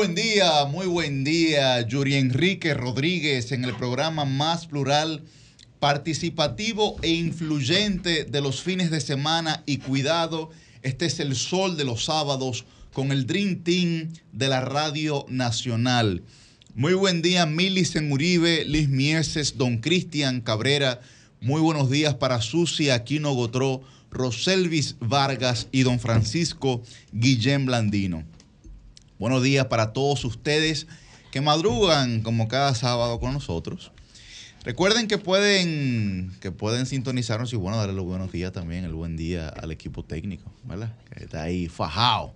Buen día, muy buen día, Yuri Enrique Rodríguez en el programa más plural, participativo e influyente de los fines de semana y cuidado, este es el sol de los sábados con el Dream Team de la Radio Nacional. Muy buen día, Milicen Uribe, Liz Mieses, Don Cristian Cabrera. Muy buenos días para Susi Aquino Gotró, Roselvis Vargas y Don Francisco Guillén Blandino. Buenos días para todos ustedes que madrugan como cada sábado con nosotros. Recuerden que pueden, que pueden sintonizarnos y bueno, darle los buenos días también, el buen día al equipo técnico, ¿verdad? Que está ahí fajado.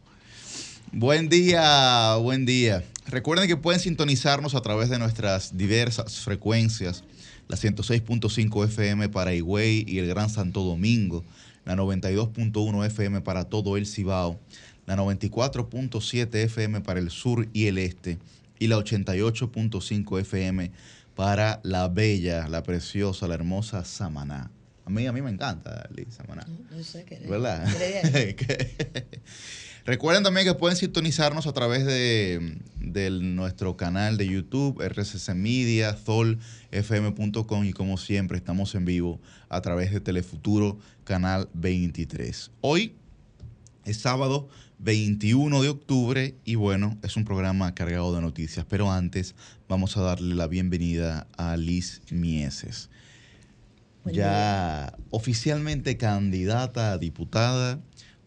Buen día, buen día. Recuerden que pueden sintonizarnos a través de nuestras diversas frecuencias, la 106.5 FM para Higüey y el Gran Santo Domingo, la 92.1 FM para todo el Cibao, la 94.7 FM para el sur y el este y la 88.5 FM para la bella, la preciosa, la hermosa Samaná. A mí, a mí me encanta, Liz, Samaná. No sé qué. ¿Verdad? Recuerden también que pueden sintonizarnos a través de, de nuestro canal de YouTube, RCC Media, ZolFM.com y como siempre estamos en vivo a través de Telefuturo, Canal 23. Hoy es sábado 21 de octubre y bueno, es un programa cargado de noticias, pero antes vamos a darle la bienvenida a Liz Mieses. Buen ya oficialmente candidata a diputada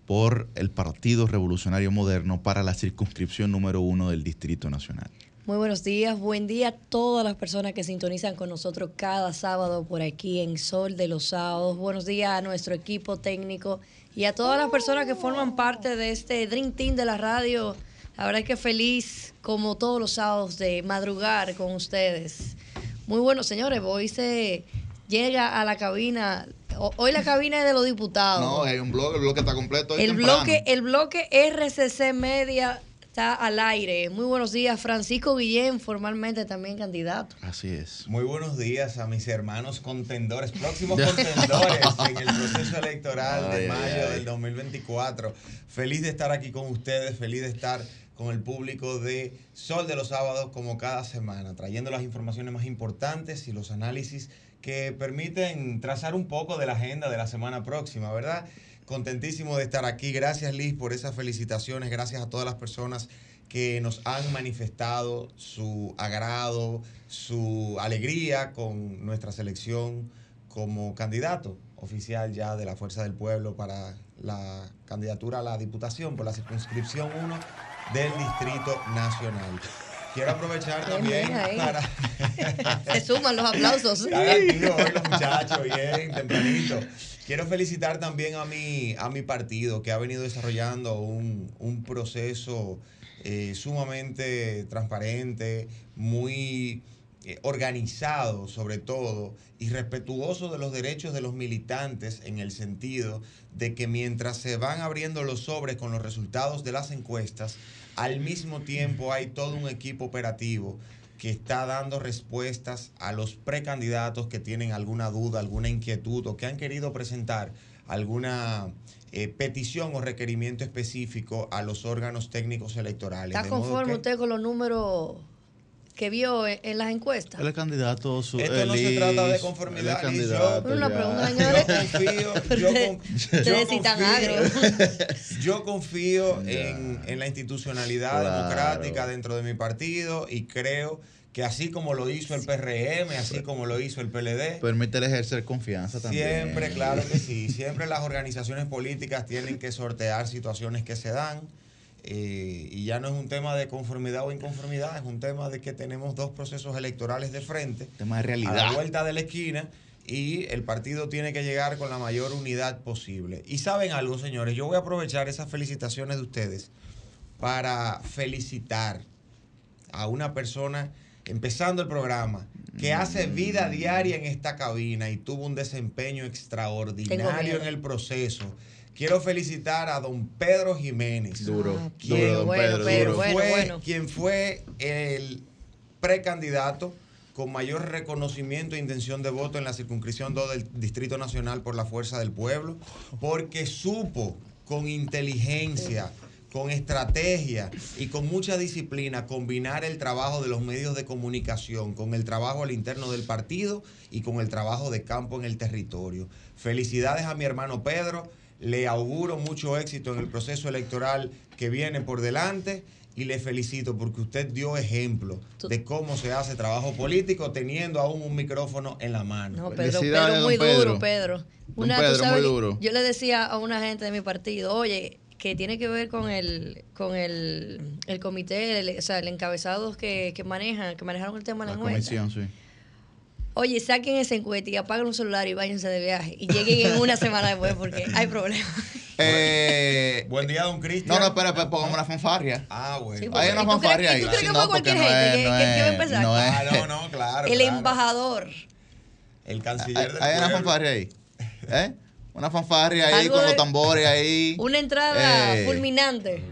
por el Partido Revolucionario Moderno para la circunscripción número uno del Distrito Nacional. Muy buenos días, buen día a todas las personas que sintonizan con nosotros cada sábado por aquí en Sol de los Sábados. Buenos días a nuestro equipo técnico y a todas las personas que forman parte de este Dream Team de la radio. La verdad es que feliz, como todos los sábados, de madrugar con ustedes. Muy bueno, señores, hoy se llega a la cabina. Hoy la cabina es de los diputados. No, hay un bloque, el bloque está completo. hoy El temprano. bloque, el bloque RCC Media está al aire. Muy buenos días, Francisco Guillén, formalmente también candidato. Así es. Muy buenos días a mis hermanos contendores, próximos contendores en el proceso electoral Ay, de ay, mayo ay. del 2024. Feliz de estar aquí con ustedes, feliz de estar con el público de Sol de los Sábados como cada semana, trayendo las informaciones más importantes y los análisis que permiten trazar un poco de la agenda de la semana próxima, ¿verdad? Contentísimo de estar aquí. Gracias Liz por esas felicitaciones. Gracias a todas las personas que nos han manifestado su agrado, su alegría con nuestra selección como candidato oficial ya de la Fuerza del Pueblo para la candidatura a la Diputación por la circunscripción 1 del Distrito Nacional. Quiero aprovechar Bien, también bien para... Se suman los aplausos. Están activos hoy los muchachos, bien, tempranito. Quiero felicitar también a mi, a mi partido que ha venido desarrollando un, un proceso eh, sumamente transparente, muy eh, organizado sobre todo y respetuoso de los derechos de los militantes en el sentido de que mientras se van abriendo los sobres con los resultados de las encuestas, al mismo tiempo hay todo un equipo operativo que está dando respuestas a los precandidatos que tienen alguna duda, alguna inquietud o que han querido presentar alguna eh, petición o requerimiento específico a los órganos técnicos electorales. ¿Está De modo conforme que usted con los números que vio en, en las encuestas? Es candidato. Su, Esto no se trata de conformidad, yo- una pregunta, Yo señores. confío, yo, con- yo confío, yo confío en, en la institucionalidad Claro. democrática dentro de mi partido y creo que así como lo hizo el PRM, así como lo hizo el PLD, Permítele ejercer confianza también. Siempre, claro que sí. Siempre las organizaciones políticas tienen que sortear situaciones que se dan. Eh, y ya no es un tema de conformidad o inconformidad, es un tema de que tenemos dos procesos electorales de frente, Tema de a la realidad. vuelta de la esquina, y el partido tiene que llegar con la mayor unidad posible. Y saben algo, señores, yo voy a aprovechar esas felicitaciones de ustedes para felicitar a una persona, empezando el programa, que hace vida diaria en esta cabina y tuvo un desempeño extraordinario en el proceso. Quiero felicitar a don Pedro Jiménez. Duro, Ah, duro, don bueno, Pedro, pero duro. bueno, fue, bueno. quien fue el precandidato con mayor reconocimiento e intención de voto en la circunscripción 2 del Distrito Nacional por la Fuerza del Pueblo, porque supo con inteligencia, con estrategia y con mucha disciplina combinar el trabajo de los medios de comunicación con el trabajo al interno del partido y con el trabajo de campo en el territorio. Felicidades a mi hermano Pedro, le auguro mucho éxito en el proceso electoral que viene por delante y le felicito porque usted dio ejemplo de cómo se hace trabajo político teniendo aún un micrófono en la mano. No, Pedro, Pedro muy duro, Pedro. Una, Pedro, muy duro. Yo le decía a una gente de mi partido, oye, que tiene que ver con el con el, el comité, o sea, el encabezado que, que manejan, que manejaron el tema de la, la comisión, sí. Oye, saquen ese encuete y apaguen un celular y váyanse de viaje. Y lleguen en una semana después porque hay problemas. Eh, Buen día, don Cristian. No, no, espera, espera, pongamos una fanfarria. Ah, bueno. hay una fanfarria ahí. ¿Tú crees que fue cualquier gente que, va a empezar? No ah, no, no, claro. El embajador. El canciller del Hay una fanfarria ahí. ¿Eh? Una fanfarria ahí con los tambores ahí. Una entrada eh, fulminante.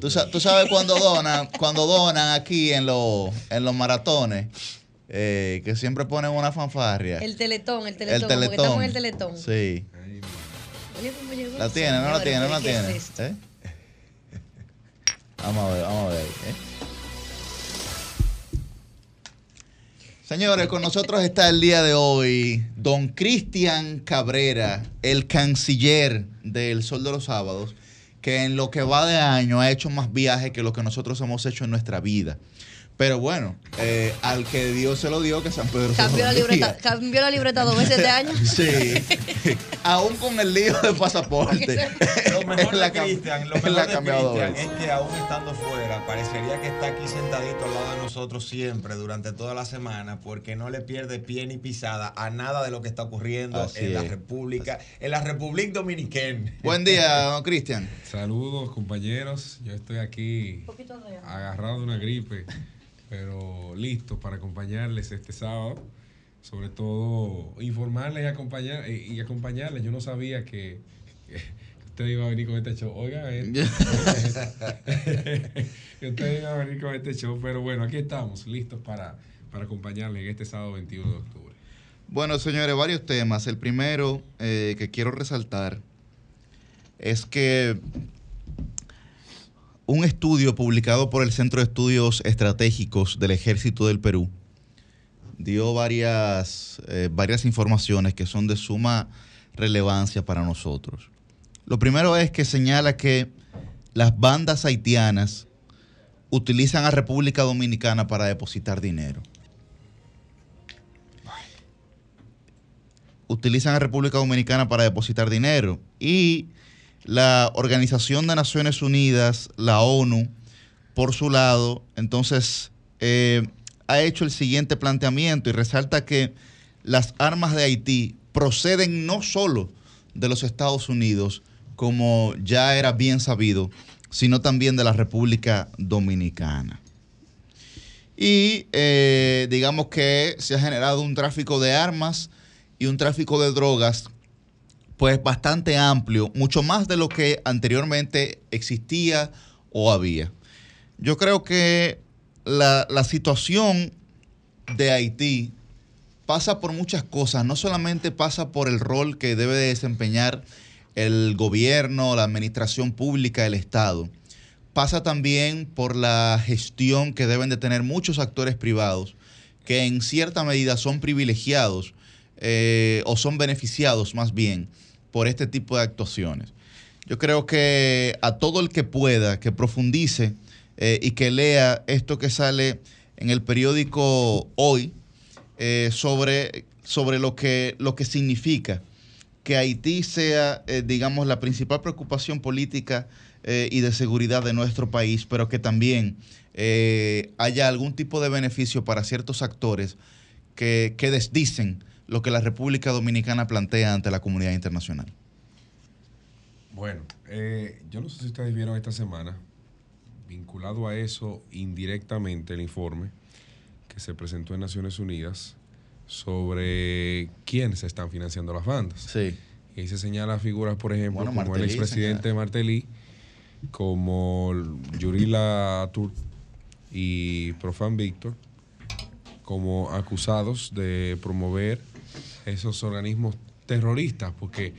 Tú, tú sabes cuando donan, cuando donan aquí en, los en los maratones eh, que siempre ponen una fanfarria. El teletón, el teletón, el teletón. Estamos en el teletón. Sí. la tiene, no la tiene, no la tiene. ¿Eh? Vamos a ver, vamos a ver. ¿eh? Señores, con nosotros está el día de hoy don Cristian Cabrera, el canciller del Sol de los Sábados, que en lo que va de año ha hecho más viajes que lo que nosotros hemos hecho en nuestra vida. Pero bueno, eh, al que Dios se lo dio, que San Pedro cambió la libreta Cambió la libreta dos veces de año. sí. aún con el lío de pasaporte. lo mejor de Cristian, lo mejor de Cristian es que aún estando fuera, parecería que está aquí sentadito al lado de nosotros siempre durante toda la semana, porque no le pierde pie ni pisada a nada de lo que está ocurriendo en la República, en la República Dominicana. Buen día, don Cristian. Saludos, compañeros. Yo estoy aquí agarrado de una gripe pero listo para acompañarles este sábado. Sobre todo informarles y, acompañar, y acompañarles. Yo no sabía que, usted iba a venir con este show. Oiga, que usted iba a venir con este show. Pero bueno, aquí estamos, listos para, para acompañarles en este sábado 21 de octubre. Bueno, señores, varios temas. El primero eh, que quiero resaltar es que un estudio publicado por el Centro de Estudios Estratégicos del Ejército del Perú dio varias, eh, varias informaciones que son de suma relevancia para nosotros. Lo primero es que señala que las bandas haitianas utilizan a República Dominicana para depositar dinero. Utilizan a República Dominicana para depositar dinero. Y la Organización de Naciones Unidas, la ONU, por su lado, entonces eh, ha hecho el siguiente planteamiento y resalta que las armas de Haití proceden no solo de los Estados Unidos, como ya era bien sabido, sino también de la República Dominicana. Y eh, digamos que se ha generado un tráfico de armas y un tráfico de drogas pues bastante amplio, mucho más de lo que anteriormente existía o había. Yo creo que la, situación de Haití pasa por muchas cosas, no solamente pasa por el rol que debe desempeñar el gobierno, la administración pública, el Estado, pasa también por la gestión que deben de tener muchos actores privados que en cierta medida son privilegiados eh, o son beneficiados más bien por este tipo de actuaciones. Yo creo que a todo el que pueda, que profundice eh, y que lea esto que sale en el periódico hoy eh, sobre, sobre lo, que, lo que significa que Haití sea, digamos, la principal preocupación política y de seguridad de nuestro país, pero que también haya algún tipo de beneficio para ciertos actores que, que desdicen lo que la República Dominicana plantea ante la comunidad internacional? Bueno, eh, yo no sé si ustedes vieron esta semana, vinculado a eso indirectamente, el informe que se presentó en Naciones Unidas sobre quiénes están financiando las bandas. Sí. Y ahí se señala figuras, por ejemplo, como el expresidente Martelly, como Yurila Tur y Profan Víctor, como acusados de promover esos organismos terroristas, porque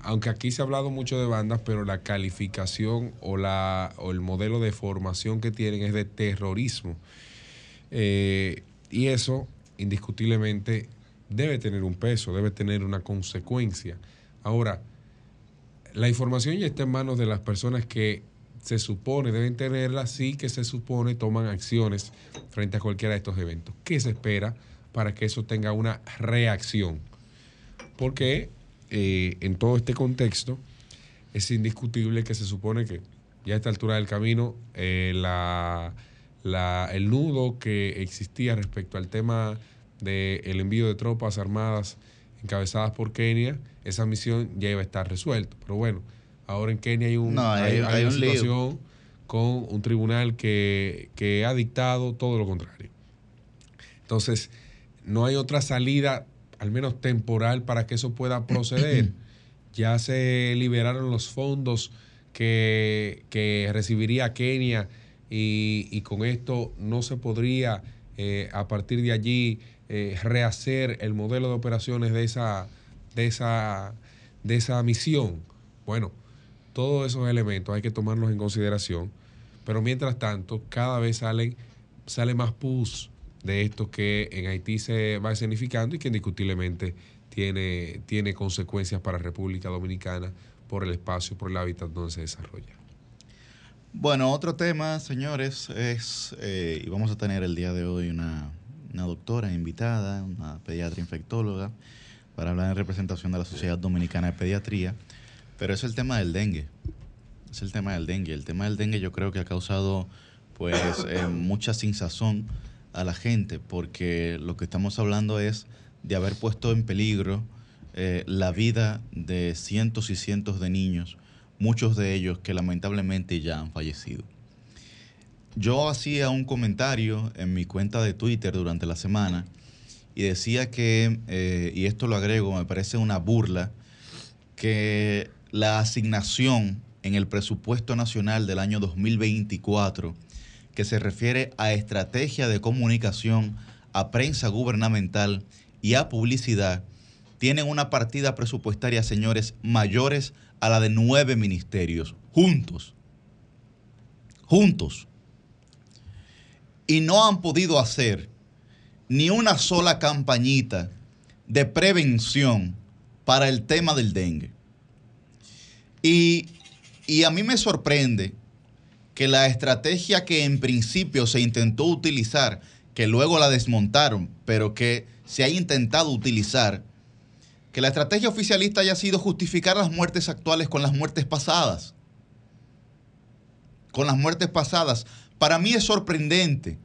aunque aquí se ha hablado mucho de bandas, pero la calificación o, la, o el modelo de formación que tienen es de terrorismo. Eh, y eso, indiscutiblemente, debe tener un peso, debe tener una consecuencia. Ahora, la información ya está en manos de las personas que se supone deben tenerla, sí que se supone toman acciones frente a cualquiera de estos eventos. ¿Qué se espera para que eso tenga una reacción? Porque eh, en todo este contexto es indiscutible que se supone que ya a esta altura del camino eh, el nudo que existía respecto al tema del envío de tropas armadas encabezadas por Kenia, esa misión ya iba a estar resuelta. Pero bueno, ahora en Kenia hay, un, hay, una situación con un tribunal que, que ha dictado todo lo contrario. Entonces, no hay otra salida, al menos temporal, para que eso pueda proceder. ya se liberaron los fondos que, que recibiría Kenia y, y, con esto no se podría eh, a partir de allí eh, rehacer el modelo de operaciones de esa, de esa, de esa misión. Bueno, todos esos elementos hay que tomarlos en consideración, pero mientras tanto, cada vez salen, sale más pus de esto que en Haití se va escenificando y que indiscutiblemente tiene, tiene consecuencias para República Dominicana por el espacio, por el hábitat donde se desarrolla. Bueno, otro tema, señores, es, eh, y vamos a tener el día de hoy una, una doctora invitada, una pediatra infectóloga, para hablar en representación de la Sociedad Dominicana de Pediatría, pero es el tema del dengue. Es el tema del dengue. El tema del dengue yo creo que ha causado pues eh, mucha sinsazón a la gente, porque lo que estamos hablando es de haber puesto en peligro eh, la vida de cientos y cientos de niños, muchos de ellos que lamentablemente ya han fallecido. Yo hacía un comentario en mi cuenta de Twitter durante la semana y decía que, eh, y esto lo agrego, me parece una burla, que la asignación en el presupuesto nacional del año 2024, que se refiere a estrategia de comunicación, a prensa gubernamental y a publicidad, tienen una partida presupuestaria, señores, mayores a la de nueve ministerios, juntos. Juntos y no han podido hacer ni una sola campañita de prevención para el tema del dengue. Y, a mí me sorprende que la estrategia que en principio se intentó utilizar, que luego la desmontaron, pero que se ha intentado utilizar, que la estrategia oficialista haya sido justificar las muertes actuales con las muertes pasadas. Con las muertes pasadas. Para mí es sorprendente,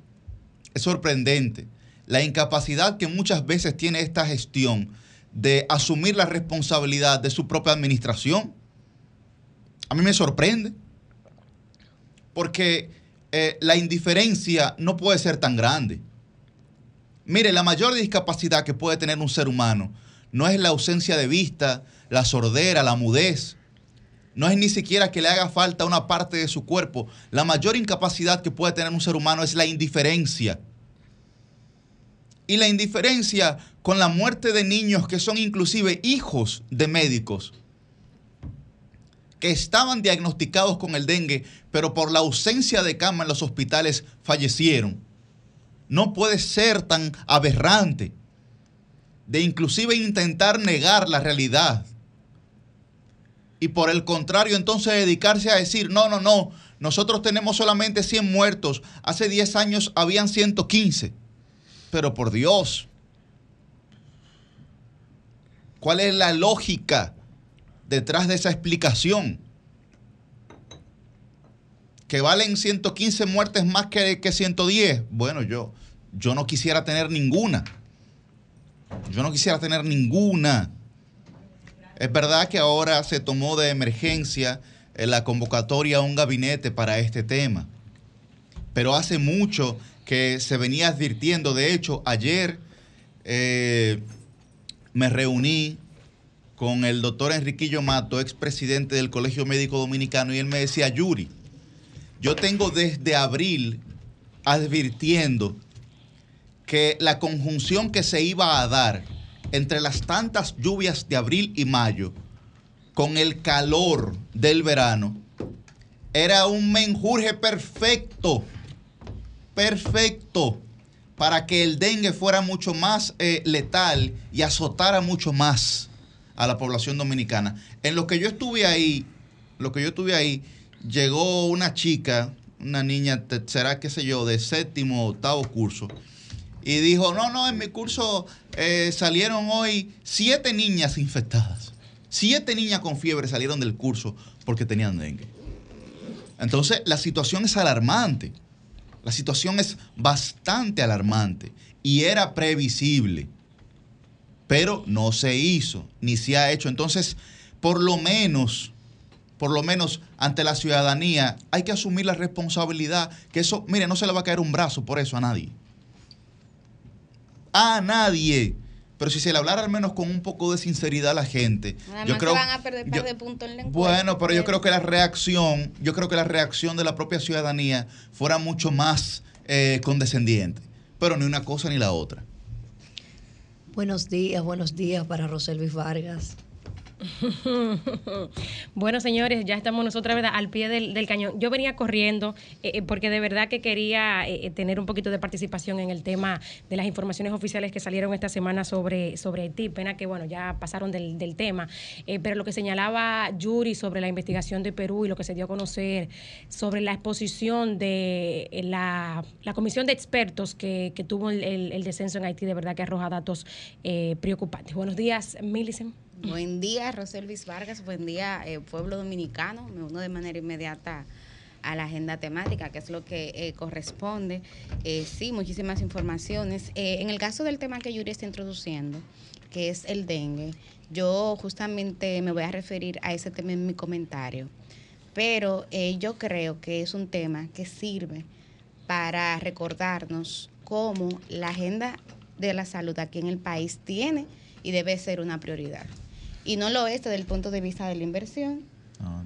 es sorprendente la incapacidad que muchas veces tiene esta gestión de asumir la responsabilidad de su propia administración. A mí me sorprende, porque eh, la indiferencia no puede ser tan grande. Mire, la mayor discapacidad que puede tener un ser humano no es la ausencia de vista, la sordera, la mudez, no es ni siquiera que le haga falta una parte de su cuerpo. La mayor incapacidad que puede tener un ser humano es la indiferencia. Y la indiferencia con la muerte de niños que son inclusive hijos de médicos que estaban diagnosticados con el dengue, pero por la ausencia de cama en los hospitales fallecieron. No puede ser tan aberrante de inclusive intentar negar la realidad y por el contrario entonces dedicarse a decir, no, no, no, nosotros tenemos solamente 100 muertos, hace 10 años habían 115, pero por Dios, ¿cuál es la lógica detrás de esa explicación? Que valen 115 muertes más que, que 110. Bueno, yo, yo no quisiera tener ninguna. Yo no quisiera tener ninguna. Es verdad que ahora se tomó de emergencia eh, la convocatoria a un gabinete para este tema, pero hace mucho que se venía advirtiendo. De hecho, ayer eh, me reuní con el doctor Enriquillo Mato, expresidente del Colegio Médico Dominicano, y él me decía, Yuri, yo tengo desde abril advirtiendo que la conjunción que se iba a dar entre las tantas lluvias de abril y mayo con el calor del verano, era un menjurje perfecto, perfecto, para que el dengue fuera mucho más eh, letal y azotara mucho más a la población dominicana. En lo que yo estuve ahí, lo que yo estuve ahí, llegó una chica, una niña, será qué sé yo, de séptimo o octavo curso, y dijo, no, no, en mi curso eh, salieron hoy siete niñas infectadas. Siete niñas con fiebre salieron del curso porque tenían dengue. Entonces, la situación es alarmante. La situación es bastante alarmante y era previsible, pero no se hizo ni se ha hecho. Entonces, por lo menos, por lo menos ante la ciudadanía, hay que asumir la responsabilidad que eso, mire, no se le va a caer un brazo por eso a nadie. A nadie. Pero si se le hablara al menos con un poco de sinceridad a la gente, yo creo, van a perder de puntos en la Bueno, pero yo creo que la reacción, yo creo que la reacción de la propia ciudadanía fuera mucho más eh, condescendiente. Pero ni una cosa ni la otra. Buenos días, buenos días para Roselvis Vargas. bueno, señores, ya estamos nosotros al pie del, cañón. Yo venía corriendo eh, eh, porque de verdad que quería eh, tener un poquito de participación en el tema de las informaciones oficiales que salieron esta semana sobre, sobre Haití. Pena que, bueno, ya pasaron del, tema. pero lo que señalaba Yuri sobre la investigación de Perú y lo que se dio a conocer sobre la exposición de la, comisión de expertos que, tuvo el, descenso en Haití, de verdad que arroja datos preocupantes. Buenos días, Millicent. Buen día, Roselvis Vargas. Buen día, eh, pueblo dominicano. Me uno de manera inmediata a la agenda temática, que es lo que eh, corresponde. Eh, sí, muchísimas informaciones. en el caso del tema que Yuri está introduciendo, que es el dengue, yo justamente me voy a referir a ese tema en mi comentario. Pero yo creo que es un tema que sirve para recordarnos cómo la agenda de la salud aquí en el país tiene y debe ser una prioridad. Y no lo es desde el punto de vista de la inversión.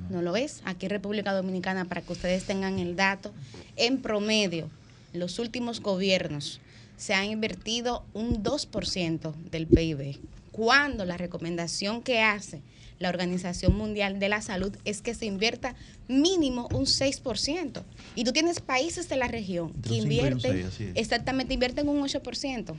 No, lo es. Aquí en República Dominicana, para que ustedes tengan el dato, en promedio, los últimos gobiernos se han invertido un 2% del PIB, cuando la recomendación que hace la Organización Mundial de la Salud es que se invierta mínimo un 6%. Y tú tienes países de la región que invierten, exactamente, invierten un 8%.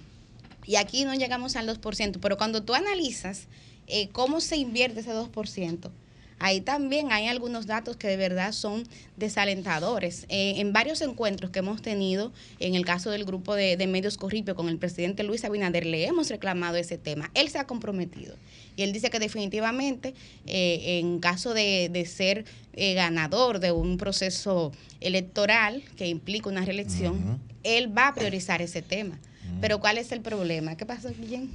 Y aquí no llegamos al 2%, pero cuando tú analizas eh, cómo se invierte ese 2%, ahí también hay algunos datos que de verdad son desalentadores. Eh, en varios encuentros que hemos tenido, en el caso del grupo de, medios Corripio con el presidente Luis Abinader, le hemos reclamado ese tema. Él se ha comprometido y él dice que definitivamente eh, en caso de, ser ganador de un proceso electoral que implica una reelección, él va a priorizar ese tema. Pero ¿cuál es el problema? ¿Qué pasó, Guillén?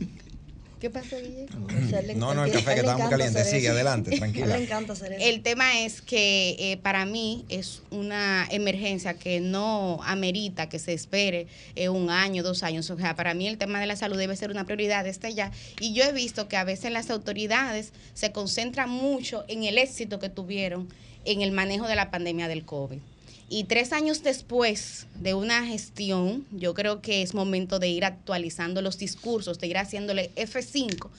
¿Qué pasó, Guillén? No, no, el café que está muy caliente. Sigue, adelante, tranquila. Le encanta hacer eso. El tema es que eh, para mí es una emergencia que no amerita que se espere eh, un año, dos años. O sea, para mí el tema de la salud debe ser una prioridad desde ya. Y yo he visto que a veces las autoridades se concentran mucho en el éxito que tuvieron en el manejo de la pandemia del COVID. Y tres años después de una gestión, yo creo que es momento de ir actualizando los discursos, de ir haciéndole F5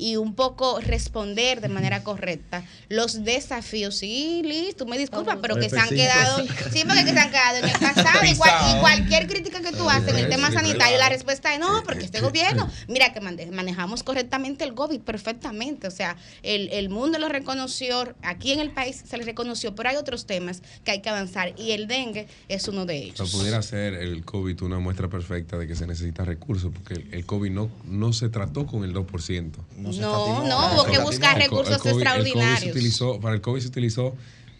y un poco responder de manera correcta los desafíos. Sí, Liz, tú me disculpas, pero que se han quedado, sí, porque que se han quedado en el pasado. Y, cualquier crítica que tú haces en el tema sanitario, la respuesta es no, porque este gobierno, mira que manejamos correctamente el COVID perfectamente. O sea, el, el mundo lo reconoció, aquí en el país se le reconoció, pero hay otros temas que hay que avanzar y el dengue es uno de ellos. O sea, pudiera ser el COVID una muestra perfecta de que se necesita recursos, porque el, COVID no, no se trató con el 2%. No no, no, hubo que buscar recursos extraordinarios. para el COVID se utilizó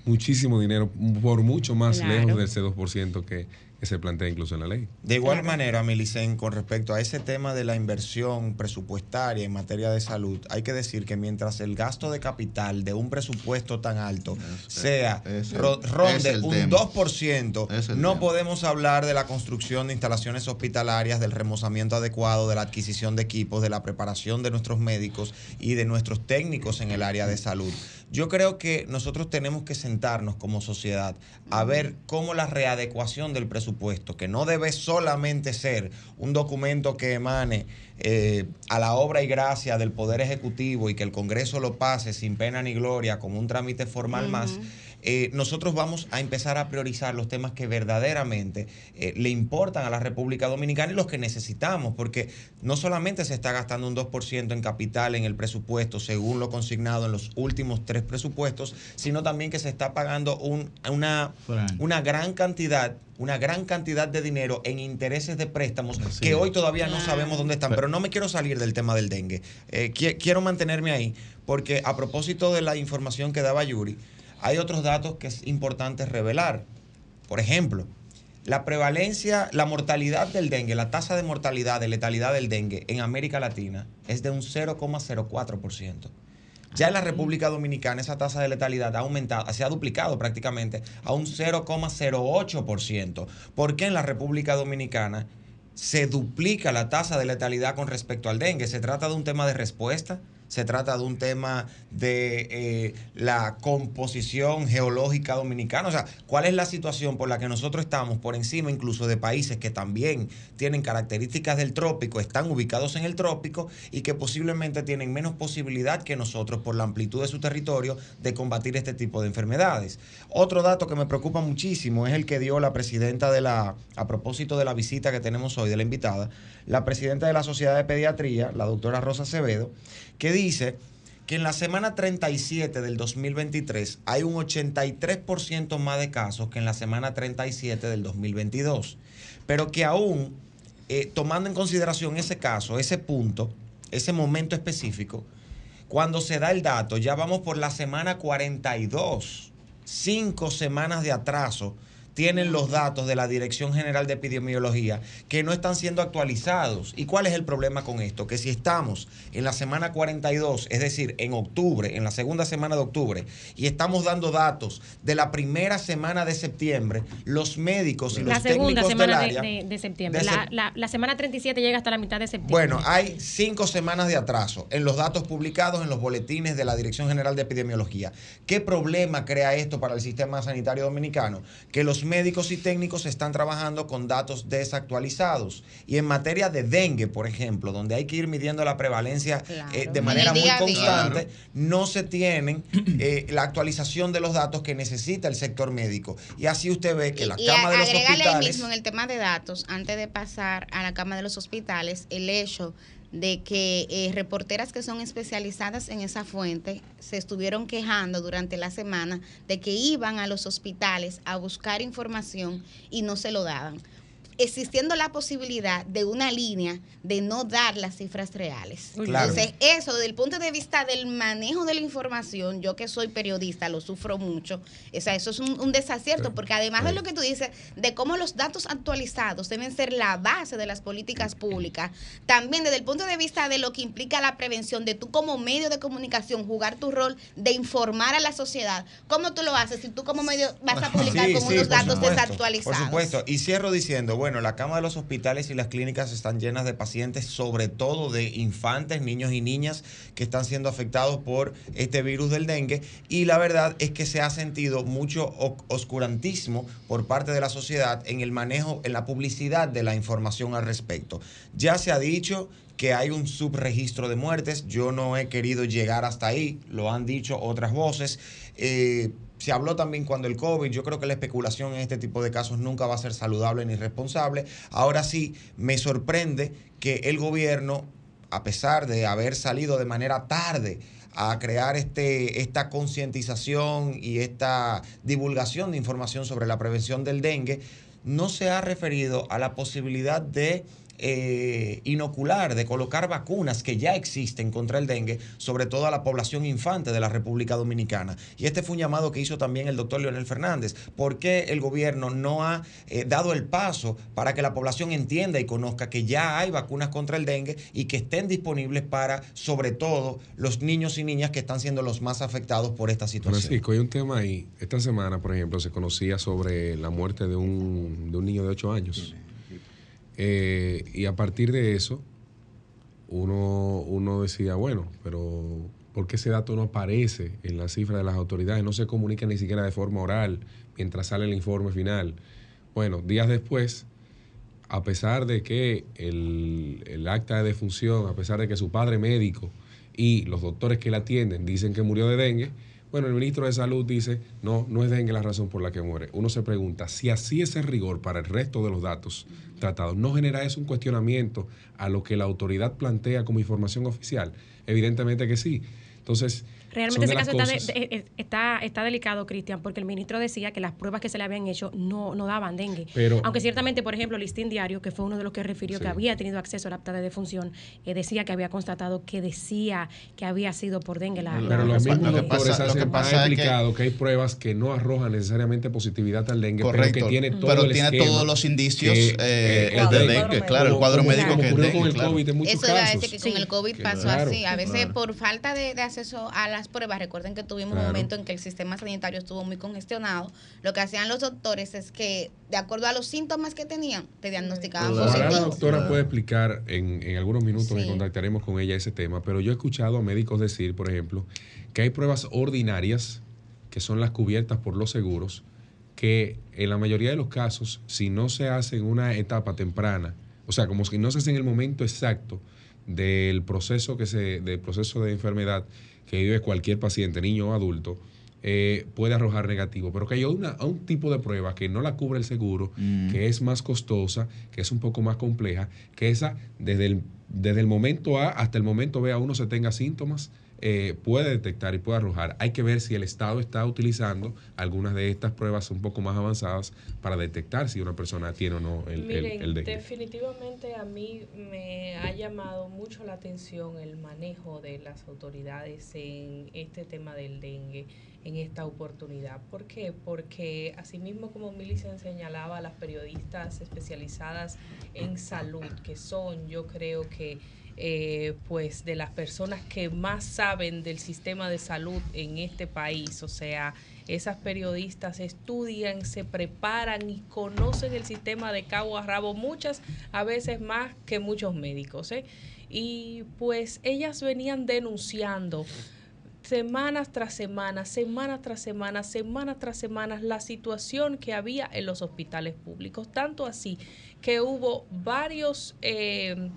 muchísimo dinero, por mucho más lejos del ese 2% que, que se plantea incluso en la ley. De igual manera, Milicen, con respecto a ese tema de la inversión presupuestaria en materia de salud, hay que decir que mientras el gasto de capital de un presupuesto tan alto sea ronde un 2%, no podemos hablar de la construcción de instalaciones hospitalarias, del remozamiento adecuado, de la adquisición de equipos, de la preparación de nuestros médicos y de nuestros técnicos en el área de salud. Yo creo que nosotros tenemos que sentarnos como sociedad a ver cómo la readecuación del presupuesto, que no debe solamente ser un documento que emane eh, a la obra y gracia del Poder Ejecutivo y que el Congreso lo pase sin pena ni gloria como un trámite formal más, eh, nosotros vamos a empezar a priorizar los temas que verdaderamente eh, le importan a la República Dominicana y los que necesitamos, porque no solamente se está gastando un 2% en capital en el presupuesto, según lo consignado en los últimos tres presupuestos, sino también que se está pagando una, una gran cantidad una gran cantidad de dinero en intereses de préstamos que hoy todavía no sabemos dónde están. Pero no me quiero salir del tema del dengue. Eh, quiero mantenerme ahí porque a propósito de la información que daba Yuri, hay otros datos que es importante revelar. Por ejemplo, la prevalencia, la mortalidad del dengue, la tasa de mortalidad, de letalidad del dengue en América Latina es de un 0,04%. Ya en la República Dominicana esa tasa de letalidad ha aumentado, se ha duplicado prácticamente a un 0,08%. ¿Por qué en la República Dominicana se duplica la tasa de letalidad con respecto al dengue? ¿Se trata de un tema de respuesta? Se trata de un tema de eh, la composición geológica dominicana. O sea, ¿cuál es la situación por la que nosotros estamos por encima incluso de países que también tienen características del trópico, están ubicados en el trópico y que posiblemente tienen menos posibilidad que nosotros por la amplitud de su territorio de combatir este tipo de enfermedades? Otro dato que me preocupa muchísimo es el que dio la presidenta de la, a propósito de la visita que tenemos hoy de la invitada, la presidenta de la Sociedad de Pediatría, la doctora Rosa Acevedo, que dice que en la semana 37 del 2023 hay un 83% más de casos que en la semana 37 del 2022, pero que aún, eh, tomando en consideración ese caso, ese punto, ese momento específico, cuando se da el dato, ya vamos por la semana 42, cinco semanas de atraso tienen los datos de la Dirección General de Epidemiología que no están siendo actualizados. ¿Y cuál es el problema con esto? Que si estamos en la semana 42, es decir, en octubre, en la segunda semana de octubre, y estamos dando datos de la primera semana de septiembre, los médicos y los la segunda semana de, septiembre. la, la, semana 37 llega hasta la mitad de septiembre. Bueno, hay cinco semanas de atraso en los datos publicados en los boletines de la Dirección General de Epidemiología. ¿Qué problema crea esto para el sistema sanitario dominicano? Que los médicos y técnicos están trabajando con datos desactualizados. Y en materia de dengue, por ejemplo, donde hay que ir midiendo la prevalencia eh, de manera muy constante, no se tienen eh, la actualización de los datos que necesita el sector médico. Y así usted ve que la cama de los hospitales... mismo en el tema de datos, antes de pasar a la cama de los hospitales, el hecho de que eh, reporteras que son especializadas en esa fuente se estuvieron quejando durante la semana de que iban a los hospitales a buscar información y no se lo daban existiendo la posibilidad de una línea de no dar las cifras reales. Entonces, eso desde el punto de vista del manejo de la información, yo que soy periodista lo sufro mucho. O sea, eso es un, desacierto, porque además de lo que tú dices, de cómo los datos actualizados deben ser la base de las políticas públicas, también desde el punto de vista de lo que implica la prevención, de tú como medio de comunicación jugar tu rol de informar a la sociedad, ¿cómo tú lo haces si tú como medio vas a publicar con unos datos desactualizados? Por supuesto, y cierro diciendo, bueno, bueno, la cama de los hospitales y las clínicas están llenas de pacientes, sobre todo de infantes, niños y niñas que están siendo afectados por este virus del dengue. Y la verdad es que se ha sentido mucho oscurantismo por parte de la sociedad en el manejo, en la publicidad de la información al respecto. Ya se ha dicho que hay un subregistro de muertes. Yo no he querido llegar hasta ahí, lo han dicho otras voces. Eh, se habló también cuando el COVID, yo creo que la especulación en este tipo de casos nunca va a ser saludable ni responsable. Ahora sí, me sorprende que el gobierno, a pesar de haber salido de manera tarde a crear este, esta concientización y esta divulgación de información sobre la prevención del dengue, no se ha referido a la posibilidad de eh, inocular, de colocar vacunas que ya existen contra el dengue, sobre todo a la población infante de la República Dominicana. Y este fue un llamado que hizo también el doctor Leonel Fernández. ¿Por qué el gobierno no ha eh, dado el paso para que la población entienda y conozca que ya hay vacunas contra el dengue y que estén disponibles para, sobre todo, los niños y niñas que están siendo los más afectados por esta situación? Francisco, hay un tema ahí. Esta semana, por ejemplo, se conocía sobre la muerte de un, de un niño de 8 años. Eh, y a partir de eso, uno, uno decía, bueno, pero porque ese dato no aparece en la cifra de las autoridades, no se comunica ni siquiera de forma oral mientras sale el informe final. Bueno, días después, a pesar de que el, el acta de defunción, a pesar de que su padre médico y los doctores que la atienden dicen que murió de dengue, bueno, el ministro de Salud dice, no, no es dengue la razón por la que muere. Uno se pregunta, si así es el rigor para el resto de los datos tratados, ¿no genera eso un cuestionamiento a lo que la autoridad plantea como información oficial? Evidentemente que sí. Entonces, Realmente ese caso está, eh, eh, está, está, delicado, Cristian, porque el ministro decía que las pruebas que se le habían hecho no, no daban dengue. Aunque ciertamente, por ejemplo, el Listín Diario, que fue uno de los que refirió que había tenido acceso al acta de defunción, eh, decía que había constatado que decía que había sido por dengue la. Pero los mismos doctores han explicado que, hay pruebas que no arrojan necesariamente positividad al dengue, pero que tiene todo pero tiene todos los indicios de dengue, claro, el cuadro médico que es dengue. Con el COVID Eso casos. decir que con el COVID pasó así. A veces por falta de, de acceso a la pruebas. Recuerden que tuvimos un momento en que el sistema sanitario estuvo muy congestionado. Lo que hacían los doctores es que, de acuerdo a los síntomas que tenían, te diagnosticaban positivo. La doctora puede explicar en, en algunos minutos y contactaremos con ella ese tema, pero yo he escuchado a médicos decir, por ejemplo, que hay pruebas ordinarias que son las cubiertas por los seguros, que en la mayoría de los casos, si no se hace en una etapa temprana, o sea, como si no se hace en el momento exacto del proceso que se, del proceso de enfermedad, que vive cualquier paciente, niño o adulto, eh, puede arrojar negativo, pero que hay una, un tipo de prueba que no la cubre el seguro, mm. que es más costosa, que es un poco más compleja, que esa desde el, desde el momento A hasta el momento B a uno se tenga síntomas, eh, puede detectar y puede arrojar. Hay que ver si el Estado está utilizando algunas de estas pruebas un poco más avanzadas para detectar si una persona tiene o no el, el, dengue. Definitivamente a mí me ha llamado mucho la atención el manejo de las autoridades en este tema del dengue en esta oportunidad. ¿Por qué? Porque asimismo como Milicia señalaba, las periodistas especializadas en salud, que son yo creo que eh, pues de las personas que más saben del sistema de salud en este país. O sea, esas periodistas estudian, se preparan y conocen el sistema de cabo a rabo, muchas a veces más que muchos médicos. ¿eh? Y pues ellas venían denunciando semanas tras semanas, semana tras semana, semana tras semana, la situación que había en los hospitales públicos. Tanto así que hubo varios... Eh,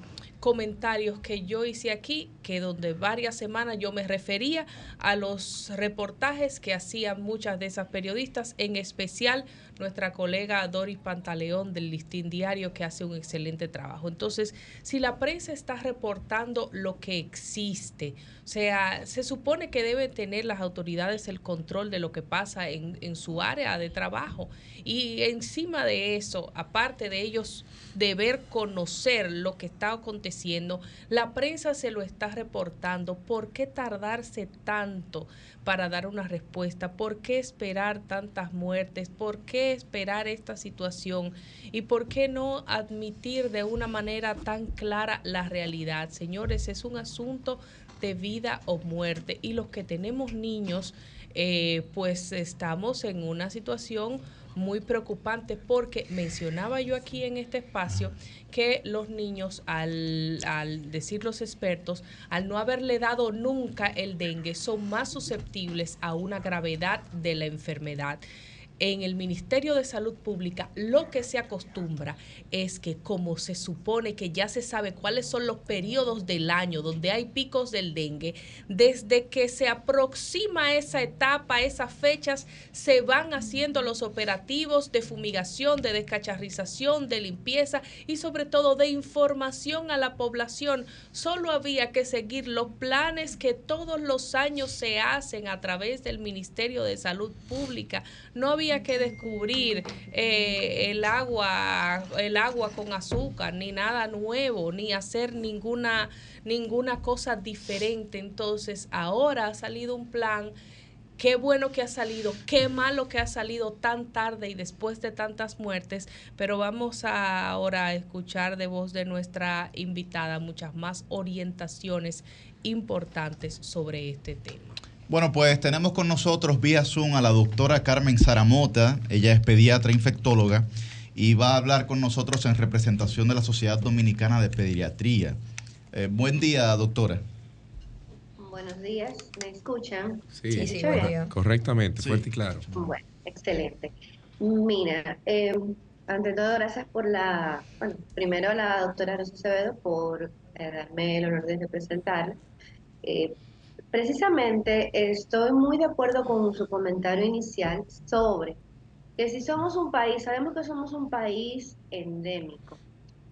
comentarios que yo hice aquí, que donde varias semanas yo me refería a los reportajes que hacían muchas de esas periodistas, en especial nuestra colega Doris Pantaleón del Listín Diario, que hace un excelente trabajo. Entonces, si la prensa está reportando lo que existe, o sea, se supone que deben tener las autoridades el control de lo que pasa en, en su área de trabajo. Y encima de eso, aparte de ellos deber conocer lo que está aconteciendo, la prensa se lo está reportando. ¿Por qué tardarse tanto para dar una respuesta? ¿Por qué esperar tantas muertes? ¿Por qué esperar esta situación? ¿Y por qué no admitir de una manera tan clara la realidad? Señores, es un asunto de vida o muerte. Y los que tenemos niños, eh, pues estamos en una situación muy preocupante porque mencionaba yo aquí en este espacio que los niños, al, al, decir los expertos, al no haberle dado nunca el dengue, son más susceptibles a una gravedad de la enfermedad en el Ministerio de Salud Pública lo que se acostumbra es que como se supone que ya se sabe cuáles son los periodos del año donde hay picos del dengue, desde que se aproxima esa etapa, esas fechas, se van haciendo los operativos de fumigación, de descacharrización, de limpieza y sobre todo de información a la población. Solo había que seguir los planes que todos los años se hacen a través del Ministerio de Salud Pública. No que descubrir eh, el agua, el agua con azúcar, ni nada nuevo, ni hacer ninguna, ninguna cosa diferente. Entonces, ahora ha salido un plan. Qué bueno que ha salido, qué malo que ha salido tan tarde y después de tantas muertes, pero vamos ahora a escuchar de voz de nuestra invitada muchas más orientaciones importantes sobre este tema. Bueno, pues tenemos con nosotros vía Zoom a la doctora Carmen Zaramota. Ella es pediatra infectóloga y va a hablar con nosotros en representación de la Sociedad Dominicana de Pediatría. Eh, buen día, doctora. Buenos días, ¿me escuchan? Sí, sí, correctamente, fuerte y claro. Bueno, excelente. Mira, eh, ante todo, gracias por la, bueno, primero a la doctora Rosa Acevedo por eh, darme el honor de representarla. Eh, precisamente estoy muy de acuerdo con su comentario inicial sobre que si somos un país, sabemos que somos un país endémico.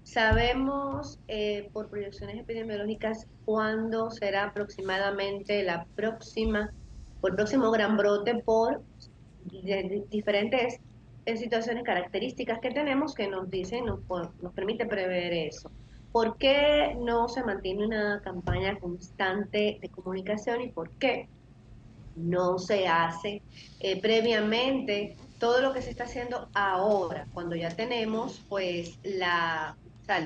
Sabemos eh, por proyecciones epidemiológicas cuándo será aproximadamente la próxima, o el próximo gran brote por diferentes en situaciones características que tenemos que nos dicen, nos, nos permite prever eso. ¿Por qué no se mantiene una campaña constante de comunicación y por qué no se hace eh, previamente todo lo que se está haciendo ahora, cuando ya tenemos pues la,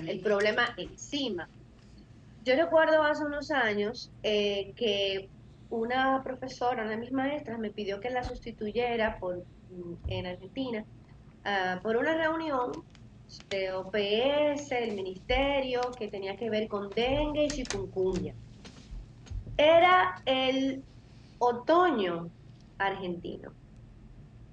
el problema encima? Yo recuerdo hace unos años eh, que una profesora, una de mis maestras, me pidió que la sustituyera por en Argentina ah, por una reunión de OPS, el ministerio, que tenía que ver con dengue y chikungunya. Era el otoño argentino.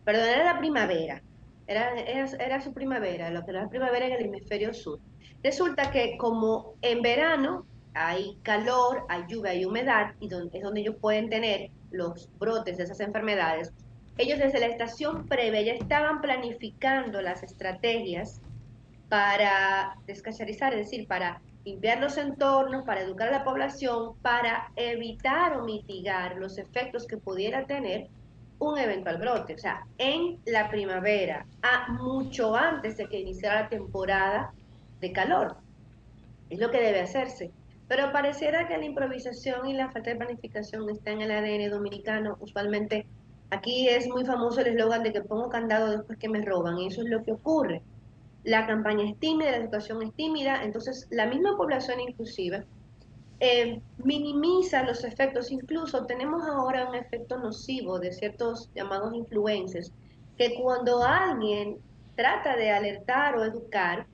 Perdón, era la primavera. Era, era, su primavera, lo que era la primavera en el hemisferio sur. Resulta que como en verano hay calor, hay lluvia, hay humedad, y es donde ellos pueden tener los brotes de esas enfermedades, ellos desde la estación previa ya estaban planificando las estrategias para descacharizar, es decir, para limpiar los entornos, para educar a la población, para evitar o mitigar los efectos que pudiera tener un eventual brote. O sea, en la primavera, a mucho antes de que iniciara la temporada de calor. Es lo que debe hacerse. Pero pareciera que la improvisación y la falta de planificación están en el ADN dominicano. Usualmente Aquí es muy famoso el eslogan de que pongo candado después que me roban, y eso es lo que ocurre. La campaña es tímida, la situación es tímida, entonces la misma población inclusive eh, minimiza los efectos, incluso tenemos ahora un efecto nocivo de ciertos llamados influencers, que cuando alguien trata de alertar o educar,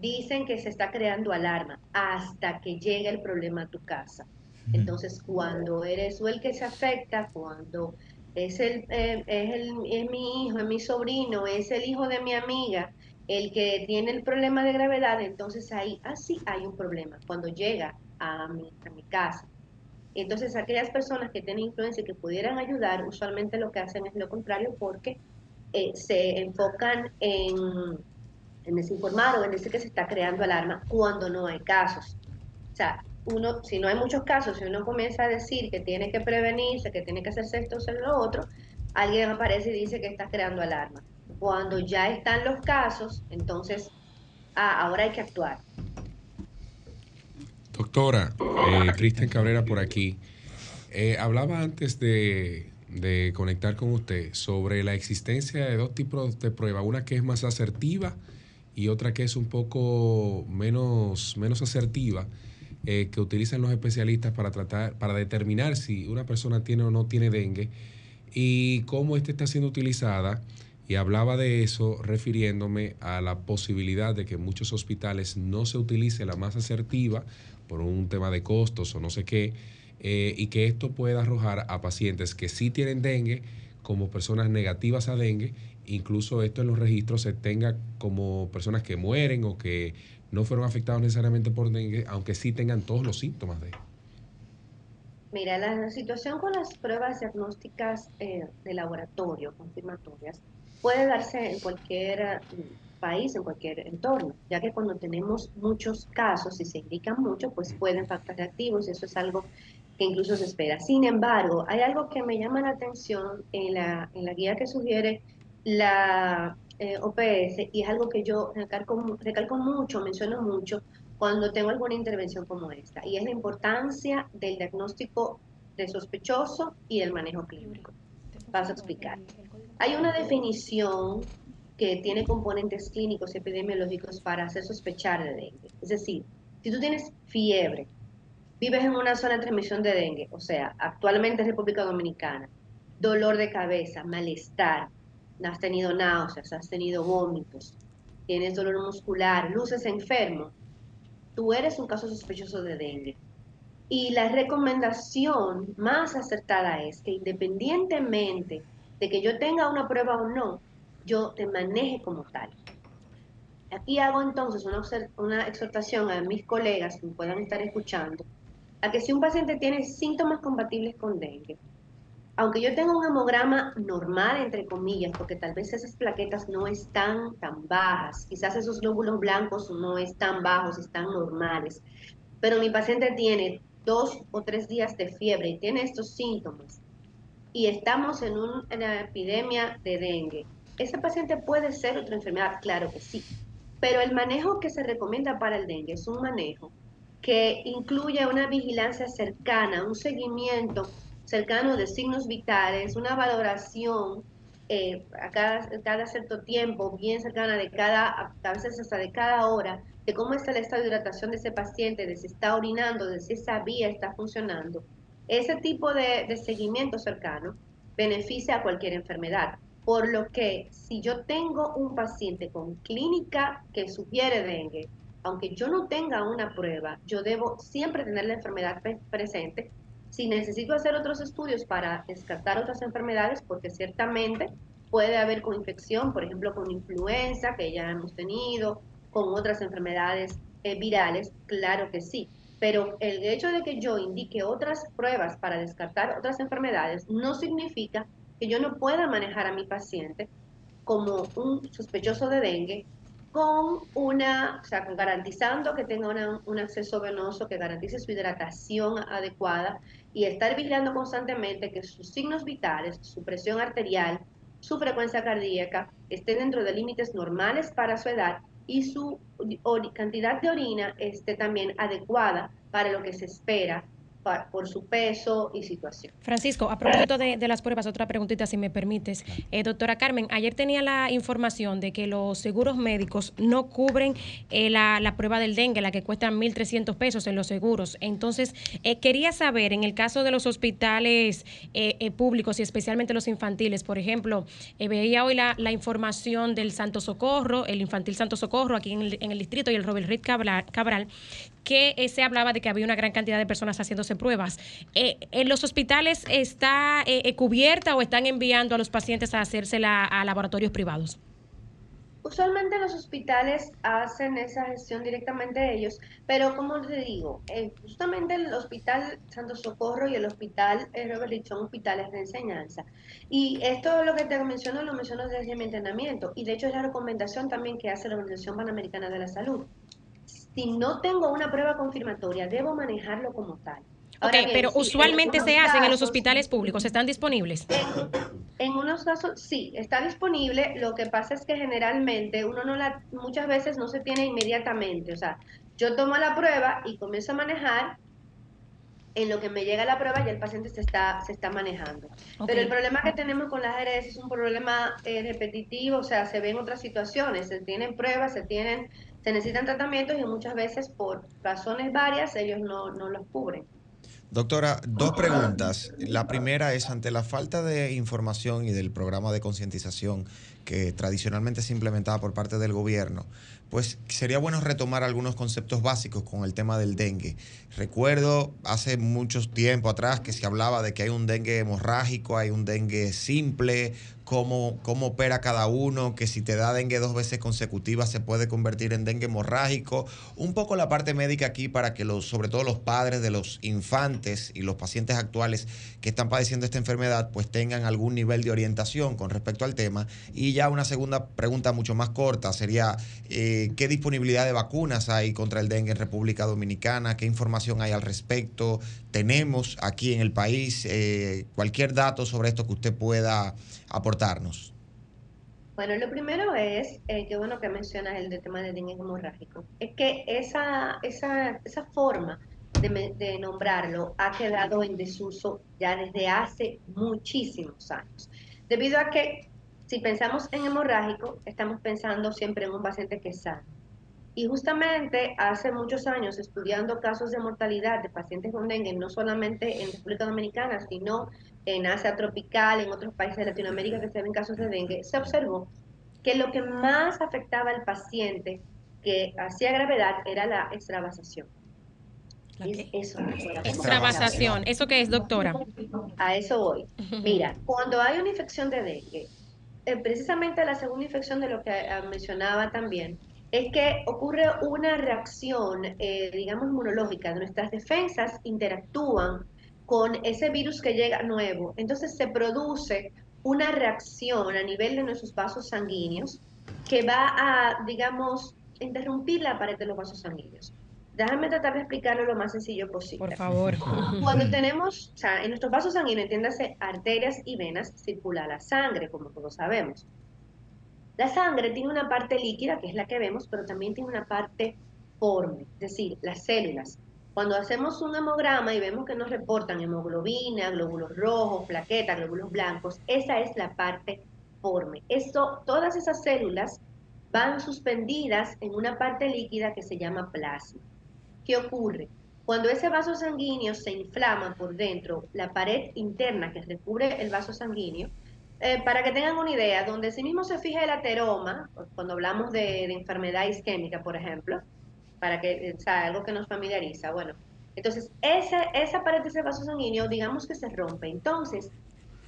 dicen que se está creando alarma hasta que llega el problema a tu casa. Entonces, cuando eres tú el que se afecta, cuando es, el, eh, es, el, es mi hijo, es mi sobrino, es el hijo de mi amiga, el que tiene el problema de gravedad, entonces ahí, así ah, hay un problema cuando llega a mi, a mi casa. Entonces aquellas personas que tienen influencia y que pudieran ayudar, usualmente lo que hacen es lo contrario porque eh, se enfocan en, en desinformar o en decir que se está creando alarma cuando no hay casos. O sea, uno, si no hay muchos casos, si uno comienza a decir que tiene que prevenirse, que tiene que hacerse esto o lo otro, alguien aparece y dice que está creando alarma. Cuando ya están los casos, entonces ah, ahora hay que actuar. Doctora, eh, Cristian Cabrera por aquí. Eh, hablaba antes de, conectar con usted sobre la existencia de dos tipos de prueba, una que es más asertiva y otra que es un poco menos, menos asertiva. Eh, que utilizan los especialistas para tratar, para determinar si una persona tiene o no tiene dengue y cómo ésta está siendo utilizada. Y hablaba de eso refiriéndome a la posibilidad de que en muchos hospitales no se utilice la más asertiva por un tema de costos o no sé qué, eh, y que esto pueda arrojar a pacientes que sí tienen dengue como personas negativas a dengue, incluso esto en los registros se tenga como personas que mueren o que no fueron afectados necesariamente por dengue, aunque sí tengan todos los síntomas de. Mira, la situación con las pruebas diagnósticas eh, de laboratorio, confirmatorias, puede darse en cualquier mm, país, en cualquier entorno, ya que cuando tenemos muchos casos y se indican mucho, pues pueden factores activos y eso es algo que incluso se espera. Sin embargo, hay algo que me llama la atención en la, en la guía que sugiere la eh, OPS y es algo que yo recalco, recalco mucho, menciono mucho cuando tengo alguna intervención como esta, y es la importancia del diagnóstico de sospechoso y el manejo clínico. Paso a explicar. Hay una definición que tiene componentes clínicos y epidemiológicos para hacer sospechar de dengue. Es decir, si tú tienes fiebre, vives en una zona de transmisión de dengue, o sea, actualmente en República Dominicana, dolor de cabeza, malestar, has tenido náuseas, has tenido vómitos, tienes dolor muscular, luces enfermo, tú eres un caso sospechoso de dengue. Y la recomendación más acertada es que independientemente de que yo tenga una prueba o no, yo te maneje como tal. Aquí hago entonces una, una exhortación a mis colegas que me puedan estar escuchando, a que si un paciente tiene síntomas compatibles con dengue, aunque yo tenga un hemograma normal, entre comillas, porque tal vez esas plaquetas no están tan bajas, quizás esos glóbulos blancos no están bajos, están normales, pero mi paciente tiene dos o tres días de fiebre y tiene estos síntomas, y estamos en una epidemia de dengue, ¿ese paciente puede ser otra enfermedad? Claro que sí, pero el manejo que se recomienda para el dengue es un manejo que incluye una vigilancia cercana, un seguimiento cercano de signos vitales, una valoración eh, a cada, cada, cierto tiempo, bien cercana de cada, a veces hasta de cada hora, de cómo está el estado de hidratación de ese paciente, de si está orinando, de si esa vía está funcionando. Ese tipo de, seguimiento cercano beneficia a cualquier enfermedad. Por lo que si yo tengo un paciente con clínica que sugiere dengue, aunque yo no tenga una prueba, yo debo siempre tener la enfermedad presente si necesito hacer otros estudios para descartar otras enfermedades, porque ciertamente puede haber coinfección, por ejemplo, con influenza, que ya hemos tenido, con otras enfermedades eh, virales, claro que sí. Pero el hecho de que yo indique otras pruebas para descartar otras enfermedades no significa que yo no pueda manejar a mi paciente como un sospechoso de dengue con una, o sea, garantizando que tenga un acceso venoso, que garantice su hidratación adecuada y estar vigilando constantemente que sus signos vitales, su presión arterial, su frecuencia cardíaca estén dentro de límites normales para su edad y su cantidad de orina esté también adecuada para lo que se espera por su peso y situación. Francisco, a propósito de, las pruebas, otra preguntita si me permites. Eh, doctora Carmen, ayer tenía la información de que los seguros médicos no cubren eh, la, prueba del dengue, la que cuesta 1.300 pesos en los seguros. Entonces, eh, quería saber, en el caso de los hospitales públicos y especialmente los infantiles, por ejemplo, veía hoy la, información del Santo Socorro, el Infantil Santo Socorro aquí en el, en el distrito y el Robert Reed Cabral, Cabral que se hablaba de que había una gran cantidad de personas haciéndose pruebas. Eh, ¿En los hospitales está eh, eh, cubierta o están enviando a los pacientes a hacérsela a laboratorios privados? Usualmente los hospitales hacen esa gestión directamente ellos, pero como te digo, justamente el Hospital Santo Socorro y el Hospital Robert son hospitales de enseñanza. Y esto lo que te menciono, lo menciono desde mi entrenamiento, y de hecho es la recomendación también que hace la Organización Panamericana de la Salud si no tengo una prueba confirmatoria, debo manejarlo como tal. ok, pero usualmente se hacen en los hospitales públicos, ¿están disponibles? En, unos casos sí, está disponible, lo que pasa es que generalmente uno no la, muchas veces no se tiene inmediatamente, o sea, yo tomo la prueba y comienzo a manejar, en lo que me llega la prueba ya el paciente se está, se está manejando. Pero el problema que tenemos con las ARS es un problema eh, repetitivo, o sea, se ven otras situaciones, se tienen pruebas, se tienen se necesitan tratamientos y muchas veces por razones varias ellos no, no los cubren. Doctora, dos preguntas. La primera es ante la falta de información y del programa de concientización que tradicionalmente se implementaba por parte del gobierno, pues sería bueno retomar algunos conceptos básicos con el tema del dengue. Recuerdo hace mucho tiempo atrás que se hablaba de que hay un dengue hemorrágico, hay un dengue simple, cómo, cómo opera cada uno, que si te da dengue dos veces consecutivas se puede convertir en dengue hemorrágico. Un poco la parte médica aquí para que los, sobre todo los padres de los infantes y los pacientes actuales que están padeciendo esta enfermedad, pues tengan algún nivel de orientación con respecto al tema. Y ya una segunda pregunta mucho más corta sería, eh, ¿qué disponibilidad de vacunas hay contra el dengue en República Dominicana? ¿Qué información hay al respecto? ¿Tenemos aquí en el país eh, cualquier dato sobre esto que usted pueda aportarnos? Bueno, lo primero es, eh, qué bueno que mencionas el tema del dengue hemorrágico, es que esa, esa, esa forma de, de, nombrarlo ha quedado en desuso ya desde hace muchísimos años, debido a que si pensamos en hemorrágico, estamos pensando siempre en un paciente que es sano. Y justamente hace muchos años, estudiando casos de mortalidad de pacientes con dengue, no solamente en República Dominicana, sino en Asia tropical, en otros países de Latinoamérica que se ven casos de dengue, se observó que lo que más afectaba al paciente que hacía gravedad era la extravasación. Es eso. Extravasación. ¿Eso qué es, doctora? A eso voy. Mira, cuando hay una infección de dengue, eh, precisamente la segunda infección de lo que eh, mencionaba también, es que ocurre una reacción, eh, digamos, inmunológica. Nuestras defensas interactúan con ese virus que llega nuevo. Entonces se produce una reacción a nivel de nuestros vasos sanguíneos que va a, digamos, interrumpir la pared de los vasos sanguíneos. Déjame tratar de explicarlo lo más sencillo posible. Por favor. Cuando tenemos, o sea, en nuestros vasos sanguíneos, entiéndase, arterias y venas, circula la sangre, como todos sabemos. La sangre tiene una parte líquida, que es la que vemos, pero también tiene una parte forme, es decir, las células. Cuando hacemos un hemograma y vemos que nos reportan hemoglobina, glóbulos rojos, plaquetas, glóbulos blancos, esa es la parte forme. Eso, todas esas células van suspendidas en una parte líquida que se llama plasma. ¿Qué ocurre? Cuando ese vaso sanguíneo se inflama por dentro, la pared interna que recubre el vaso sanguíneo, eh, para que tengan una idea, donde sí mismo se fija el ateroma, cuando hablamos de, enfermedad isquémica, por ejemplo, para que sea algo que nos familiariza, bueno, entonces esa, esa pared de ese vaso sanguíneo, digamos que se rompe. Entonces,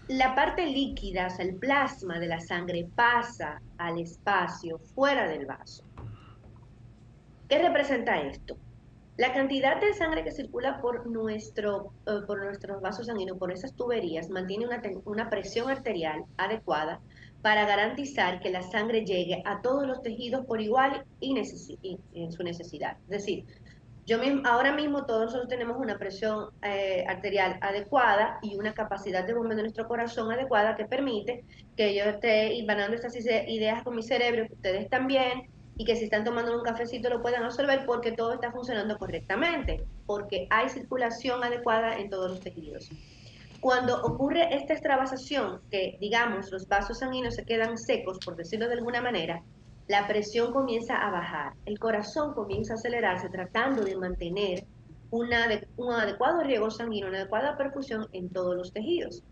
la parte líquida, o sea, el plasma de la sangre pasa al espacio fuera del vaso. ¿Qué representa esto? La cantidad de sangre que circula por, nuestro, eh, por nuestros vasos sanguíneos, por esas tuberías, mantiene una, una presión arterial adecuada para garantizar que la sangre llegue a todos los tejidos por igual y, en su necesidad. Es decir, yo mismo, ahora mismo todos nosotros tenemos una presión eh, arterial adecuada y una capacidad de bombeo de nuestro corazón adecuada que permite que yo esté ganando estas ideas con mi cerebro, que ustedes también, y que si están tomando un cafecito lo puedan absorber porque todo está funcionando correctamente, porque hay circulación adecuada en todos los tejidos. Cuando ocurre esta extravasación, que digamos los vasos sanguíneos se quedan secos, por decirlo de alguna manera, la presión comienza a bajar, el corazón comienza a acelerarse tratando de mantener una, un adecuado riego sanguíneo, una adecuada perfusión en todos los tejidos.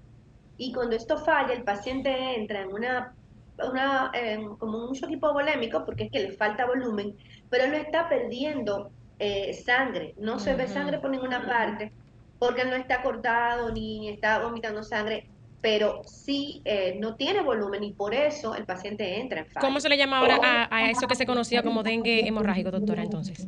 Y cuando esto falla, el paciente entra en una una, eh, como un shock hipovolémico porque es que le falta volumen, pero no está perdiendo eh, sangre, no se ve sangre por ninguna parte porque no está cortado ni está vomitando sangre, pero sí eh, no tiene volumen y por eso el paciente entra en ¿Cómo se le llama ahora a, eso que se conocía como dengue hemorrágico, doctora, entonces?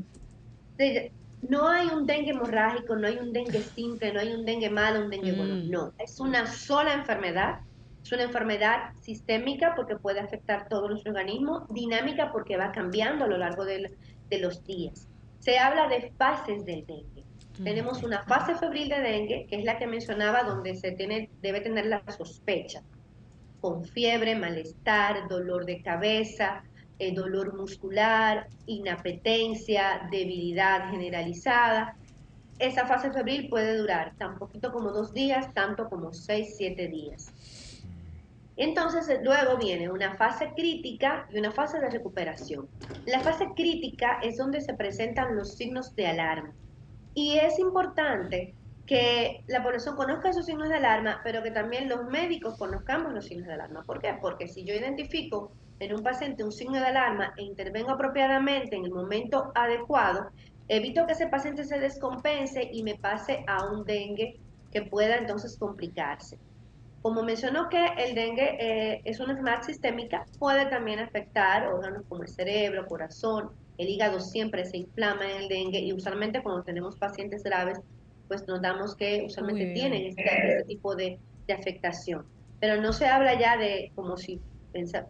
No hay un dengue hemorrágico, no hay un dengue simple, no hay un dengue malo, un dengue bueno, mm. no, es una sola enfermedad es una enfermedad sistémica porque puede afectar todo nuestro organismo, dinámica porque va cambiando a lo largo de, los días. Se habla de fases del dengue. Tenemos una fase febril de dengue, que es la que mencionaba, donde se tiene, debe tener la sospecha, con fiebre, malestar, dolor de cabeza, eh, dolor muscular, inapetencia, debilidad generalizada. Esa fase febril puede durar tan poquito como dos días, tanto como seis, siete días. Entonces, eh, luego viene una fase crítica y una fase de recuperación. La fase crítica es donde se presentan los signos de alarma. Y es importante que la población conozca esos signos de alarma, pero que también los médicos conozcamos los signos de alarma. ¿Por qué? Porque si yo identifico en un paciente un signo de alarma e intervengo apropiadamente en el momento adecuado, evito que ese paciente se descompense y me pase a un dengue que pueda entonces complicarse. Como mencionó que el dengue eh, es una enfermedad sistémica, puede también afectar órganos como el cerebro, corazón, el hígado siempre se inflama en el dengue y usualmente cuando tenemos pacientes graves, pues notamos que usualmente tienen este, este, tipo de, afectación. Pero no se habla ya de como si,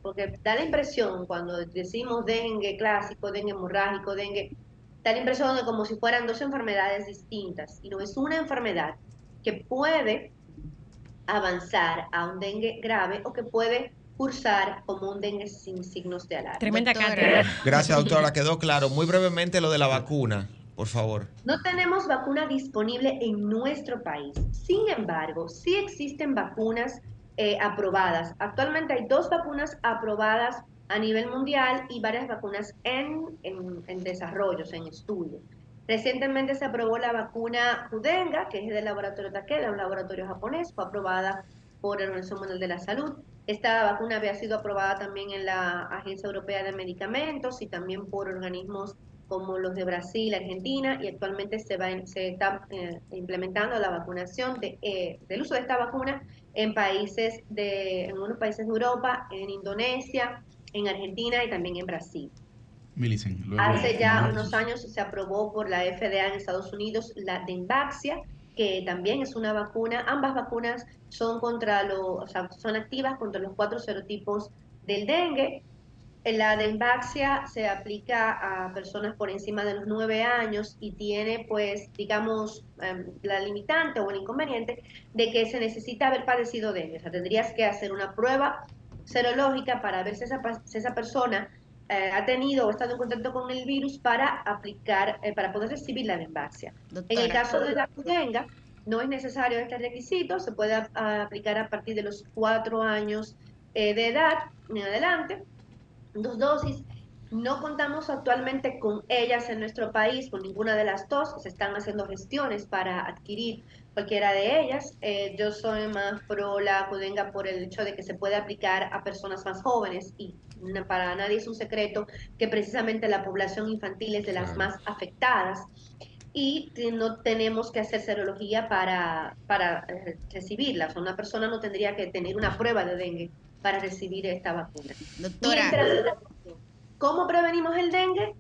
porque da la impresión cuando decimos dengue clásico, dengue hemorrágico, dengue, da la impresión de como si fueran dos enfermedades distintas y no es una enfermedad que puede avanzar a un dengue grave o que puede cursar como un dengue sin signos de alarma. Tremenda cantidad. Gracias, doctora. Quedó claro. Muy brevemente lo de la vacuna, por favor. No tenemos vacuna disponible en nuestro país. Sin embargo, sí existen vacunas eh, aprobadas. Actualmente hay dos vacunas aprobadas a nivel mundial y varias vacunas en, en, en desarrollos, en estudio. Recientemente se aprobó la vacuna Judenga, que es del laboratorio Takeda, un laboratorio japonés, fue aprobada por el Organización Mundial de la Salud. Esta vacuna había sido aprobada también en la Agencia Europea de Medicamentos y también por organismos como los de Brasil, Argentina, y actualmente se, está eh, implementando la vacunación eh, del uso de esta vacuna en países de, en algunos países de Europa, en Indonesia, en Argentina y también en Brasil. Hace ya unos años se aprobó por la FDA en Estados Unidos la Denvaxia, que también es una vacuna. Ambas vacunas son contra los, o sea, son activas contra los cuatro serotipos del dengue. La Denvaxia se aplica a personas por encima de los nueve años y tiene, pues, digamos, em, la limitante o el inconveniente de que se necesita haber padecido dengue. O sea, tendrías que hacer una prueba serológica para ver si esa, si esa persona eh, ha tenido o estado en contacto con el virus para aplicar, eh, para poder recibir la dembaxia. En el caso de la pudenga, no es necesario este requisito, se puede aplicar a partir de los cuatro años eh, de edad en adelante, dos dosis. No contamos actualmente con ellas en nuestro país, con ninguna de las dos. Se están haciendo gestiones para adquirir cualquiera de ellas. yo soy más pro la pudenga por el hecho de que se puede aplicar a personas más jóvenes y para nadie es un secreto que precisamente la población infantil es de las más afectadas y no tenemos que hacer serología para, para eh, recibirla. O una persona no tendría que tener una prueba de dengue para recibir esta vacuna. Doctora. ¿Cómo prevenimos el dengue?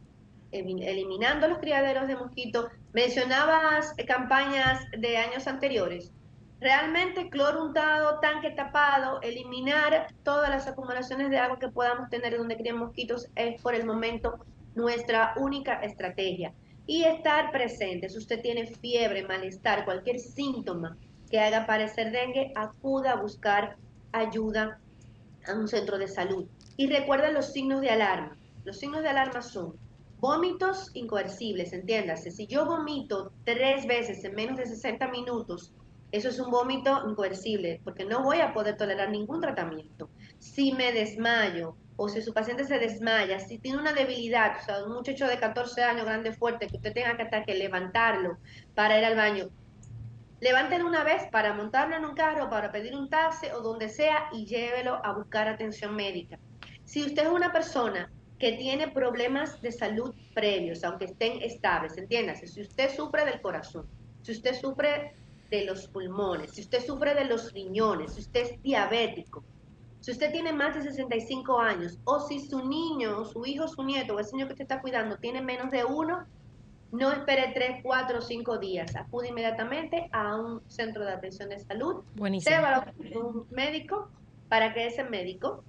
Eliminando los criaderos de mosquitos. Mencionabas campañas de años anteriores. Realmente cloro untado, tanque tapado, eliminar todas las acumulaciones de agua que podamos tener donde crían mosquitos es por el momento nuestra única estrategia. Y estar presente. Si usted tiene fiebre, malestar, cualquier síntoma que haga parecer dengue, acuda a buscar ayuda a un centro de salud. Y recuerda los signos de alarma. Los signos de alarma son vómitos incoercibles, entiéndase. Si yo vomito tres veces en menos de 60 minutos, eso es un vómito incoercible, porque no voy a poder tolerar ningún tratamiento. Si me desmayo o si su paciente se desmaya, si tiene una debilidad, o sea, un muchacho de 14 años grande, fuerte, que usted tenga que, hasta que levantarlo para ir al baño, levántelo una vez para montarlo en un carro, para pedir un taxi o donde sea y llévelo a buscar atención médica. Si usted es una persona que tiene problemas de salud previos, aunque estén estables, entiéndase, si usted sufre del corazón, si usted sufre de los pulmones, si usted sufre de los riñones, si usted es diabético, si usted tiene más de 65 años o si su niño, su hijo, su nieto o el niño que usted está cuidando tiene menos de uno, no espere 3, 4 o 5 días. Acude inmediatamente a un centro de atención de salud. Buenísimo. a un médico para que ese médico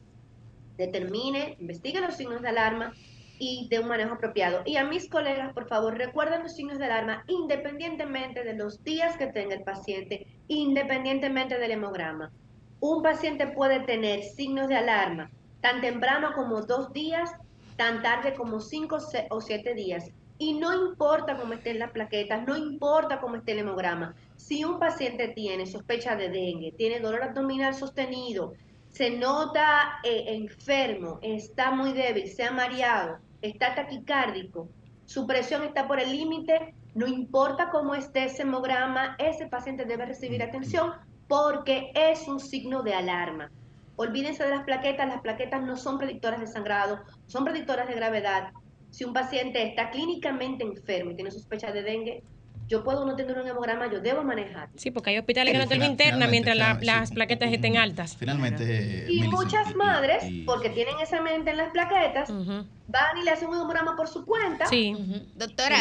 determine, investigue los signos de alarma y de un manejo apropiado. Y a mis colegas, por favor, recuerden los signos de alarma independientemente de los días que tenga el paciente, independientemente del hemograma. Un paciente puede tener signos de alarma tan temprano como dos días, tan tarde como cinco o siete días. Y no importa cómo estén las plaquetas, no importa cómo esté el hemograma. Si un paciente tiene sospecha de dengue, tiene dolor abdominal sostenido, se nota eh, enfermo, está muy débil, se ha mareado, está taquicárdico, su presión está por el límite, no importa cómo esté ese hemograma, ese paciente debe recibir atención porque es un signo de alarma. Olvídense de las plaquetas, las plaquetas no son predictoras de sangrado, son predictoras de gravedad. Si un paciente está clínicamente enfermo y tiene sospecha de dengue, yo puedo no tener un hemograma, yo debo manejar. Sí, porque hay hospitales que no tienen interna mientras las plaquetas estén altas. Finalmente. Y muchas madres, porque tienen esa mente en las plaquetas, van y le hacen un hemograma por su cuenta. Sí, doctora,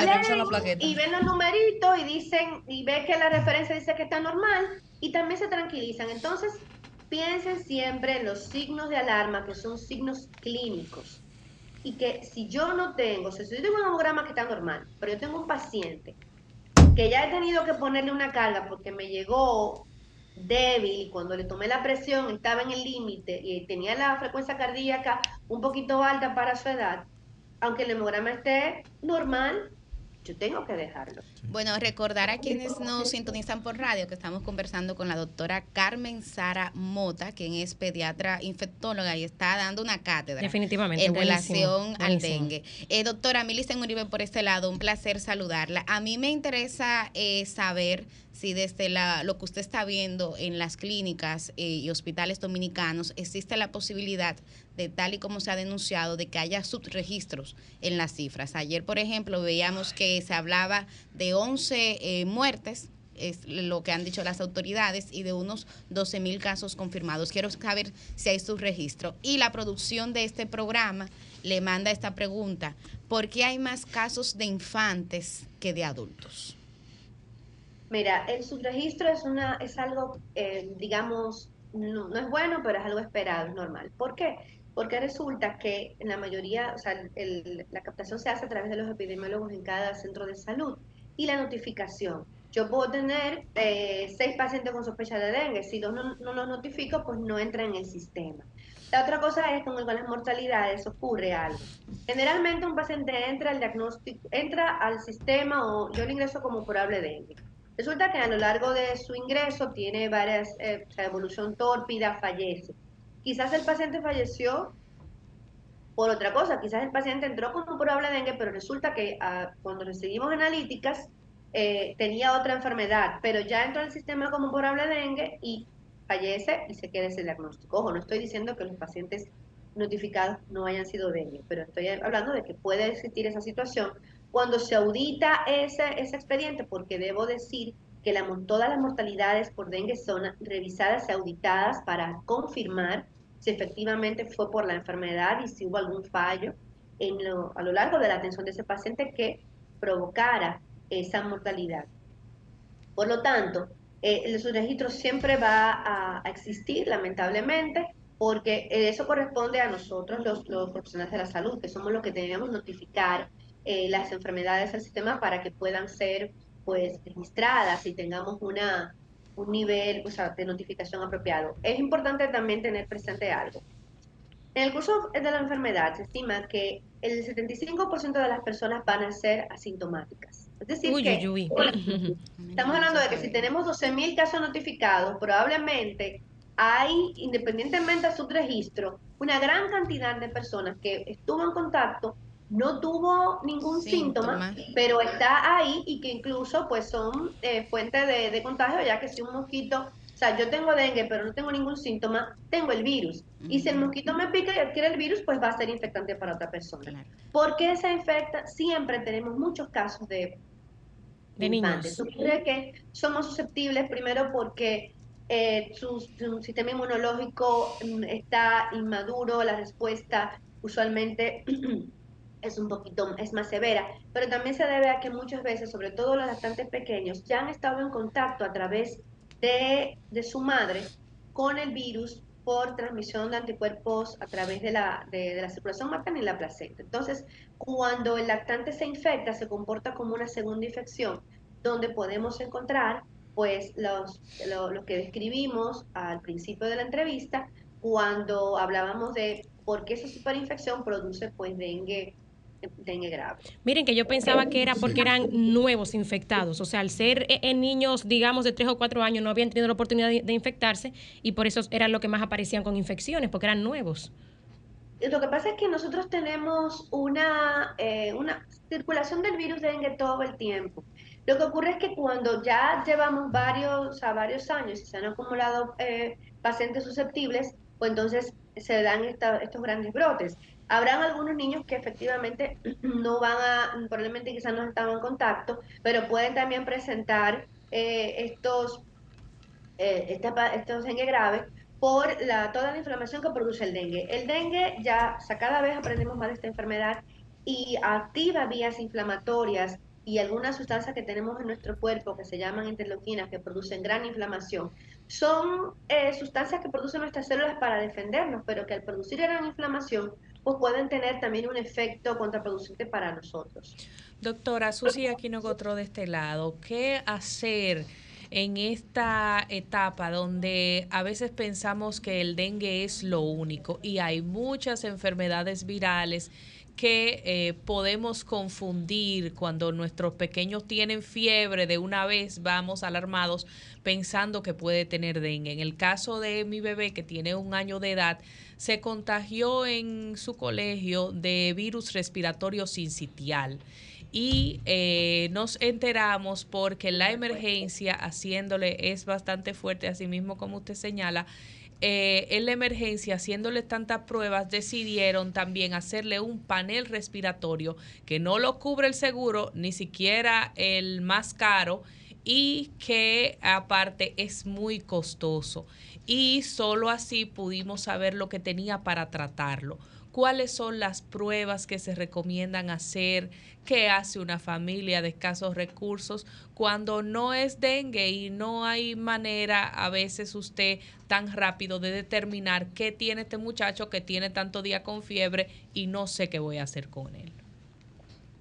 y, y ven los numeritos y dicen, y ve que la referencia dice que está normal, y también se tranquilizan. Entonces, piensen siempre en los signos de alarma, que son signos clínicos. Y que si yo no tengo, si yo tengo un hemograma que está normal, pero yo tengo un paciente que ya he tenido que ponerle una carga porque me llegó débil y cuando le tomé la presión estaba en el límite y tenía la frecuencia cardíaca un poquito alta para su edad, aunque el hemograma esté normal, yo tengo que dejarlo. Bueno, recordar a quienes nos sintonizan por radio que estamos conversando con la doctora Carmen Sara Mota, quien es pediatra infectóloga y está dando una cátedra. Definitivamente. En relación al dengue. Eh, doctora Milicen Uribe, por este lado, un placer saludarla. A mí me interesa eh, saber si desde la, lo que usted está viendo en las clínicas eh, y hospitales dominicanos existe la posibilidad de tal y como se ha denunciado, de que haya subregistros en las cifras. Ayer, por ejemplo, veíamos que se hablaba de 11 eh, muertes es lo que han dicho las autoridades, y de unos 12 mil casos confirmados. Quiero saber si hay subregistro. Y la producción de este programa le manda esta pregunta, ¿por qué hay más casos de infantes que de adultos? Mira, el subregistro es, una, es algo, eh, digamos, no, no, es bueno, pero es algo esperado, es normal. ¿Por qué? Porque resulta que en la mayoría, o sea, el, la captación se hace a través de los epidemiólogos en cada centro de salud y la notificación. Yo puedo tener eh, seis pacientes con sospecha de dengue, si dos no, los notifico, pues no entra en el sistema. La otra cosa es con, con las mortalidades ocurre algo. Generalmente un paciente entra al diagnóstico, entra al sistema o yo le ingreso como probable dengue Resulta que a lo largo de su ingreso tiene varias, eh, evolución tórpida, fallece. Quizás el paciente falleció por otra cosa, quizás el paciente entró con un probable dengue, pero resulta que ah, cuando recibimos analíticas eh, tenía otra enfermedad, pero ya entró al sistema como probable dengue y fallece y se queda ese diagnóstico. Ojo, no estoy diciendo que los pacientes notificados no hayan sido dengue, pero estoy hablando de que puede existir esa situación cuando se audita ese, ese expediente, porque debo decir que todas las mortalidades por dengue son revisadas y auditadas para confirmar si efectivamente fue por la enfermedad y si hubo algún fallo en a lo largo de la atención de ese paciente que provocara esa mortalidad. Por lo tanto, eh, el subregistro siempre va a, a, existir, lamentablemente, porque eso corresponde a nosotros, los, los profesionales de la salud, que somos los que debemos notificar eh, las enfermedades al sistema para que puedan ser pues registradas y tengamos una, un nivel de notificación apropiado. Es importante también tener presente algo. En el curso de la enfermedad se estima que el 75% de las personas van a ser asintomáticas. Es decir, que estamos hablando de que si tenemos 12.000 casos notificados, probablemente hay, independientemente de su registro, una gran cantidad de personas que estuvo en contacto no tuvo ningún síntoma, pero está ahí y que incluso pues son eh, fuentes de, contagio, ya que si un mosquito, o sea, yo tengo dengue, pero no tengo ningún síntoma, tengo el virus. Y si el mosquito me pica y adquiere el virus, pues va a ser infectante para otra persona. ¿Por qué se infecta? Siempre tenemos muchos casos de, de niños. Ocurre que somos susceptibles primero porque eh, su, su, sistema inmunológico mm, está inmaduro, la respuesta usualmente es un poquito, es más severa, pero también se debe a que muchas veces, sobre todo los lactantes pequeños, ya han estado en contacto a través de, de su madre con el virus por transmisión de anticuerpos a través de la, de, de la circulación materna y la placenta. Entonces, cuando el lactante se infecta, se comporta como una segunda infección, donde podemos encontrar pues los, lo, lo que describimos al principio de la entrevista, cuando hablábamos de por qué esa superinfección produce pues dengue dengue grave. Miren que yo pensaba que era porque eran nuevos infectados, o sea, al ser en niños, digamos, de 3 o 4 años no habían tenido la oportunidad de, infectarse y por eso eran lo que más aparecían con infecciones, porque eran nuevos. Lo que pasa es que nosotros tenemos una, eh, una circulación del virus dengue todo el tiempo. Lo que ocurre es que cuando ya llevamos varios, a varios años y se han acumulado eh, pacientes susceptibles, pues entonces se dan estos grandes brotes. Habrán algunos niños que efectivamente no van a, probablemente quizás no estaban en contacto, pero pueden también presentar eh, estos, eh, estos dengue graves por la, toda la inflamación que produce el dengue. El dengue ya, cada vez aprendemos más de esta enfermedad y activa vías inflamatorias y algunas sustancias que tenemos en nuestro cuerpo que se llaman interleuquinas que producen gran inflamación son eh, sustancias que producen nuestras células para defendernos, pero que al producir gran inflamación pueden tener también un efecto contraproducente para nosotros. Doctora Susi Aquino Gotro de este lado, ¿qué hacer en esta etapa donde a veces pensamos que el dengue es lo único y hay muchas enfermedades virales que eh, podemos confundir cuando nuestros pequeños tienen fiebre, de una vez vamos alarmados pensando que puede tener dengue. En el caso de mi bebé que tiene un año de edad, se contagió en su colegio de virus respiratorio sincitial y eh, nos enteramos porque la emergencia haciéndole es bastante fuerte, así mismo como usted señala, eh, en la emergencia, haciéndole tantas pruebas, decidieron también hacerle un panel respiratorio que no lo cubre el seguro, ni siquiera el más caro, y que aparte es muy costoso. Y solo así pudimos saber lo que tenía para tratarlo. Cuáles son las pruebas que se recomiendan hacer, qué hace una familia de escasos recursos cuando no es dengue y no hay manera a veces usted tan rápido de determinar qué tiene este muchacho que tiene tanto día con fiebre y no sé qué voy a hacer con él.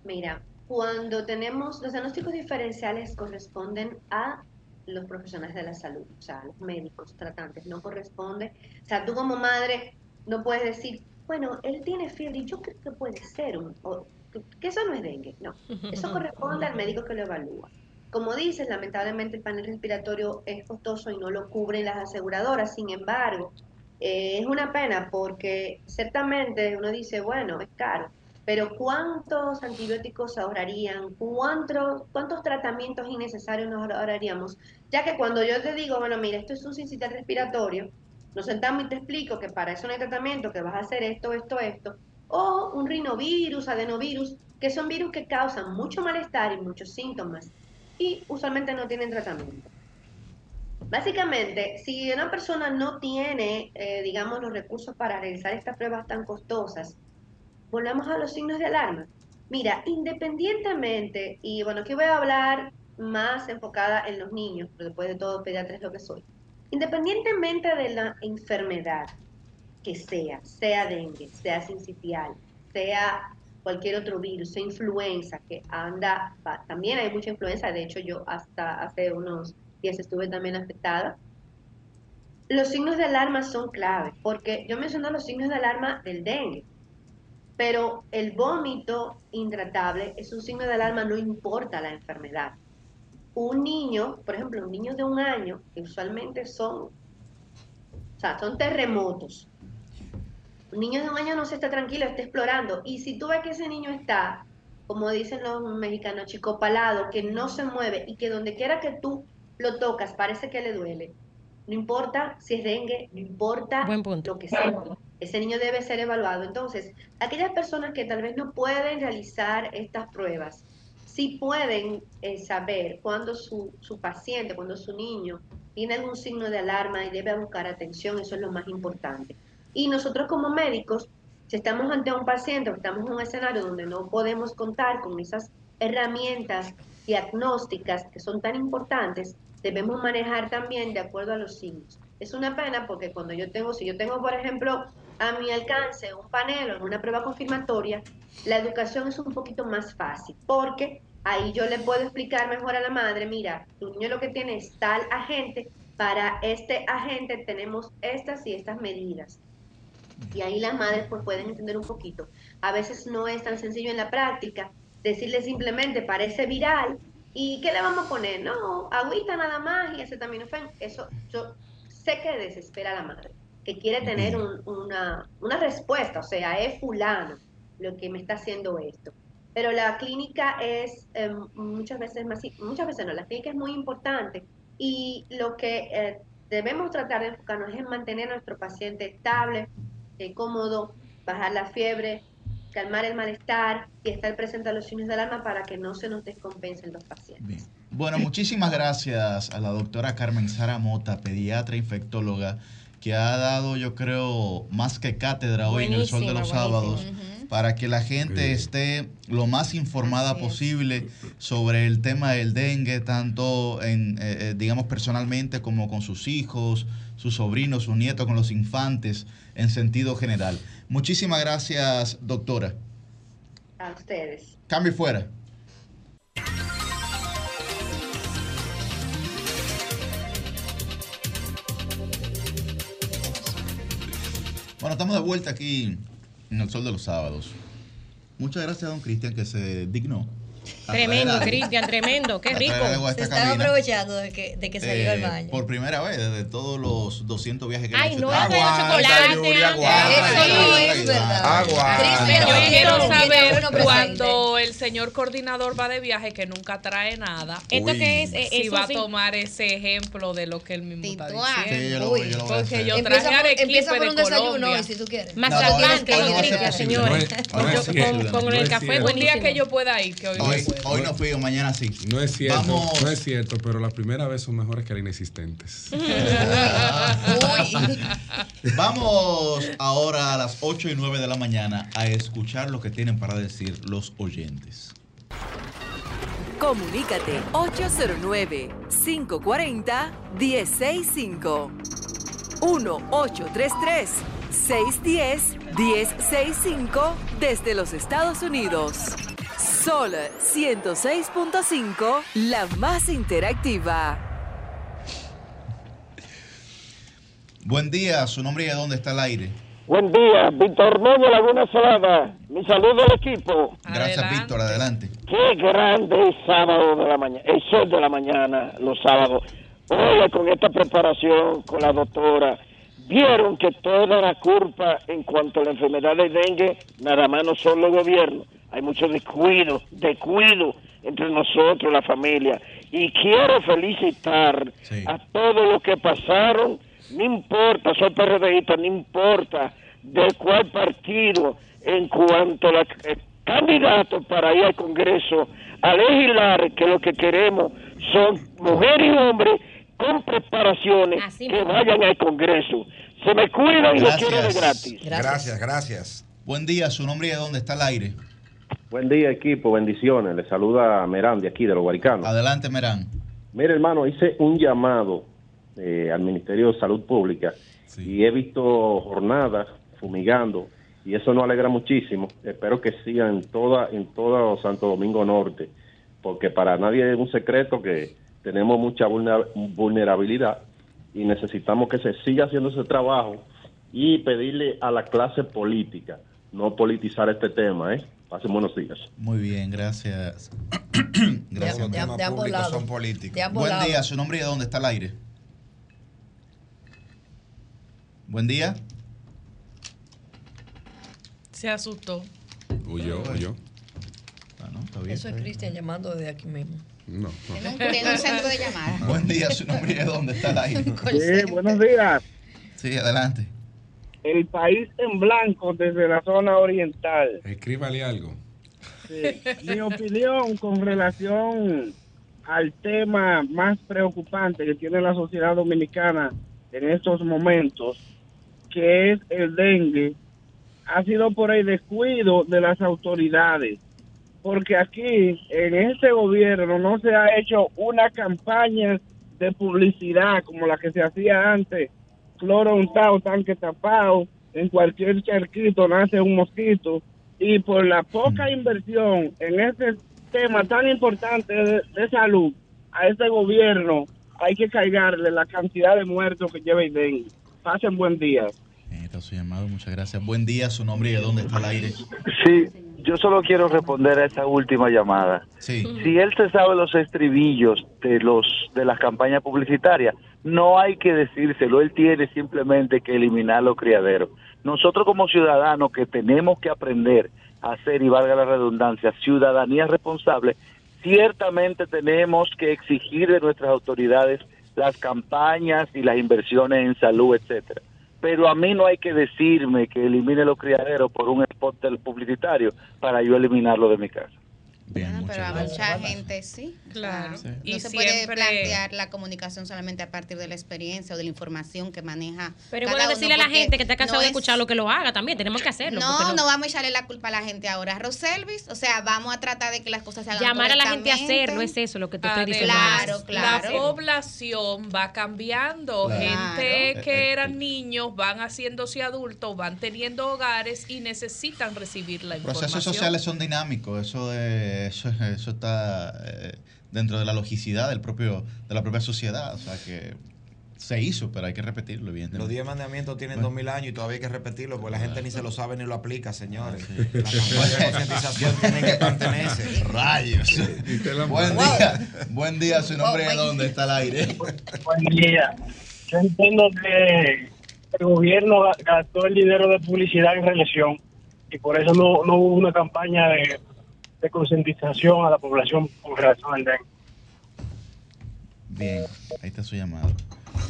Mira, cuando tenemos los diagnósticos diferenciales corresponden a los profesionales de la salud, o sea, los médicos tratantes, no corresponde, o sea, tú como madre no puedes decir, bueno, él tiene fiebre y yo creo que puede ser, un, que eso no es dengue, no, eso corresponde al médico que lo evalúa. Como dices, lamentablemente el panel respiratorio es costoso y no lo cubren las aseguradoras, sin embargo, eh, es una pena porque ciertamente uno dice, bueno, es caro, pero ¿cuántos antibióticos ahorrarían? ¿Cuántos, cuántos tratamientos innecesarios nos ahorraríamos? Ya que cuando yo te digo, bueno, mira, esto es un sincitial respiratorio, nos sentamos y te explico que para eso no hay tratamiento, que vas a hacer esto, esto, esto, o un rinovirus, adenovirus, que son virus que causan mucho malestar y muchos síntomas y usualmente no tienen tratamiento. Básicamente, si una persona no tiene, eh, digamos, los recursos para realizar estas pruebas tan costosas, volvamos a los signos de alarma. Mira, independientemente, y bueno, aquí voy a hablar más enfocada en los niños, pero después de todo pediatra es lo que soy. Independientemente de la enfermedad que sea, sea dengue, sea sincitial, sea cualquier otro virus, sea influenza, que anda, también hay mucha influenza, de hecho yo hasta hace unos días estuve también afectada. Los signos de alarma son clave, porque yo menciono los signos de alarma del dengue, pero el vómito intratable es un signo de alarma, no importa la enfermedad un niño, por ejemplo, un niño de un año, que usualmente son, o sea, son terremotos. Un niño de un año no se está tranquilo, está explorando. Y si tú ves que ese niño está, como dicen los mexicanos, chico palado, que no se mueve y que donde quiera que tú lo tocas parece que le duele, no importa si es dengue, no importa lo que sea. Ese niño debe ser evaluado. Entonces, aquellas personas que tal vez no pueden realizar estas pruebas, sí pueden eh, saber cuando su, su paciente, cuando su niño tiene algún signo de alarma y debe buscar atención, eso es lo más importante. Y nosotros como médicos, si estamos ante un paciente o estamos en un escenario donde no podemos contar con esas herramientas diagnósticas que son tan importantes, debemos manejar también de acuerdo a los signos. Es una pena porque cuando yo tengo, si yo tengo, por ejemplo, a mi alcance un panel o una prueba confirmatoria, la educación es un poquito más fácil porque ahí yo le puedo explicar mejor a la madre, mira, tu niño lo que tiene es tal agente, para este agente tenemos estas y estas medidas. Y ahí las madres pues pueden entender un poquito. A veces no es tan sencillo en la práctica decirle simplemente parece viral y ¿qué le vamos a poner? No, agüita nada más y acetaminofén. Eso yo sé que desespera a la madre que quiere tener una, respuesta, o sea, es fulano lo que me está haciendo esto. Pero la clínica es em, muchas veces más, muchas veces no, la clínica es muy importante y lo que eh, debemos tratar de enfocarnos es en mantener a nuestro paciente estable, eh, cómodo, bajar la fiebre, calmar el malestar y estar presente a los signos de alarma para que no se nos descompensen los pacientes. Bueno, muchísimas gracias a la doctora Carmen Sara Mota, pediatra infectóloga que ha dado, yo creo, más que cátedra hoy en el Sol de los Sábados, para que la gente esté lo más informada posible sobre el tema del dengue, tanto en, eh, eh, digamos, personalmente como con sus hijos, sus sobrinos, sus nietos, con los infantes, en sentido general. Muchísimas gracias, doctora. A ustedes. Cambio fuera. Bueno, estamos de vuelta aquí en el Sol de los Sábados. Muchas gracias a don Cristian que se dignó. Tremendo, Cristian, tremendo. Qué rico. Se esta estaba cabina. aprovechando de que, de que salió al Eh, baño. Por primera vez desde todos los 200 viajes que Ay, no, hecho. chocolate. Ah. Eso no es verdad. Cristian, Yo quiero saber cuando el señor coordinador va de viaje que nunca trae nada. Esto que es, eh, Si va a tomar ese ejemplo de lo que él mismo está diciendo. porque yo traje empieza por de un desayuno Colombia. hoy, si tú quieres. Más al señores. Con- el café. Un día que yo pueda ir, que hoy Hoy, no fui, o mañana sí. No es cierto, Vamos. no es cierto, pero las primeras veces son mejores que las inexistentes. Vamos ahora a las 8 y 9 de la mañana a escuchar lo que tienen para decir los oyentes. Comunícate 809-540-1065. 1-833-610-1065 desde los Estados Unidos. Sol 106.5, la más interactiva. Buen día, su nombre y de dónde está el aire. Buen día, Víctor Moño Laguna Salada. Mi saludo al equipo. Gracias, Adelante. Víctor, adelante. Qué grande es sábado de la mañana, el sol de la mañana, los sábados. Oye, con esta preparación con la doctora, vieron que toda la culpa en cuanto a la enfermedad de dengue, nada más no son los gobiernos. Hay mucho descuido, descuido entre nosotros, la familia. Y quiero felicitar Sí. a todos los que pasaron, no importa, soy PRDista, no importa de cuál partido, en cuanto a los candidatos para ir al Congreso a legislar, que lo que queremos son mujeres y hombres con preparaciones Así que vayan al Congreso. Se me cuidan y los Gracias. quiero de gratis. Gracias, gracias. Buen día, su nombre y de dónde está el aire. Buen día, equipo. Bendiciones. Le saluda Merán de aquí, de los Guaricanos. Adelante, Merán. Mire, hermano, hice un llamado eh, al Ministerio de Salud Pública y he visto jornadas fumigando y eso nos alegra muchísimo. Espero que sigan en toda en todo Santo Domingo Norte, porque para nadie es un secreto que tenemos mucha vulner- vulnerabilidad y necesitamos que se siga haciendo ese trabajo y pedirle a la clase política no politizar este tema, ¿eh? Pasen buenos días. Muy bien, gracias. gracias. Los de- de ambos lados. son políticos. De Buen lados. día, su nombre y de dónde está el aire. Buen día. Se asustó. Huyó, huyó. Ah, no, está bien, Eso es. Cristian llamando desde aquí mismo. No, no. Tiene un, centro de llamada. Buen día, su nombre y de dónde está el aire. Sí, buenos días. Sí, adelante. El país en blanco desde la zona oriental. Escríbale algo. Sí. Mi opinión con relación al tema más preocupante que tiene la sociedad dominicana en estos momentos, que es el dengue, ha sido por el descuido de las autoridades. Porque aquí, en este gobierno, no se ha hecho una campaña de publicidad como la que se hacía antes. Cloro untado, tanque tapado, en cualquier charquito nace un mosquito. Y por la poca inversión en este tema tan importante de, de salud, a este gobierno hay que cargarle la cantidad de muertos que lleva dengue. Pasen buen día. Está su llamado, muchas gracias. Buen día, su nombre y de dónde está el aire. Sí, yo solo quiero responder a esa última llamada. Sí. Si él se sabe los estribillos de los de las campañas publicitarias, no hay que decírselo, él tiene simplemente que eliminar los criaderos. Nosotros como ciudadanos que tenemos que aprender a hacer, y valga la redundancia, ciudadanía responsable, ciertamente tenemos que exigir de nuestras autoridades las campañas y las inversiones en salud, etcétera. Pero a mí no hay que decirme que elimine los criaderos por un spot publicitario para yo eliminarlo de mi casa. Bien, Bueno, muchas pero a mucha gente sí. Claro. Sí. No Y se puede plantear la comunicación solamente a partir de la experiencia o de la información que maneja. Pero cada bueno decirle a la gente que está cansado no de es- escuchar lo que lo haga también. Tenemos que hacerlo. No, no vamos a echarle la culpa a la gente ahora. Roselvis, o sea, vamos a tratar de que las cosas se hagan Llamar a la gente a hacerlo es eso lo que te estoy diciendo. Claro, claro. La población va cambiando. Claro. Gente Claro. que eran niños van haciéndose adultos, van teniendo hogares y necesitan recibir la información. Procesos sociales son dinámicos, eso, es- eso, es- eso está eh, dentro de la logicidad del propio, de la propia sociedad. O sea que Se hizo, pero hay que repetirlo, bien. Los 10 mandamientos tienen Bueno. 2000 años y todavía hay que repetirlo, porque la gente ni se lo sabe ni lo aplica, señores. Sí. La campaña de concientización tiene que mantenerse. Rayos. Buen día. Buen día, su nombre es dónde está al aire. Buen día. Yo entiendo que el gobierno ga- gastó el dinero de publicidad en reelección y por eso no, no hubo una campaña de, de concientización a la población con relación al dengue. Bien, ahí está su llamado.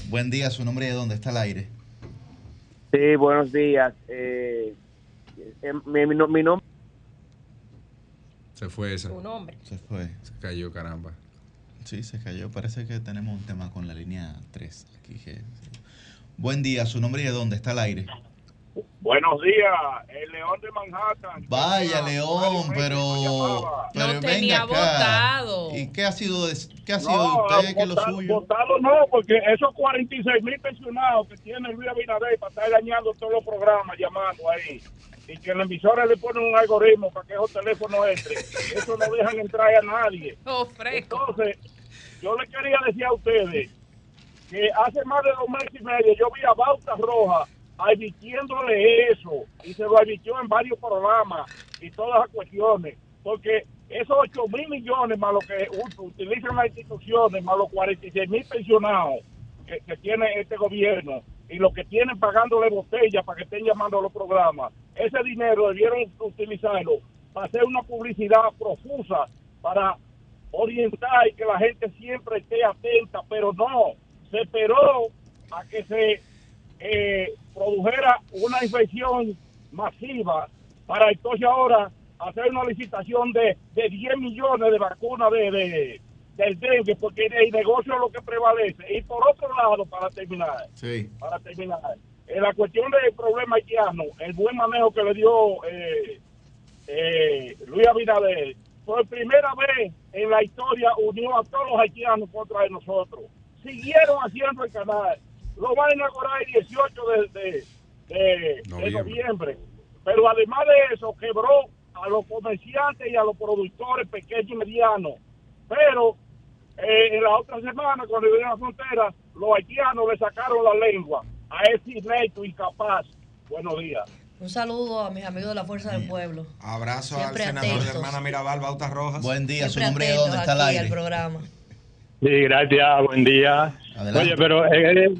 Buen día, su nombre es dónde está al aire. Sí, buenos días. Eh, eh, mi, mi no- mi nombre Se fue esa. Nombre. Se fue. Se cayó, caramba. Sí, se cayó. Parece que tenemos un tema con la línea 3 aquí. que- Buen día, su nombre y de dónde está al aire. Buenos días, el León de Manhattan. Vaya, León, pero. pero No venga tenía acá. votado. ¿Y qué ha sido de, qué ha sido No, de usted? ¿Qué es lo suyo? votado no, porque esos 46 mil pensionados que tiene Luis Abinader para estar dañando todos los programas llamando ahí. Y que la emisora le ponen un algoritmo para que esos teléfonos entren. Eso no dejan entrar a nadie. Oh, fresco. Entonces, yo le quería decir a ustedes que hace más de dos meses y medio yo vi a Bauta Roja advirtiéndole eso y se lo advirtió en varios programas y todas las cuestiones porque esos 8 mil millones más lo que utilizan las instituciones más los 46 mil pensionados que, que tiene este gobierno y los que tienen pagándole botellas para que estén llamando a los programas ese dinero debieron utilizarlo para hacer una publicidad profusa para orientar y que la gente siempre esté atenta, pero no, se esperó a que se eh, produjera una infección masiva para entonces ahora hacer una licitación de, de 10 millones de vacunas de, de- del dengue, porque el negocio es lo que prevalece. Y por otro lado, para terminar, Sí. para terminar, en la cuestión del problema haitiano, el buen manejo que le dio eh, eh, Luis Abinader, por primera vez en la historia unió a todos los haitianos contra de nosotros. Siguieron haciendo el canal. Lo van a inaugurar el 18 de, de, de- de Noviembre. Pero además de eso, quebró a los comerciantes y a los productores pequeños y medianos. Pero eh, en la otra semana, cuando vinieron a la frontera, los haitianos le sacaron la lengua a ese inepto incapaz. Buenos días. Un saludo a mis amigos de la Fuerza del Pueblo. Abrazo Siempre al senador de atentos. hermana Mirabal, Bautas Rojas. Buen día, su Siempre nombre y de atentos dónde está aquí aire. al programa. Sí, gracias, buen día. Adelante. Oye, pero es,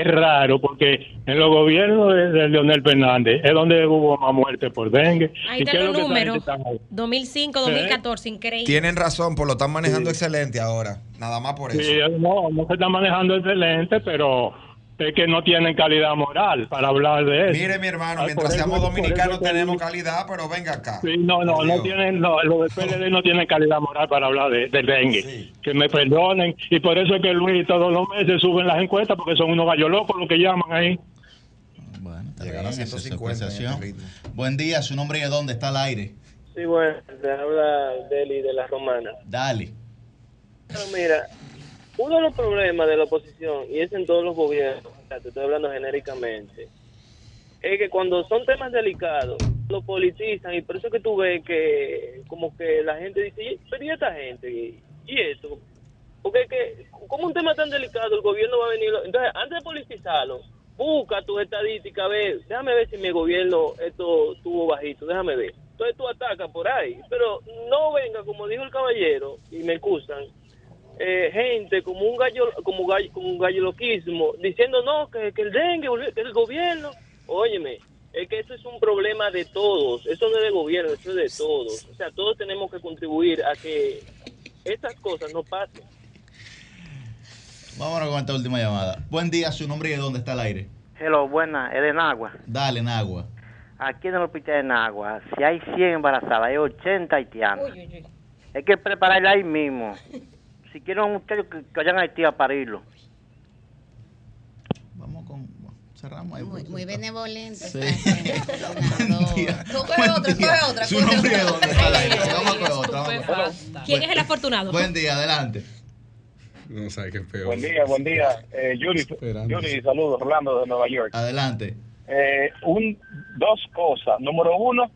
es raro porque en los gobiernos de, de Leonel Fernández es donde hubo más muertes por dengue. Ahí ¿Y están los números. gente está- 2005, 2014, increíble. Tienen razón, pues lo están manejando excelente ahora. Nada más por eso. Sí, no, no se está manejando excelente, pero es que no tienen calidad moral para hablar de eso. Mire, mi hermano, Ay, mientras seamos eso dominicanos tenemos calidad, pero venga acá. Sí, no, no, no tienen, no, los del PLD no tienen calidad moral para hablar de, del dengue. Que me perdonen. Y por eso es que Luis todos los meses suben las encuestas porque son unos gallos locos los que llaman ahí. Bueno, está Llegar a bien, esa es su 150 en este apreciación. Buen día, su nombre y de dónde está al aire. Sí, bueno, te habla Deli de la Romana. Dale. Pero mira, uno de los problemas de la oposición, y es en todos los gobiernos, te estoy hablando genéricamente, es que cuando son temas delicados, lo politizan, y por eso es que tú ves que como que la gente dice, "¿Y- pero ¿y esta gente? ¿Y, esto? Porque es que, como un tema tan delicado, el gobierno va a venir... Entonces, antes de politizarlo, busca tus estadísticas, a ver, déjame ver si mi gobierno esto estuvo bajito, déjame ver. Entonces tú atacas por ahí, pero no venga, como dijo el caballero, y me excusan, eh, gente como un gallo, como gallo, como un gallo loquismo, diciendo no, que, que el dengue, que el gobierno, óyeme, es que eso es un problema de todos, eso no es del gobierno, eso es de todos. O sea, todos tenemos que contribuir a que estas cosas no pasen. Vámonos con esta última llamada. Buen día, su nombre y de dónde está al aire. Hello, buena, es de Nagua. Dale, Nagua. Aquí en el hospital de Nagua, si hay 100 embarazadas, hay 80 haitianas. Hay que prepararla ahí mismo. Si quieren ustedes que, que vayan a Haití a parirlo. Cerramos ahí. Muy, muy benevolente. Sí. Tú coge otra, coge otra. Su nombre y de otra. dónde está aire. Vamos a coger otra. vamos ¿Quién es el afortunado? Buen día, adelante. No sabes qué es peor. Buen día, buen día. Eh, Yuri, Yuri, saludos, Orlando de Nueva York. Adelante. Eh, un, dos cosas. Número uno,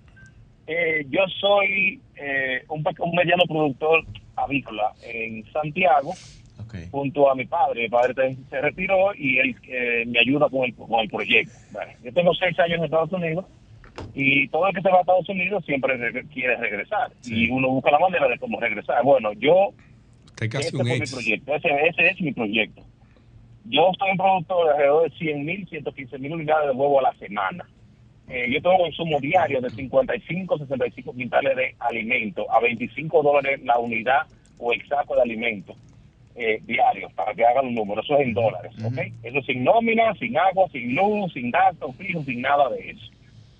eh, yo soy eh, un, un mediano productor avícola en Santiago junto a mi padre. Mi padre se retiró y él eh, me ayuda con el, con el proyecto. Bueno, yo tengo seis años en Estados Unidos y todo el que se va a Estados Unidos siempre re- quiere regresar y uno busca la manera de cómo regresar. Bueno, yo casi este un fue mi proyecto, ese, ese es mi proyecto. Yo soy un productor de alrededor de 100 mil, 115 mil unidades de huevo a la semana. Eh, yo tengo un consumo diario de 55, 65 quintales de alimento a 25 dólares la unidad o el saco de alimento eh, diario, para que hagan un número. Eso es en dólares, ¿ok? Eso sin nómina, sin agua, sin luz, sin gastos fijos, sin nada de eso.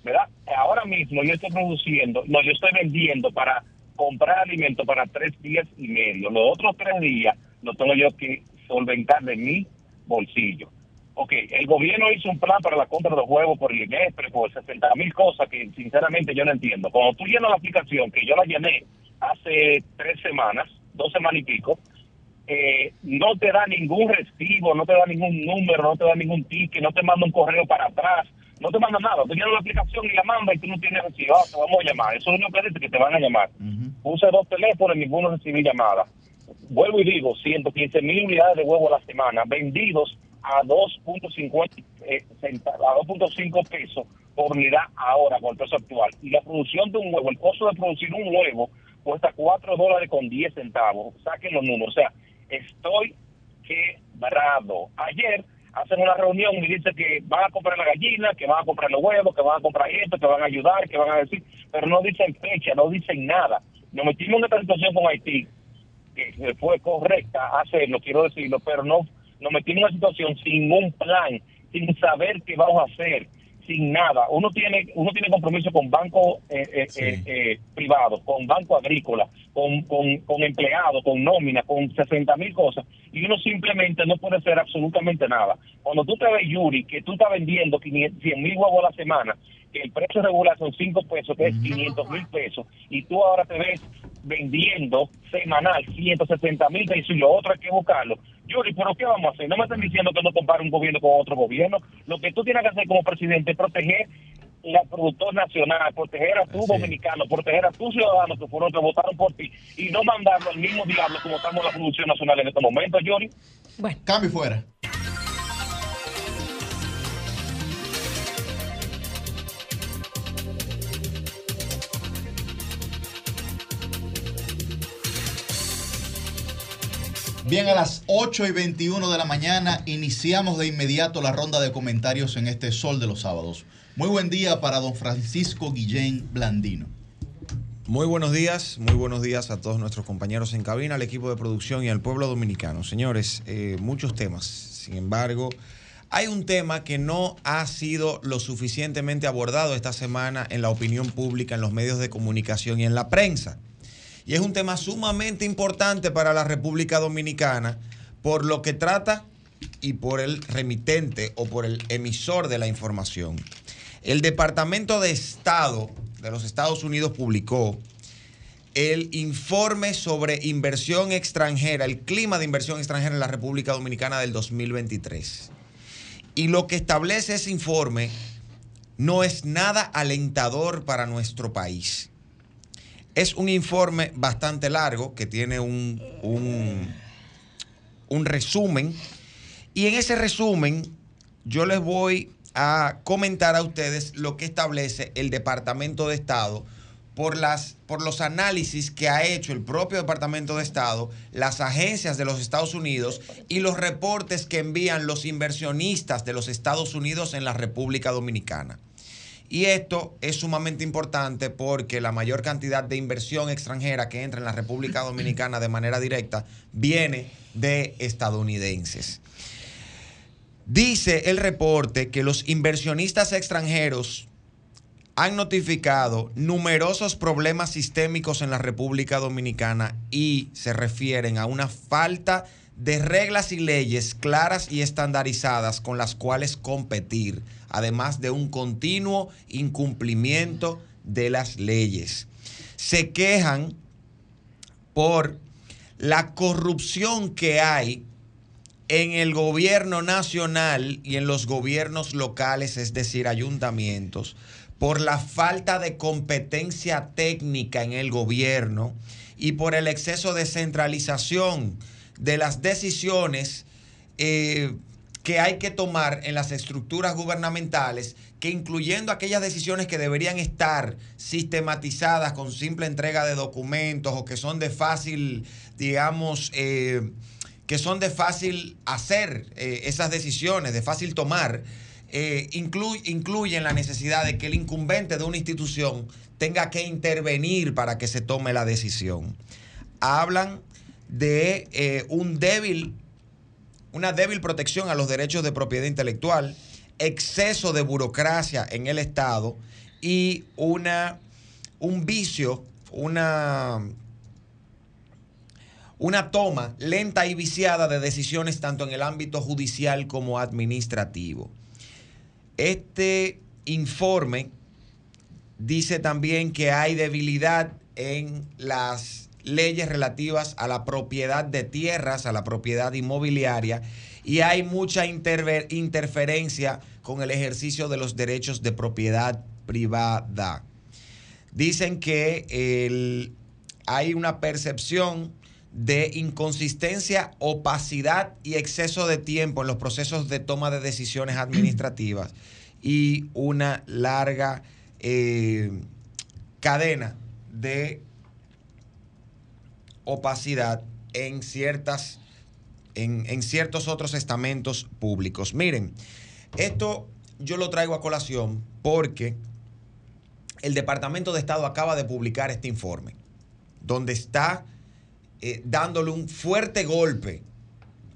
¿Verdad? Ahora mismo yo estoy produciendo, no, yo estoy vendiendo para comprar alimento para tres días y medio. Los otros tres días los tengo yo que solventar de mi bolsillo. Ok, el gobierno hizo un plan para la compra de huevos por el INESPRE, por 60 mil cosas que sinceramente yo no entiendo. Cuando tú llenas la aplicación, que yo la llené hace tres semanas, dos semanas y pico, eh, no te da ningún recibo, no te da ningún número, no te da ningún ticket, no te manda un correo para atrás, no te manda nada. Tú llenas la aplicación y la manda y tú no tienes recibo. Ah, te vamos a llamar. Eso es lo que dice que te van a llamar. Puse dos teléfonos y ninguno recibí llamada. Vuelvo y digo, 115 mil unidades de huevo a la semana, vendidos a 2.50 eh, a 2.5 pesos por unidad ahora con el peso actual. Y la producción de un huevo, el costo de producir un huevo cuesta 4 dólares con 10 centavos. Saquen los números. O sea, estoy quebrado. Ayer hacen una reunión y dicen que van a comprar la gallina, que van a comprar los huevos, que van a comprar esto, que van a ayudar, que van a decir, pero no dicen fecha, no dicen nada. Nos metimos en esta situación con Haití, que fue correcta hacerlo, quiero decirlo, pero no nos metimos en una situación sin un plan, sin saber qué vamos a hacer, sin nada. Uno tiene uno tiene compromiso con bancos eh, eh, eh, eh, privados, con banco agrícola, con, con, con empleados, con nómina, con 60 mil cosas, y uno simplemente no puede hacer absolutamente nada. Cuando tú te ves, Yuri, que tú estás vendiendo 500, 100 mil huevos a la semana, que el precio regular son 5 pesos, que es 500 mil pesos, y tú ahora te ves vendiendo semanal 170 mil pesos y lo otro hay que buscarlo. Yuri, ¿pero qué vamos a hacer? No me están diciendo que no compare un gobierno con otro gobierno. Lo que tú tienes que hacer como presidente es proteger la productor nacional, proteger a tus dominicanos, proteger a tus ciudadanos que fueron que votaron por ti y no mandarlo al mismo diablo como estamos la producción nacional en este momento, Yuri. Bueno. Cambio fuera. Bien, a las 8 y 21 de la mañana iniciamos de inmediato la ronda de comentarios en este Sol de los Sábados. Muy buen día para don Francisco Guillén Blandino. Muy buenos días, muy buenos días a todos nuestros compañeros en cabina, al equipo de producción y al pueblo dominicano. Señores, eh, muchos temas. Sin embargo, hay un tema que no ha sido lo suficientemente abordado esta semana en la opinión pública, en los medios de comunicación y en la prensa. Y es un tema sumamente importante para la República Dominicana por lo que trata y por el remitente o por el emisor de la información. El Departamento de Estado de los Estados Unidos publicó el informe sobre inversión extranjera, el clima de inversión extranjera en la República Dominicana del 2023. Y lo que establece ese informe no es nada alentador para nuestro país. Es un informe bastante largo que tiene un, un, resumen. Y en ese resumen yo les voy a comentar a ustedes lo que establece el Departamento de Estado por, las, por los análisis que ha hecho el propio Departamento de Estado, las agencias de los Estados Unidos y los reportes que envían los inversionistas de los Estados Unidos en la República Dominicana. Y esto es sumamente importante porque la mayor cantidad de inversión extranjera que entra en la República Dominicana de manera directa viene de estadounidenses. Dice el reporte que los inversionistas extranjeros han notificado numerosos problemas sistémicos en la República Dominicana y se refieren a una falta de reglas y leyes claras y estandarizadas con las cuales competir, además de un continuo incumplimiento de las leyes. Se quejan por la corrupción que hay en el gobierno nacional y en los gobiernos locales, es decir, ayuntamientos, por la falta de competencia técnica en el gobierno y por el exceso de centralización de las decisiones eh, que hay que tomar en las estructuras gubernamentales, que incluyendo aquellas decisiones que deberían estar sistematizadas con simple entrega de documentos o que son de fácil, digamos, eh, que son de fácil hacer eh, esas decisiones, de fácil tomar, eh, inclu- incluyen la necesidad de que el incumbente de una institución tenga que intervenir para que se tome la decisión. Hablan de un débil una débil protección a los derechos de propiedad intelectual, exceso de burocracia en el Estado y una, un vicio, una, una toma lenta y viciada de decisiones tanto en el ámbito judicial como administrativo. Este informe dice también que hay debilidad en las leyes relativas a la propiedad de tierras, a la propiedad inmobiliaria, y hay mucha interferencia con el ejercicio de los derechos de propiedad privada. Dicen que el- hay una percepción de inconsistencia, opacidad y exceso de tiempo en los procesos de toma de decisiones administrativas y una larga eh, cadena de opacidad en ciertas en, en ciertos otros estamentos públicos. Miren, esto yo lo traigo a colación porque el Departamento de Estado acaba de publicar este informe, donde está eh, dándole un fuerte golpe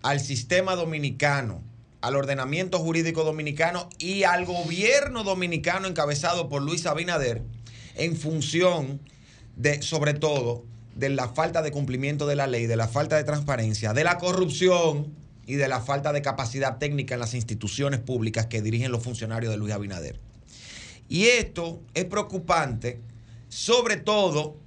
al sistema dominicano, al ordenamiento jurídico dominicano y al gobierno dominicano encabezado por Luis Abinader en función de, sobre todo, de la falta de cumplimiento de la ley, de la falta de transparencia, de la corrupción y de la falta de capacidad técnica en las instituciones públicas que dirigen los funcionarios de Luis Abinader. Y esto es preocupante, sobre todo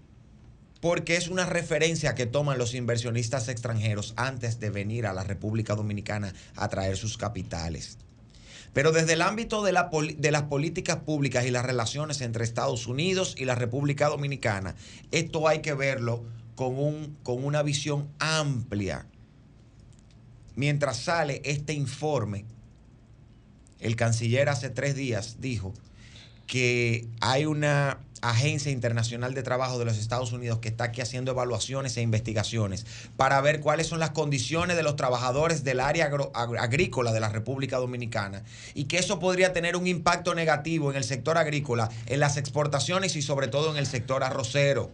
porque es una referencia que toman los inversionistas extranjeros antes de venir a la República Dominicana a traer sus capitales. Pero desde el ámbito de, las políticas públicas y las relaciones entre Estados Unidos y la República Dominicana, esto hay que verlo con, un, con una visión amplia. Mientras sale este informe, el canciller hace tres días dijo que hay una agencia internacional de trabajo de los Estados Unidos que está aquí haciendo evaluaciones e investigaciones para ver cuáles son las condiciones de los trabajadores del área agrícola de la República Dominicana y que eso podría tener un impacto negativo en el sector agrícola, en las exportaciones y sobre todo en el sector arrocero.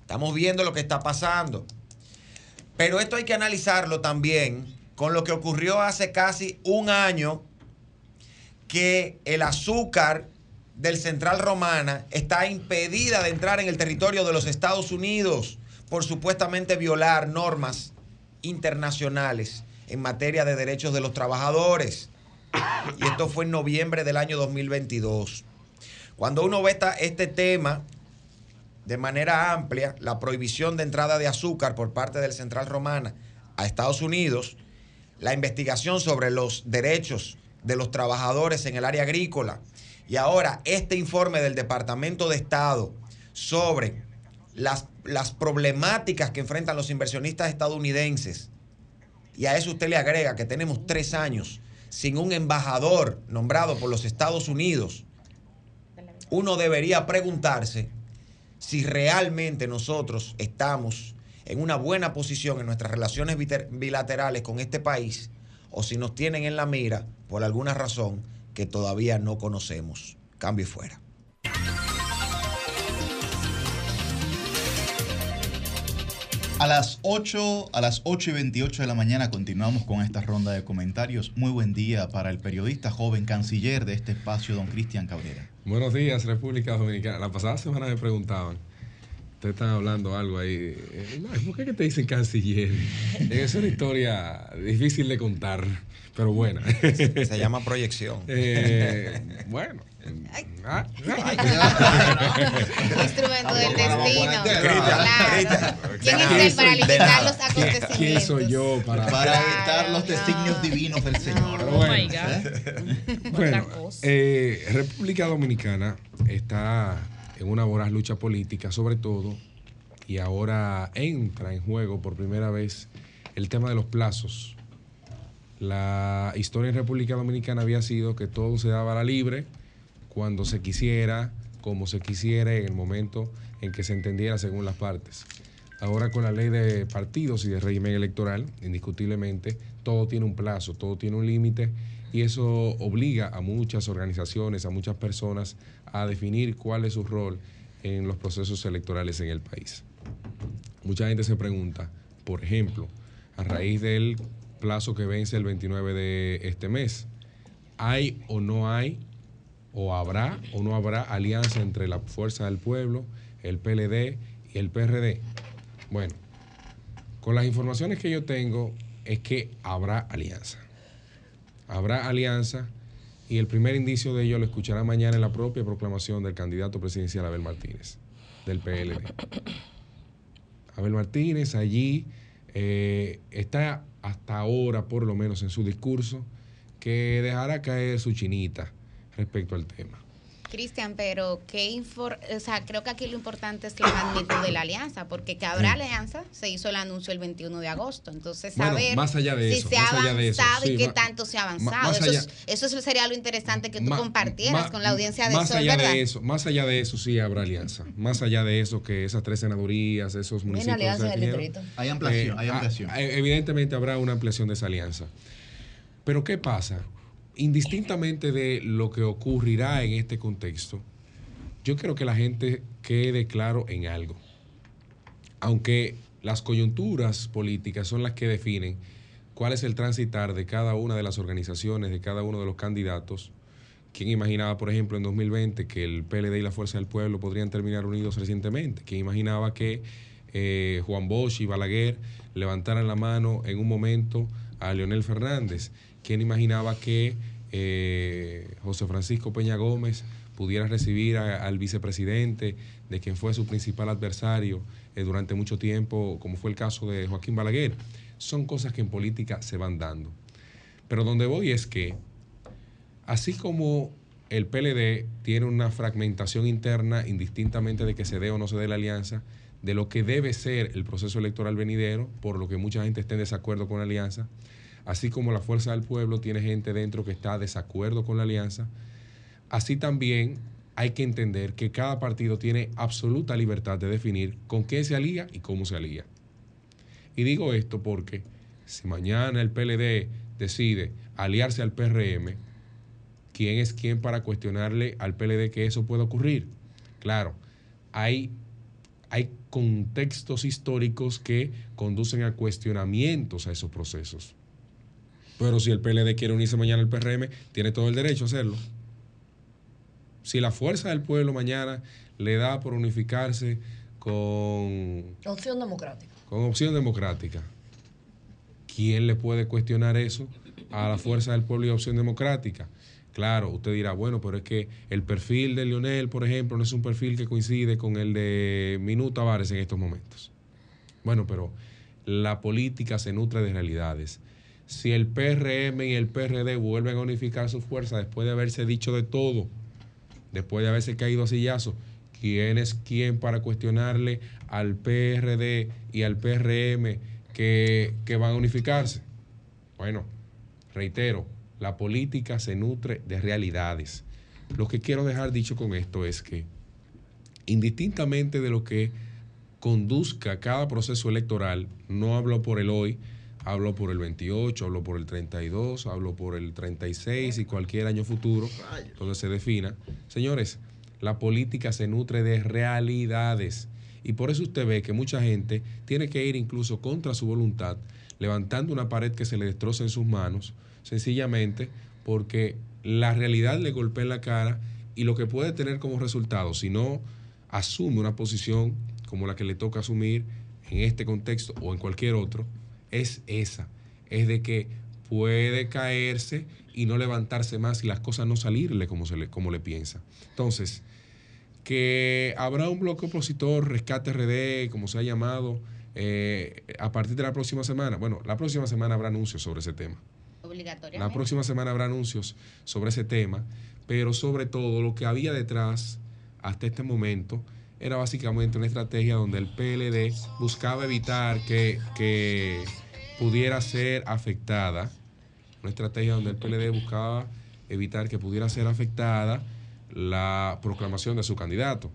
Estamos viendo lo que está pasando. Pero esto hay que analizarlo también con lo que ocurrió hace casi un año que el azúcar del Central Romana está impedida de entrar en el territorio de los Estados Unidos por supuestamente violar normas internacionales en materia de derechos de los trabajadores. Y esto fue en noviembre del año 2022. Cuando uno ve esta- este tema de manera amplia, la prohibición de entrada de azúcar por parte del Central Romana a Estados Unidos, la investigación sobre los derechos de los trabajadores en el área agrícola y ahora este informe del Departamento de Estado sobre las, las problemáticas que enfrentan los inversionistas estadounidenses y a eso usted le agrega que tenemos tres años sin un embajador nombrado por los Estados Unidos, uno debería preguntarse si realmente nosotros estamos en una buena posición en nuestras relaciones bilaterales con este país o si nos tienen en la mira por alguna razón que todavía no conocemos. Cambio y fuera. A las 8, a las 8 y 28 de la mañana continuamos con esta ronda de comentarios. Muy buen día para el periodista joven canciller de este espacio, don Cristian Cabrera. Buenos días, República Dominicana. La pasada semana me preguntaban, ustedes están hablando algo ahí, eh, no, ¿por qué que te dicen canciller? Es una historia difícil de contar, pero buena. Se llama proyección. Eh, bueno. Ah, Instrumento del destino. Claro. ¿Quién es él para limitar los acontecimientos? ¿Quién soy yo para, Para evitar los designios divinos del Señor. Bueno, Oh my God. Bueno, Cuánta cosa. eh, República Dominicana está en una voraz lucha política, sobre todo, y ahora entra en juego por primera vez el tema de los plazos. La historia en República Dominicana había sido que todo se daba a la libre cuando se quisiera, como se quisiera, en el momento en que se entendiera según las partes. Ahora con la ley de partidos y de régimen electoral, indiscutiblemente, todo tiene un plazo, todo tiene un límite y eso obliga a muchas organizaciones, a muchas personas a definir cuál es su rol en los procesos electorales en el país. Mucha gente se pregunta, por ejemplo, a raíz del plazo que vence el 29 de este mes, ¿hay o no hay, o habrá o no habrá alianza entre la Fuerza del Pueblo, el PLD y el PRD? Bueno, con las informaciones que yo tengo es que habrá alianza. Habrá alianza y el primer indicio de ello lo escuchará mañana en la propia proclamación del candidato presidencial Abel Martínez, del PLD. Abel Martínez allí eh, está hasta ahora, por lo menos en su discurso, que dejará caer su chinita respecto al tema. Cristian, pero qué infor o sea, creo que aquí lo importante es la magnitud de la alianza, porque que habrá alianza, se hizo el anuncio el 21 de agosto. Entonces, Bueno, saber más allá de si eso, se ha avanzado sí, y qué tanto se ha avanzado. más eso, allá- es- eso sería lo interesante que tú compartieras ma- con la audiencia de más Sol, allá ¿verdad? de eso, más allá de eso sí habrá alianza. Más allá de eso que esas tres senadurías, esos municipios. alianza se en el definieron, distrito. Hay ampliación, eh, hay ah, ampliación. eh, evidentemente habrá una ampliación de esa alianza. Pero ¿qué pasa? Indistintamente de lo que ocurrirá en este contexto, yo quiero que la gente quede claro en algo. Aunque las coyunturas políticas son las que definen cuál es el transitar de cada una de las organizaciones, de cada uno de los candidatos, ¿Quién imaginaba, por ejemplo, en 2020 que el PLD y la Fuerza del Pueblo podrían terminar unidos recientemente? ¿Quién imaginaba que eh, Juan Bosch y Balaguer levantaran la mano en un momento a Leonel Fernández? ¿Quién imaginaba que eh, José Francisco Peña Gómez pudiera recibir al vicepresidente de quien fue su principal adversario eh, durante mucho tiempo, como fue el caso de Joaquín Balaguer? Son cosas que en política se van dando. Pero donde voy es que Así como el PLD tiene una fragmentación interna, indistintamente de que se dé o no se dé la alianza, de lo que debe ser el proceso electoral venidero, por lo que mucha gente esté en desacuerdo con la alianza, así como la Fuerza del Pueblo tiene gente dentro que está de desacuerdo con la alianza, así también hay que entender que cada partido tiene absoluta libertad de definir con quién se alía y cómo se alía. Y digo esto porque si mañana el PLD decide aliarse al PRM, quién es quién para cuestionarle al PLD que eso puede ocurrir. Claro, hay, hay contextos históricos que conducen a cuestionamientos a esos procesos. Pero si el PLD quiere unirse mañana al PRM, tiene todo el derecho a hacerlo. Si la fuerza del pueblo mañana le da por unificarse con Opción democrática. con opción democrática. ¿Quién le puede cuestionar eso a la fuerza del pueblo y opción democrática? Claro, usted dirá, bueno, pero es que el perfil de Lionel, por ejemplo, no es un perfil que coincide con el de Minú Tavares en estos momentos. Bueno, pero la política se nutre de realidades. Si el PRM y el PRD vuelven a unificar su fuerza después de haberse dicho de todo, después de haberse caído a sillazos, ¿quién es quién para cuestionarle al PRD y al PRM que, que van a unificarse? Bueno, reitero, la política se nutre de realidades. Lo que quiero dejar dicho con esto es que, indistintamente de lo que conduzca cada proceso electoral, no hablo por el hoy, hablo por el 28, hablo por el 32, hablo por el 36 y cualquier año futuro donde se defina. Señores, la política se nutre de realidades y por eso usted ve que mucha gente tiene que ir incluso contra su voluntad, levantando una pared que se le destroza en sus manos, sencillamente porque la realidad le golpea en la cara y lo que puede tener como resultado, si no asume una posición como la que le toca asumir en este contexto o en cualquier otro, es esa, es de que puede caerse y no levantarse más y las cosas no salirle como, se le, como le piensa. Entonces, que habrá un bloque opositor, Rescate RD, como se ha llamado, eh, a partir de la próxima semana. Bueno, la próxima semana habrá anuncios sobre ese tema. La Obligatoriamente. próxima semana habrá anuncios sobre ese tema, pero sobre todo lo que había detrás hasta este momento era básicamente una estrategia donde el PLD buscaba evitar que, que, pudiera ser afectada, una estrategia donde el PLD buscaba evitar que pudiera ser afectada la proclamación de su candidato,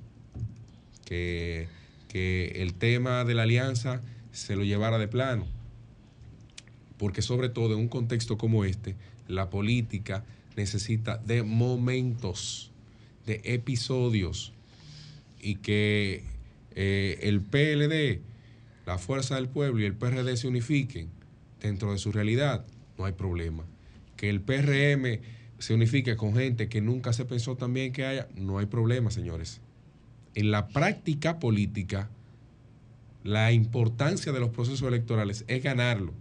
que, que el tema de la alianza se lo llevara de plano, porque sobre todo en un contexto como este, la política necesita de momentos, de episodios, y que eh, el PLD, la Fuerza del Pueblo y el PRD se unifiquen dentro de su realidad, no hay problema. Que el PRM se unifique con gente que nunca se pensó también que haya, no hay problema, señores. En la práctica política, la importancia de los procesos electorales es ganarlo.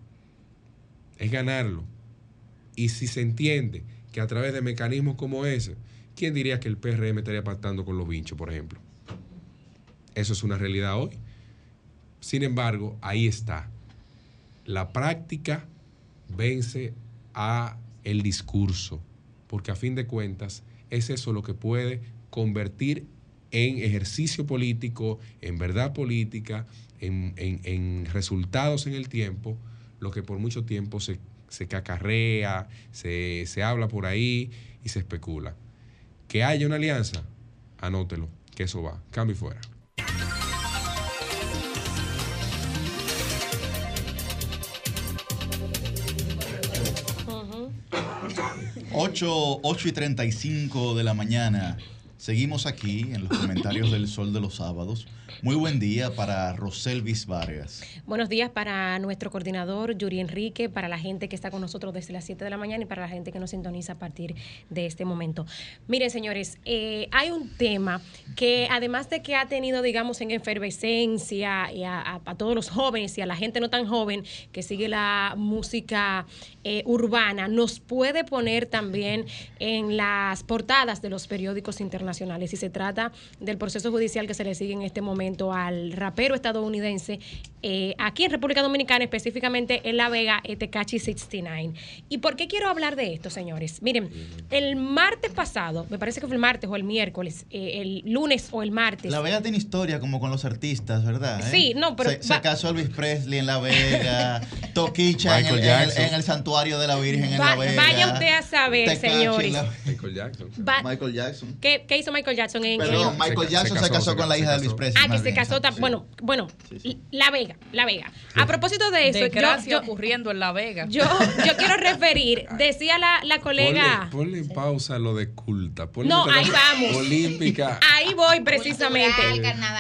Es ganarlo. Y si se entiende que a través de mecanismos como ese, ¿quién diría que el PRM estaría pactando con los vinchos, por ejemplo? Eso es una realidad hoy. Sin embargo, ahí está. La práctica vence a el discurso, porque a fin de cuentas es eso lo que puede convertir en ejercicio político, en verdad política, en, en- en resultados en el tiempo, lo que por mucho tiempo se, se cacarrea, se, se habla por ahí y se especula. Que haya una alianza, anótelo, que eso va. Cambio y fuera. 8, 8 y 35 de la mañana. Seguimos aquí en los comentarios del Sol de los Sábados. Muy buen día para Roselvis Vargas. Buenos días para nuestro coordinador Yuri Enrique, para la gente que está con nosotros desde las 7 de la mañana y para la gente que nos sintoniza a partir de este momento. Miren, señores, eh, hay un tema que además de que ha tenido, digamos, en efervescencia y a, a- a todos los jóvenes y a la gente no tan joven que sigue la música eh, urbana, nos puede poner también en las portadas de los periódicos internacionales. Y se trata del proceso judicial que se le sigue en este momento al rapero estadounidense eh, aquí en República Dominicana, específicamente en La Vega, eh, Tecachi 69. ¿Y por qué quiero hablar de esto, señores? Miren, el martes pasado, me parece que fue el martes o el miércoles, eh, el lunes o el martes. La Vega tiene historia como con los artistas, ¿verdad? eh? Sí, no, pero Se, se casó Elvis Presley en La Vega, Toquicha en el, Michael en el- Jackson. en el santuario de la Virgen en Va- La Vega. vaya usted a saber, señores. la- Michael Jackson. Va- Michael Jackson. ¿Qué, qué hizo Michael Jackson en Perdón, Michael Jackson se casó, con la hija de Elvis Presley. Que se bien, casó. exacto, tam- Bueno, bueno, La Vega, La Vega. A propósito de eso, yo, Desgracia yo, ocurriendo en La Vega. yo, yo quiero referir, decía la, la colega. Ponle, ponle en pausa lo de culta. Ponle No, ahí vamos. Olímpica. Ahí voy precisamente.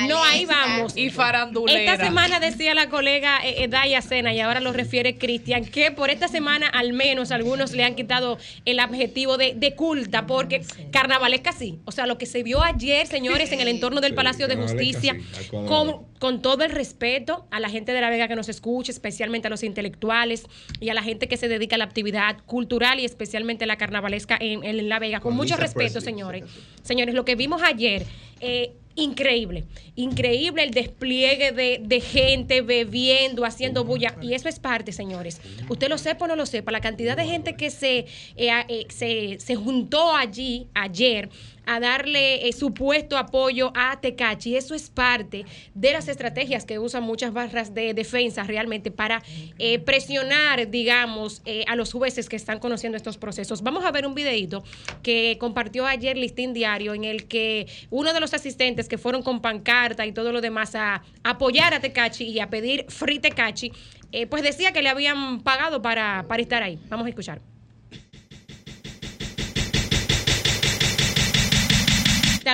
No, ahí vamos. Y farandulera. Esta semana decía la colega eh, eh, Daya Sena y ahora lo refiere Cristian que por esta semana al menos algunos le han quitado el adjetivo de, de culta porque carnavalesca sí. O sea, lo que se vio ayer, señores, en el entorno del Sí, Palacio de Justicia, sí, con, con todo el respeto a la gente de La Vega que nos escucha, especialmente a los intelectuales y a la gente que se dedica a la actividad cultural y especialmente la carnavalesca en, en La Vega. Con Con mucho Lisa respeto, Presley, señores. Señores, lo que vimos ayer, eh, increíble, increíble el despliegue de, de gente bebiendo, haciendo bulla. Y eso es parte, señores. Usted lo sepa o no lo sepa, la cantidad de gente que se, eh, eh, se, se juntó allí ayer a darle eh, supuesto apoyo a Tecachi. Eso es parte de las estrategias que usan muchas barras de defensa realmente para eh, presionar, digamos, eh, a los jueces que están conociendo estos procesos. Vamos a ver un videito que compartió ayer Listín Diario en el que uno de los asistentes que fueron con pancarta y todo lo demás a apoyar a Tecachi y a pedir free Tecachi, eh, pues decía que le habían pagado para, para estar ahí. Vamos a escuchar.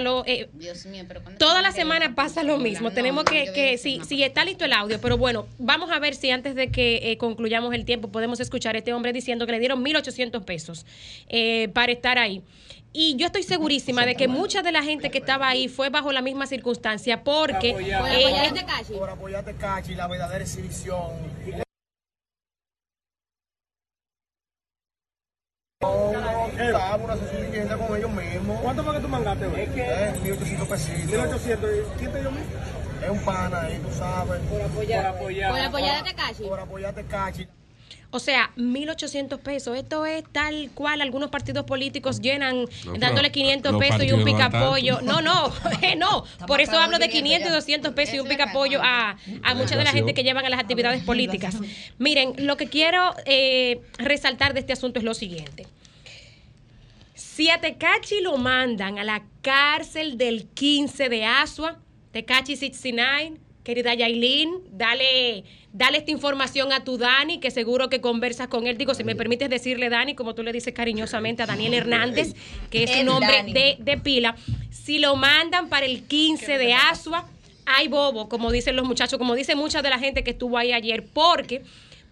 Lo, eh, Dios mío, pero cuando Toda la semana pasa lo mismo. No, Tenemos no, que, que si, si está listo el audio, pero bueno, vamos a ver si antes de que eh, concluyamos el tiempo podemos escuchar a este hombre diciendo que le dieron 1.800 pesos eh, para estar ahí. Y yo estoy segurísima de que mucha de la gente que estaba ahí fue bajo la misma circunstancia porque... eh, Por apoyarte, Cachi, la verdadera exhibición. Una vivienda con ellos mismos. ¿Cuánto fue que tú mangaste? Es que... Eh, 1800 pesitos. 1800. ¿Quién te dio mil? Es un pana ahí, tú sabes. Por apoyar. Por apoyar. Por apoyar a Tekashi. Por apoyarte, Cachi. O sea, 1.800 pesos. Esto es tal cual algunos partidos políticos llenan dándole 500 los pesos y un picapollo. No, no, eh, no. Por eso hablo de 500 500 y 200 pesos y un picapollo a, a mucha de la gente que llevan a las actividades políticas. Miren, lo que quiero eh, resaltar de este asunto es lo siguiente. Si a Tecachi lo mandan a la cárcel del 15 de Asua, Tecachi 69, querida Yailin, dale, dale esta información a tu Dani, que seguro que conversas con él. Digo, si me permites decirle Dani, como tú le dices cariñosamente a Daniel Hernández, que es El nombre Dani. de, de pila. Si lo mandan para el 15 de Asua, hay bobo, como dicen los muchachos, como dice mucha de la gente que estuvo ahí ayer, porque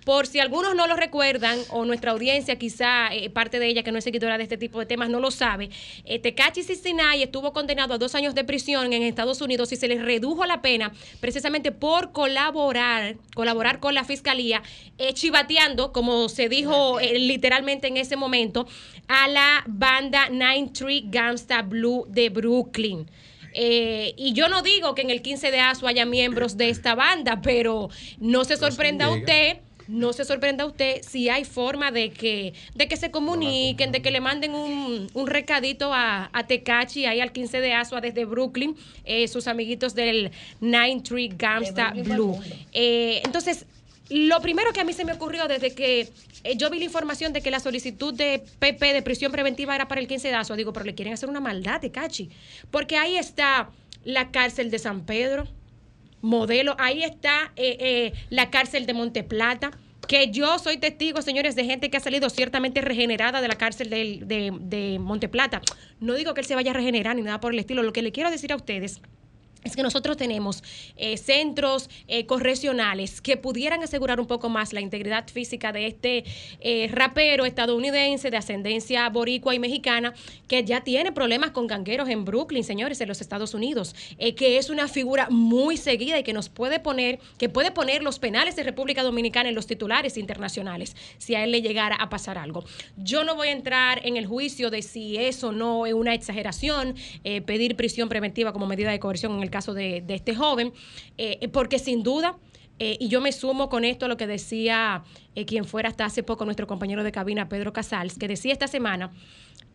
por si algunos no lo recuerdan, o nuestra audiencia, quizá eh, parte de ella que no es seguidora de este tipo de temas, no lo sabe, eh, Tecachi Cicinay estuvo condenado a dos años de prisión en Estados Unidos y se le redujo la pena precisamente por colaborar, colaborar con la fiscalía, eh, chivateando, como se dijo eh, literalmente en ese momento, a la banda Nine Tree Gangsta Blue de Brooklyn. Eh, y yo no digo que en el 15 de ASO haya miembros de esta banda, pero no se sorprenda usted. No se sorprenda usted si hay forma de que, de que se comuniquen, de que le manden un, un recadito a, a Tecachi, ahí al 15 de Asua desde Brooklyn, eh, sus amiguitos del Nine Tree pa'l Blue. Eh, entonces, lo primero que a mí se me ocurrió desde que eh, yo vi la información de que la solicitud de PP de prisión preventiva era para el 15 de Asua, digo, pero le quieren hacer una maldad, Tecachi. Porque ahí está la cárcel de San Pedro, modelo. Ahí está eh, eh, la cárcel de Monteplata. Que yo soy testigo, señores, de gente que ha salido ciertamente regenerada de la cárcel del- de, de Monteplata. No digo que él se vaya a regenerar ni nada por el estilo. Lo que le quiero decir a ustedes es que nosotros tenemos eh, centros eh, correccionales que pudieran asegurar un poco más la integridad física de este eh, rapero estadounidense de ascendencia boricua y mexicana que ya tiene problemas con gangueros en Brooklyn, señores, en los Estados Unidos, eh, que es una figura muy seguida y que nos puede poner, que puede poner los penales de República Dominicana en los titulares internacionales si a él le llegara a pasar algo. Yo no voy a entrar en el juicio de si eso no es una exageración, pedir prisión preventiva como medida de coerción en el caso de, este joven, eh, porque sin duda, eh, y yo me sumo con esto a lo que decía eh, quien fuera hasta hace poco nuestro compañero de cabina, Pedro Casals, que decía esta semana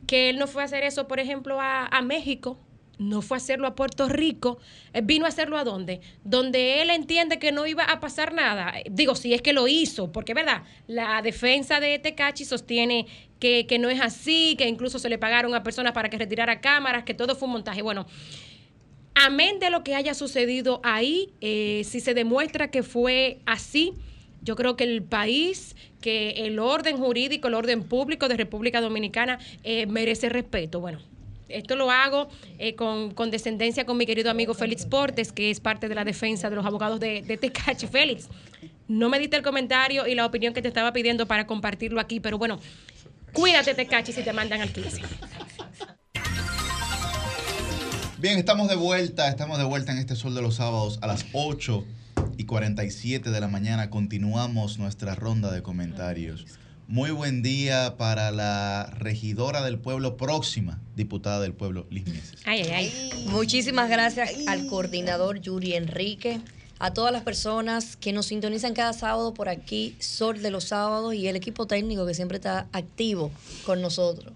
que él no fue a hacer eso, por ejemplo, a, México, no fue a hacerlo a Puerto Rico, eh, vino a hacerlo a dónde? Donde él entiende que no iba a pasar nada. Eh, Digo, si es que lo hizo, porque verdad, la defensa de Tecachi sostiene que, que no es así, que incluso se le pagaron a personas para que retirara cámaras, que todo fue un montaje. Bueno, amén de lo que haya sucedido ahí, eh, si se demuestra que fue así, yo creo que el país, que el orden jurídico, el orden público de República Dominicana eh, merece respeto. Bueno, esto lo hago eh, con, con descendencia con mi querido amigo Félix Portes, que es parte de la defensa de los abogados de, de Tecachi. Félix, no me diste el comentario y la opinión que te estaba pidiendo para compartirlo aquí, pero bueno, cuídate Tecachi si te mandan al 15. Bien, estamos de vuelta, estamos de vuelta en este Sol de los Sábados a las 8 y 47 de la mañana. Continuamos nuestra ronda de comentarios. Muy buen día para la regidora del pueblo próxima, diputada del pueblo, Liz Mieses. Ay, ay, ay. Muchísimas gracias al coordinador Yuri Enrique, a todas las personas que nos sintonizan cada sábado por aquí, Sol de los Sábados, y el equipo técnico que siempre está activo con nosotros.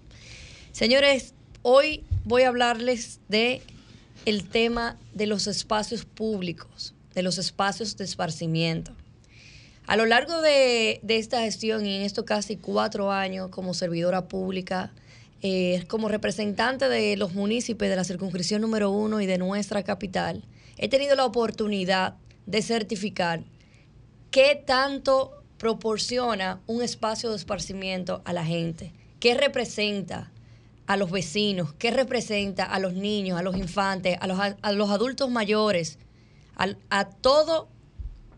Señores, hoy voy a hablarles de el tema de los espacios públicos, de los espacios de esparcimiento. A lo largo de, esta gestión y en estos casi cuatro años como servidora pública, eh, como representante de los municipios de la circunscripción número uno y de nuestra capital, he tenido la oportunidad de certificar qué tanto proporciona un espacio de esparcimiento a la gente, qué representa a los vecinos, qué representa a los niños, a los infantes, a los, a los adultos mayores, a, todo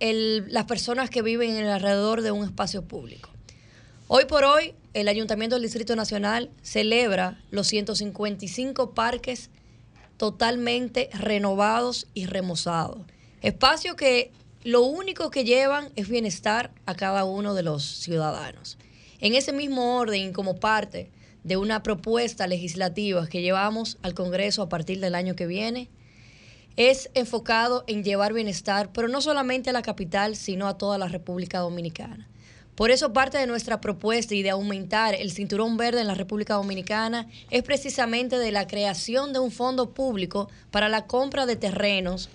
el- las personas que viven en el alrededor de un espacio público. Hoy por hoy, el Ayuntamiento del Distrito Nacional celebra los 155 parques totalmente renovados y remozados. Espacios que lo único que llevan es bienestar a cada uno de los ciudadanos. En ese mismo orden, como parte de una propuesta legislativa que llevamos al Congreso a partir del año que viene, es enfocado en llevar bienestar, pero no solamente a la capital, sino a toda la República Dominicana. Por eso parte de nuestra propuesta y de aumentar el cinturón verde en la República Dominicana es precisamente de la creación de un fondo público para la compra de terrenos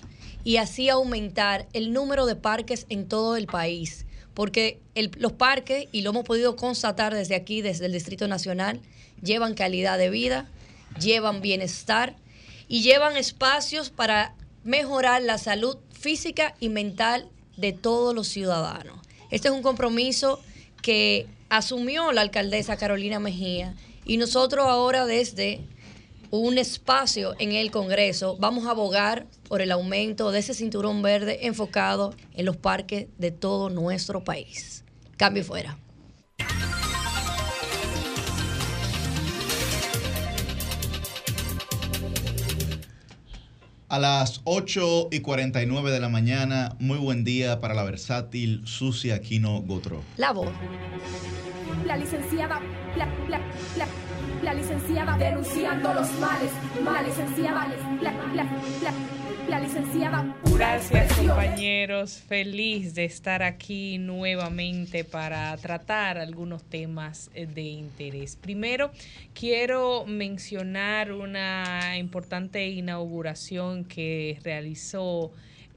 y así aumentar el número de parques en todo el país. Porque los parques, y lo hemos podido constatar desde aquí, desde el Distrito Nacional, llevan calidad de vida, llevan bienestar y llevan espacios para mejorar la salud física y mental de todos los ciudadanos. Este es un compromiso que asumió la alcaldesa Carolina Mejía y nosotros ahora desde un espacio en el Congreso vamos a abogar por el aumento de ese cinturón verde enfocado en los parques de todo nuestro país. Cambio fuera. A las 8 y 49 de la mañana, muy buen día para la versátil Susi Aquino Gotro. La voz. La licenciada, la, la, la, la licenciada denunciando los males, males, licenciada, la, la, la, la licenciada. pura Gracias expresión. compañeros, feliz de estar aquí nuevamente para tratar algunos temas eh, de interés. Primero, quiero mencionar una importante inauguración que realizó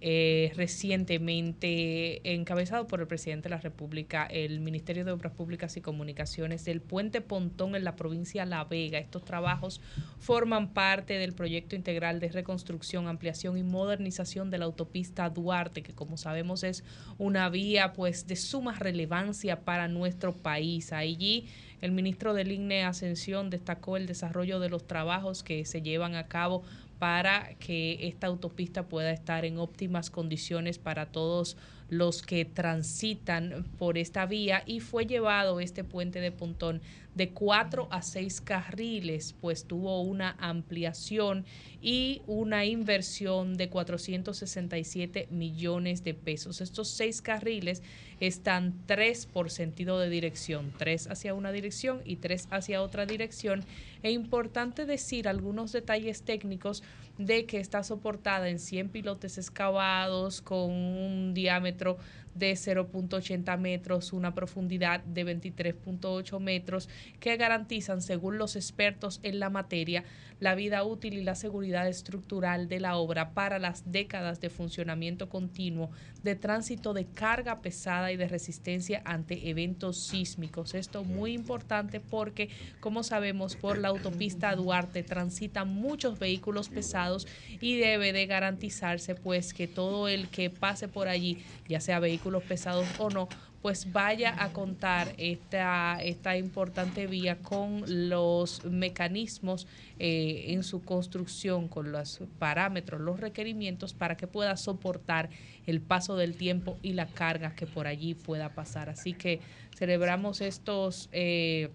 eh, recientemente, encabezado por el presidente de la República, el Ministerio de Obras Públicas y Comunicaciones del puente Pontón en la provincia de La Vega. Estos trabajos forman parte del proyecto integral de reconstrucción, ampliación y modernización de la autopista Duarte, que como sabemos es una vía pues de suma relevancia para nuestro país. Allí el ministro del INE Ascensión destacó el desarrollo de los trabajos que se llevan a cabo para que esta autopista pueda estar en óptimas condiciones para todos los que transitan por esta vía y fue llevado este puente de Pontón de cuatro a seis carriles, pues tuvo una ampliación y una inversión de 467 millones de pesos. Estos seis carriles están tres por sentido de dirección, tres hacia una dirección y tres hacia otra dirección. E importante decir algunos detalles técnicos de que está soportada en 100 pilotes excavados con un diámetro de 0.80 metros, una profundidad de 23.8 metros, que garantizan, según los expertos en la materia, la vida útil y la seguridad estructural de la obra para las décadas de funcionamiento continuo, de tránsito de carga pesada y de resistencia ante eventos sísmicos. Esto muy importante porque, como sabemos, por la autopista Duarte transitan muchos vehículos pesados y debe de garantizarse pues que todo el que pase por allí, ya sea pesados o no, pues vaya a contar esta, esta importante vía con los mecanismos eh, en su construcción, con los parámetros, los requerimientos para que pueda soportar el paso del tiempo y la carga que por allí pueda pasar. Así que celebramos estos... eh,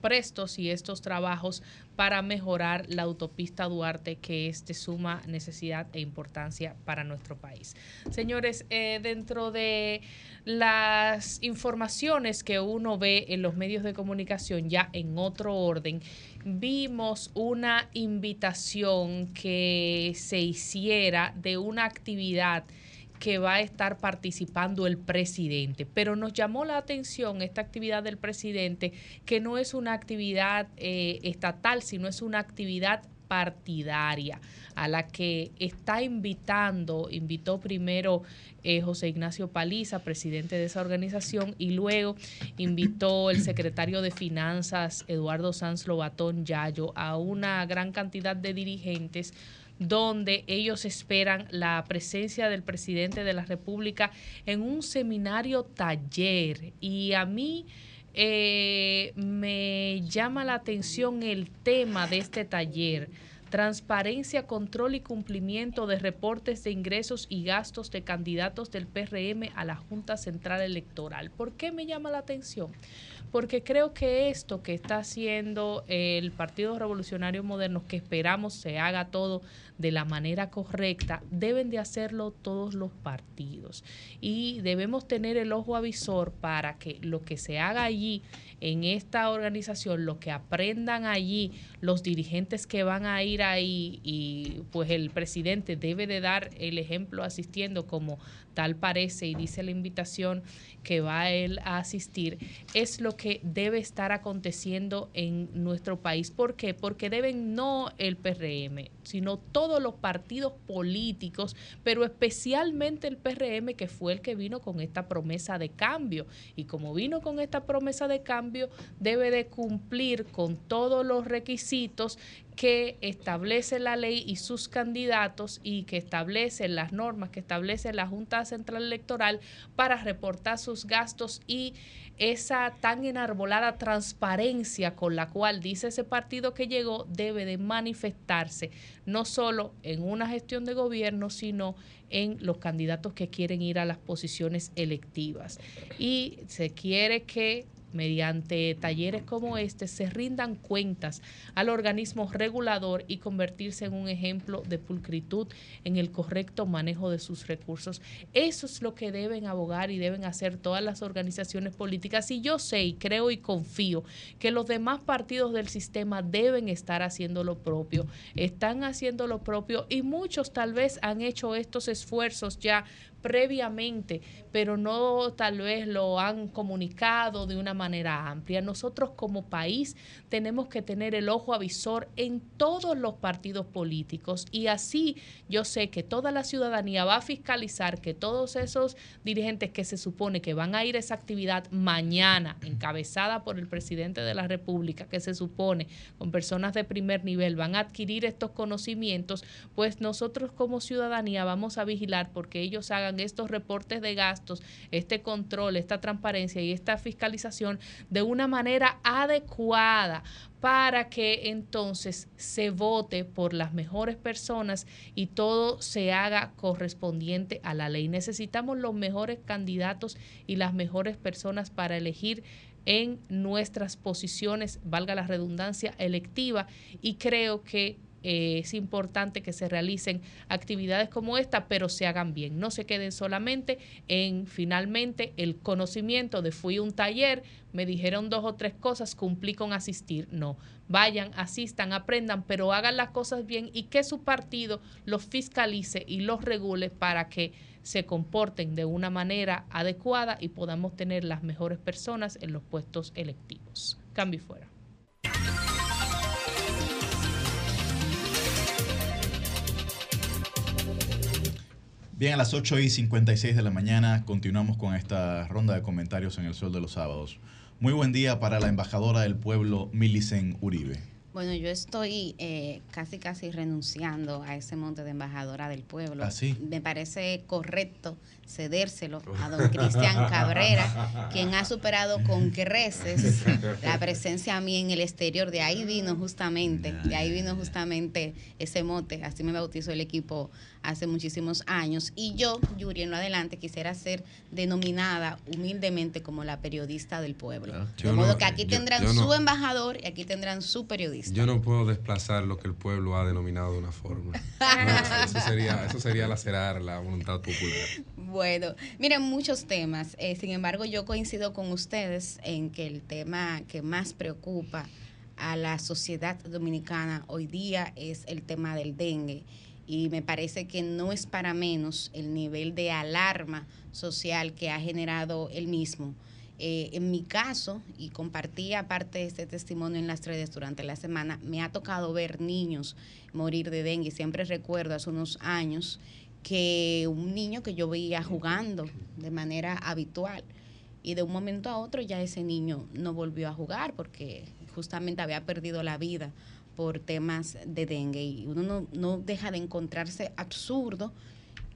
prestos y estos trabajos para mejorar la autopista Duarte, que es de suma necesidad e importancia para nuestro país. Señores, eh, dentro de las informaciones que uno ve en los medios de comunicación, ya en otro orden, vimos una invitación que se hiciera de una actividad que va a estar participando el presidente. Pero nos llamó la atención esta actividad del presidente, que no es una actividad eh, estatal, sino es una actividad partidaria a la que está invitando, invitó primero eh, José Ignacio Paliza, presidente de esa organización, y luego invitó el secretario de Finanzas, Eduardo Sanz Lobatón Yayo, a una gran cantidad de dirigentes donde ellos esperan la presencia del presidente de la República en un seminario taller. Y a mí eh, me llama la atención el tema de este taller. Transparencia, control y cumplimiento de reportes de ingresos y gastos de candidatos del PRM a la Junta Central Electoral. ¿Por qué me llama la atención? Porque creo que esto que está haciendo el Partido Revolucionario Moderno, que esperamos se haga todo de la manera correcta, deben de hacerlo todos los partidos. Y debemos tener el ojo avisor para que lo que se haga allí en esta organización, lo que aprendan allí los dirigentes que van a ir ahí y pues el presidente debe de dar el ejemplo asistiendo como tal parece y dice la invitación que va él a asistir, es lo que debe estar aconteciendo en nuestro país. ¿Por qué? Porque deben no el PRM, sino todos los partidos políticos, pero especialmente el PRM que fue el que vino con esta promesa de cambio. Y como vino con esta promesa de cambio, debe de cumplir con todos los requisitos que establece la ley y sus candidatos y que establece las normas que establece la Junta Central Electoral para reportar sus gastos y esa tan enarbolada transparencia con la cual dice ese partido que llegó debe de manifestarse no solo en una gestión de gobierno, sino en los candidatos que quieren ir a las posiciones electivas. Y se quiere que mediante talleres como este se rindan cuentas al organismo regulador y convertirse en un ejemplo de pulcritud en el correcto manejo de sus recursos. Eso es lo que deben abogar y deben hacer todas las organizaciones políticas. Y yo sé y creo y confío que los demás partidos del sistema deben estar haciendo lo propio. Están haciendo lo propio y muchos tal vez han hecho estos esfuerzos ya previamente, pero no tal vez lo han comunicado de una manera amplia. Nosotros como país tenemos que tener el ojo avisor en todos los partidos políticos y así yo sé que toda la ciudadanía va a fiscalizar que todos esos dirigentes que se supone que van a ir a esa actividad mañana, encabezada por el presidente de la República, que se supone con personas de primer nivel van a adquirir estos conocimientos, pues nosotros como ciudadanía vamos a vigilar porque ellos hagan estos reportes de gastos, este control, esta transparencia y esta fiscalización de una manera adecuada para que entonces se vote por las mejores personas y todo se haga correspondiente a la ley. Necesitamos los mejores candidatos y las mejores personas para elegir en nuestras posiciones, valga la redundancia, electiva, y creo que eh, es importante que se realicen actividades como esta, pero se hagan bien. No se queden solamente en finalmente el conocimiento de fui a un taller, me dijeron dos o tres cosas, cumplí con asistir. No, vayan, asistan, aprendan, pero hagan las cosas bien y que su partido los fiscalice y los regule para que se comporten de una manera adecuada y podamos tener las mejores personas en los puestos electivos. Cambio y fuera. Bien, a las 8 y 56 de la mañana continuamos con esta ronda de comentarios en el Sol de los Sábados. Muy buen día para la embajadora del pueblo, Milicen Uribe. Bueno, yo estoy eh, casi casi renunciando a ese monte de embajadora del pueblo. ¿Ah, sí? Me parece correcto cedérselo a don Cristian Cabrera, quien ha superado con creces la presencia a mí en el exterior. De ahí vino justamente, de ahí vino justamente ese mote. Así me bautizó el equipo hace muchísimos años. Y yo, Yuri, en lo adelante quisiera ser denominada humildemente como la periodista del pueblo. Ah, de yo modo no- que aquí yo- tendrán yo no- su embajador y aquí tendrán su periodista. Yo no puedo desplazar lo que el pueblo ha denominado de una forma. No, eso, sería, eso sería lacerar la voluntad popular. Bueno, miren, muchos temas. Eh, sin embargo, yo coincido con ustedes en que el tema que más preocupa a la sociedad dominicana hoy día es el tema del dengue. Y me parece que no es para menos el nivel de alarma social que ha generado el mismo. Eh, en mi caso, y compartí aparte este testimonio en las redes durante la semana, me ha tocado ver niños morir de dengue. Siempre recuerdo hace unos años que un niño que yo veía jugando de manera habitual y de un momento a otro ya ese niño no volvió a jugar porque justamente había perdido la vida por temas de dengue y uno no, no deja de encontrarse absurdo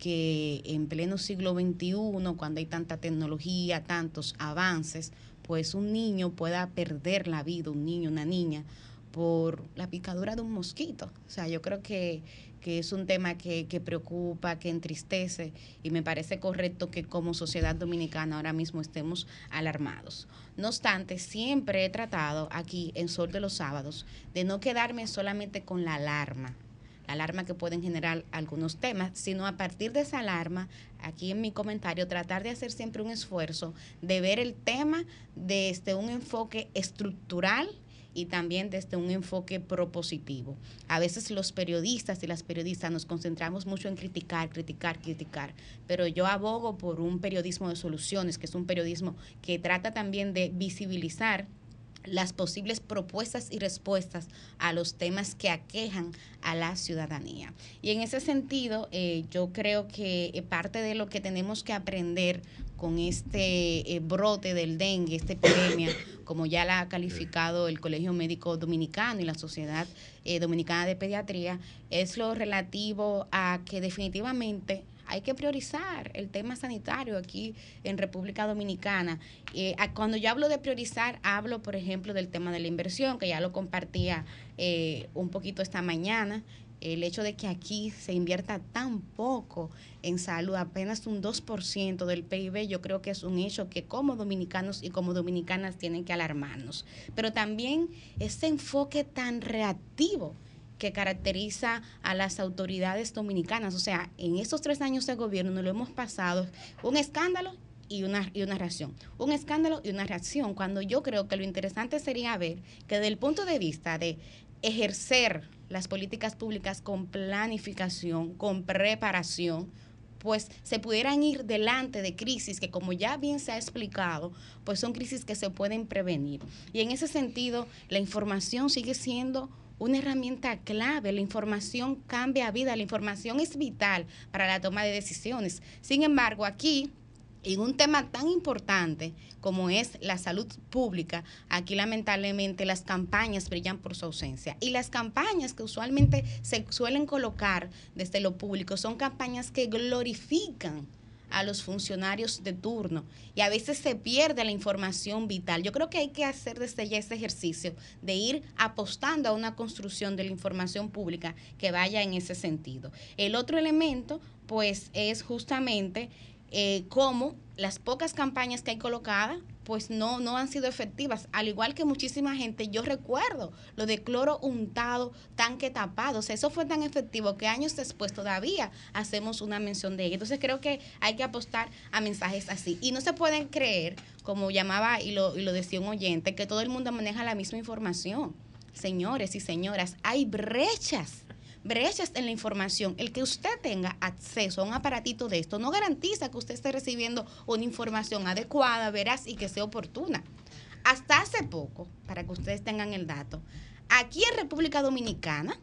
que en pleno siglo XXI, cuando hay tanta tecnología, tantos avances, pues un niño pueda perder la vida, un niño, una niña, por la picadura de un mosquito. O sea, yo creo que, que es un tema que, que preocupa, que entristece y me parece correcto que como sociedad dominicana ahora mismo estemos alarmados. No obstante, siempre he tratado aquí en Sol de los Sábados de no quedarme solamente con la alarma, la alarma que pueden generar algunos temas, sino a partir de esa alarma, aquí en mi comentario, tratar de hacer siempre un esfuerzo de ver el tema desde un enfoque estructural y también desde un enfoque propositivo. A veces los periodistas y las periodistas nos concentramos mucho en criticar, criticar, criticar, pero yo abogo por un periodismo de soluciones, que es un periodismo que trata también de visibilizar las posibles propuestas y respuestas a los temas que aquejan a la ciudadanía. Y en ese sentido, eh, yo creo que eh, parte de lo que tenemos que aprender con este eh, brote del dengue, esta epidemia, como ya la ha calificado el Colegio Médico Dominicano y la Sociedad eh, Dominicana de Pediatría, es lo relativo a que definitivamente hay que priorizar el tema sanitario aquí en República Dominicana. Eh, cuando yo hablo de priorizar, hablo, por ejemplo, del tema de la inversión, que ya lo compartía eh, un poquito esta mañana. El hecho de que aquí se invierta tan poco en salud, apenas un 2% del PIB, yo creo que es un hecho que como dominicanos y como dominicanas tienen que alarmarnos. Pero también ese enfoque tan reactivo que caracteriza a las autoridades dominicanas. O sea, en estos tres años de gobierno lo hemos pasado un escándalo y una, y una reacción. Un escándalo y una reacción, cuando yo creo que lo interesante sería ver que desde el punto de vista de ejercer las políticas públicas con planificación, con preparación, pues se pudieran ir delante de crisis que como ya bien se ha explicado, pues son crisis que se pueden prevenir. Y en ese sentido, la información sigue siendo una herramienta clave. La información cambia vida, la información es vital para la toma de decisiones. Sin embargo, aquí en un tema tan importante como es la salud pública, aquí lamentablemente las campañas brillan por su ausencia. Y las campañas que usualmente se suelen colocar desde lo público son campañas que glorifican a los funcionarios de turno y a veces se pierde la información vital. Yo creo que hay que hacer desde ya ese ejercicio de ir apostando a una construcción de la información pública que vaya en ese sentido. El otro elemento, pues, es justamente eh, las pocas campañas que hay colocadas pues no, no han sido efectivas. Al igual que muchísima gente, yo recuerdo lo de cloro untado, tanque tapado. O sea, eso fue tan efectivo que años después todavía hacemos una mención de ello. Entonces creo que hay que apostar a mensajes así. Y no se pueden creer, como llamaba y lo, y lo decía un oyente, que todo el mundo maneja la misma información. Señores y señoras, hay brechas brechas en la información. El que usted tenga acceso a un aparatito de esto no garantiza que usted esté recibiendo una información adecuada, veraz y que sea oportuna. Hasta hace poco, para que ustedes tengan el dato, aquí en República Dominicana,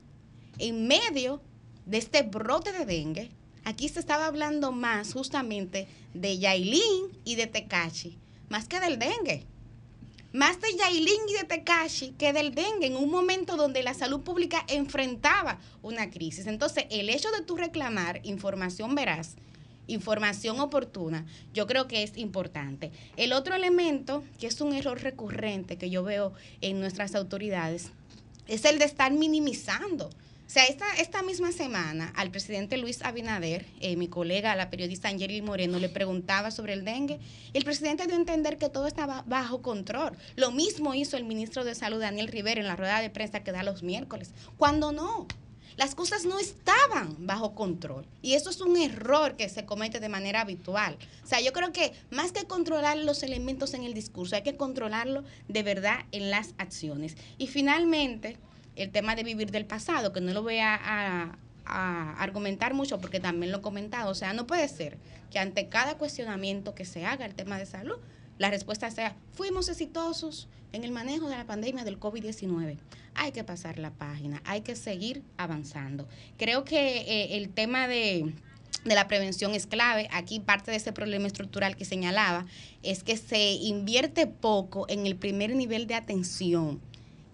en medio de este brote de dengue, aquí se estaba hablando más justamente de Yailin y de Tecachi, más que del dengue más de Yailin y de Tekashi que del dengue en un momento donde la salud pública enfrentaba una crisis. Entonces, el hecho de tú reclamar información veraz, información oportuna, yo creo que es importante. El otro elemento, que es un error recurrente que yo veo en nuestras autoridades, es el de estar minimizando. O sea, esta, esta misma semana al presidente Luis Abinader, eh, mi colega, la periodista Angeli Moreno, le preguntaba sobre el dengue. El presidente dio a entender que todo estaba bajo control. Lo mismo hizo el ministro de Salud, Daniel Rivera, en la rueda de prensa que da los miércoles. Cuando no, las cosas no estaban bajo control. Y eso es un error que se comete de manera habitual. O sea, yo creo que más que controlar los elementos en el discurso, hay que controlarlo de verdad en las acciones. Y finalmente, el tema de vivir del pasado, que no lo voy a, argumentar mucho porque también lo he comentado. O sea, no puede ser que ante cada cuestionamiento que se haga el tema de salud, la respuesta sea, fuimos exitosos en el manejo de la pandemia del COVID-19. Hay que pasar la página, hay que seguir avanzando. Creo que eh, el tema de, de la prevención es clave. Aquí parte de ese problema estructural que señalaba es que se invierte poco en el primer nivel de atención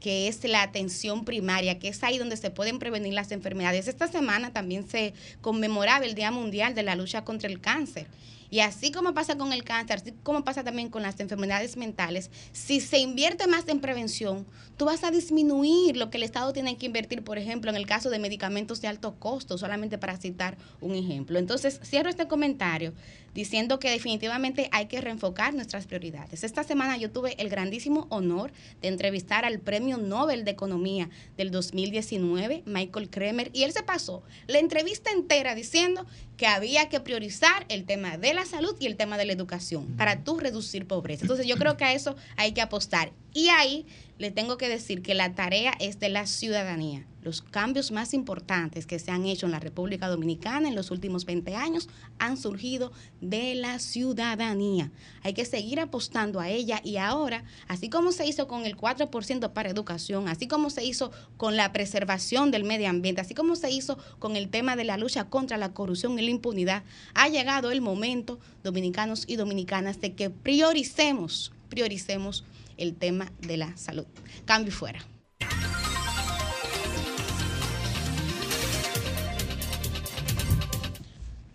que es la atención primaria, que es ahí donde se pueden prevenir las enfermedades. Esta semana también se conmemoraba el Día Mundial de la Lucha contra el Cáncer. Y así como pasa con el cáncer, así como pasa también con las enfermedades mentales, si se invierte más en prevención, tú vas a disminuir lo que el Estado tiene que invertir, por ejemplo, en el caso de medicamentos de alto costo, solamente para citar un ejemplo. Entonces, cierro este comentario diciendo que definitivamente hay que reenfocar nuestras prioridades. Esta semana yo tuve el grandísimo honor de entrevistar al premio Nobel de Economía del 2019, Michael Kremer, y él se pasó la entrevista entera diciendo que había que priorizar el tema de la salud y el tema de la educación para tú reducir pobreza. Entonces yo creo que a eso hay que apostar. Y ahí le tengo que decir que la tarea es de la ciudadanía. Los cambios más importantes que se han hecho en la República Dominicana en los últimos 20 años han surgido de la ciudadanía. Hay que seguir apostando a ella y ahora, así como se hizo con el 4% para educación, así como se hizo con la preservación del medio ambiente, así como se hizo con el tema de la lucha contra la corrupción y la impunidad, ha llegado el momento, dominicanos y dominicanas, de que prioricemos, prioricemos el tema de la salud. Cambio fuera.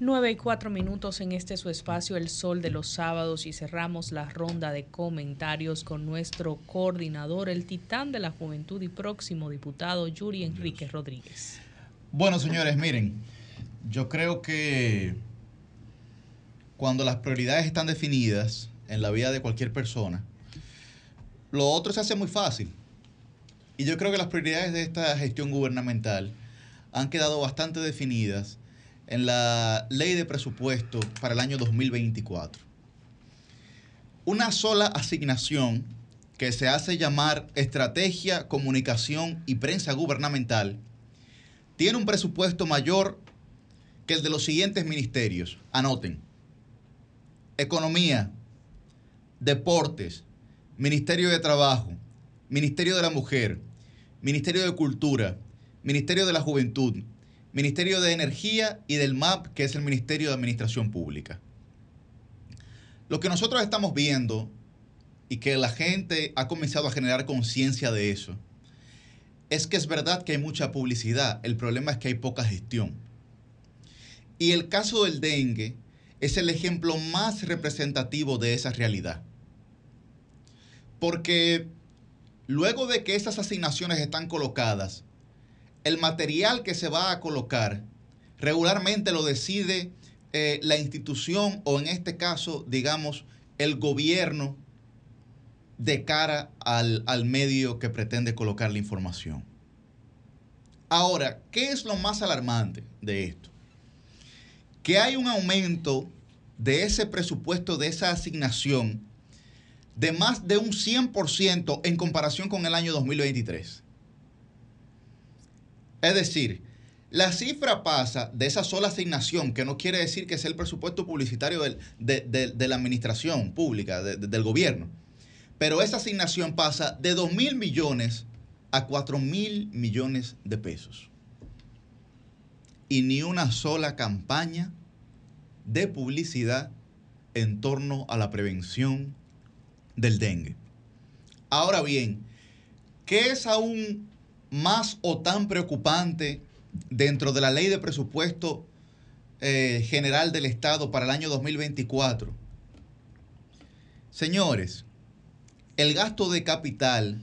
9 y 4 minutos en este su espacio El Sol de los Sábados y cerramos la ronda de comentarios con nuestro coordinador, el titán de la juventud y próximo diputado Yuri Enrique Rodríguez. Bueno, señores, miren, yo creo que cuando las prioridades están definidas en la vida de cualquier persona, lo otro se hace muy fácil. Y yo creo que las prioridades de esta gestión gubernamental han quedado bastante definidas en la ley de presupuesto para el año 2024. Una sola asignación que se hace llamar Estrategia, Comunicación y Prensa Gubernamental tiene un presupuesto mayor que el de los siguientes ministerios. Anoten. Economía, Deportes, Ministerio de Trabajo, Ministerio de la Mujer, Ministerio de Cultura, Ministerio de la Juventud, Ministerio de Energía y del MAP, que es el Ministerio de Administración Pública. Lo que nosotros estamos viendo y que la gente ha comenzado a generar conciencia de eso, es que es verdad que hay mucha publicidad, el problema es que hay poca gestión. Y el caso del dengue es el ejemplo más representativo de esa realidad. Porque luego de que esas asignaciones están colocadas, el material que se va a colocar regularmente lo decide eh, la institución o en este caso, digamos, el gobierno de cara al, al medio que pretende colocar la información. Ahora, ¿qué es lo más alarmante de esto? Que hay un aumento de ese presupuesto, de esa asignación, de más de un 100% en comparación con el año 2023. Es decir, la cifra pasa de esa sola asignación, que no quiere decir que sea el presupuesto publicitario de, la administración pública, de- de- del gobierno, pero esa asignación pasa de 2 mil millones a 4 mil millones de pesos. Y ni una sola campaña de publicidad en torno a la prevención del dengue. Ahora bien, ¿qué es aún más o tan preocupante dentro de la ley de presupuesto eh, general del Estado para el año 2024? Señores, el gasto de capital,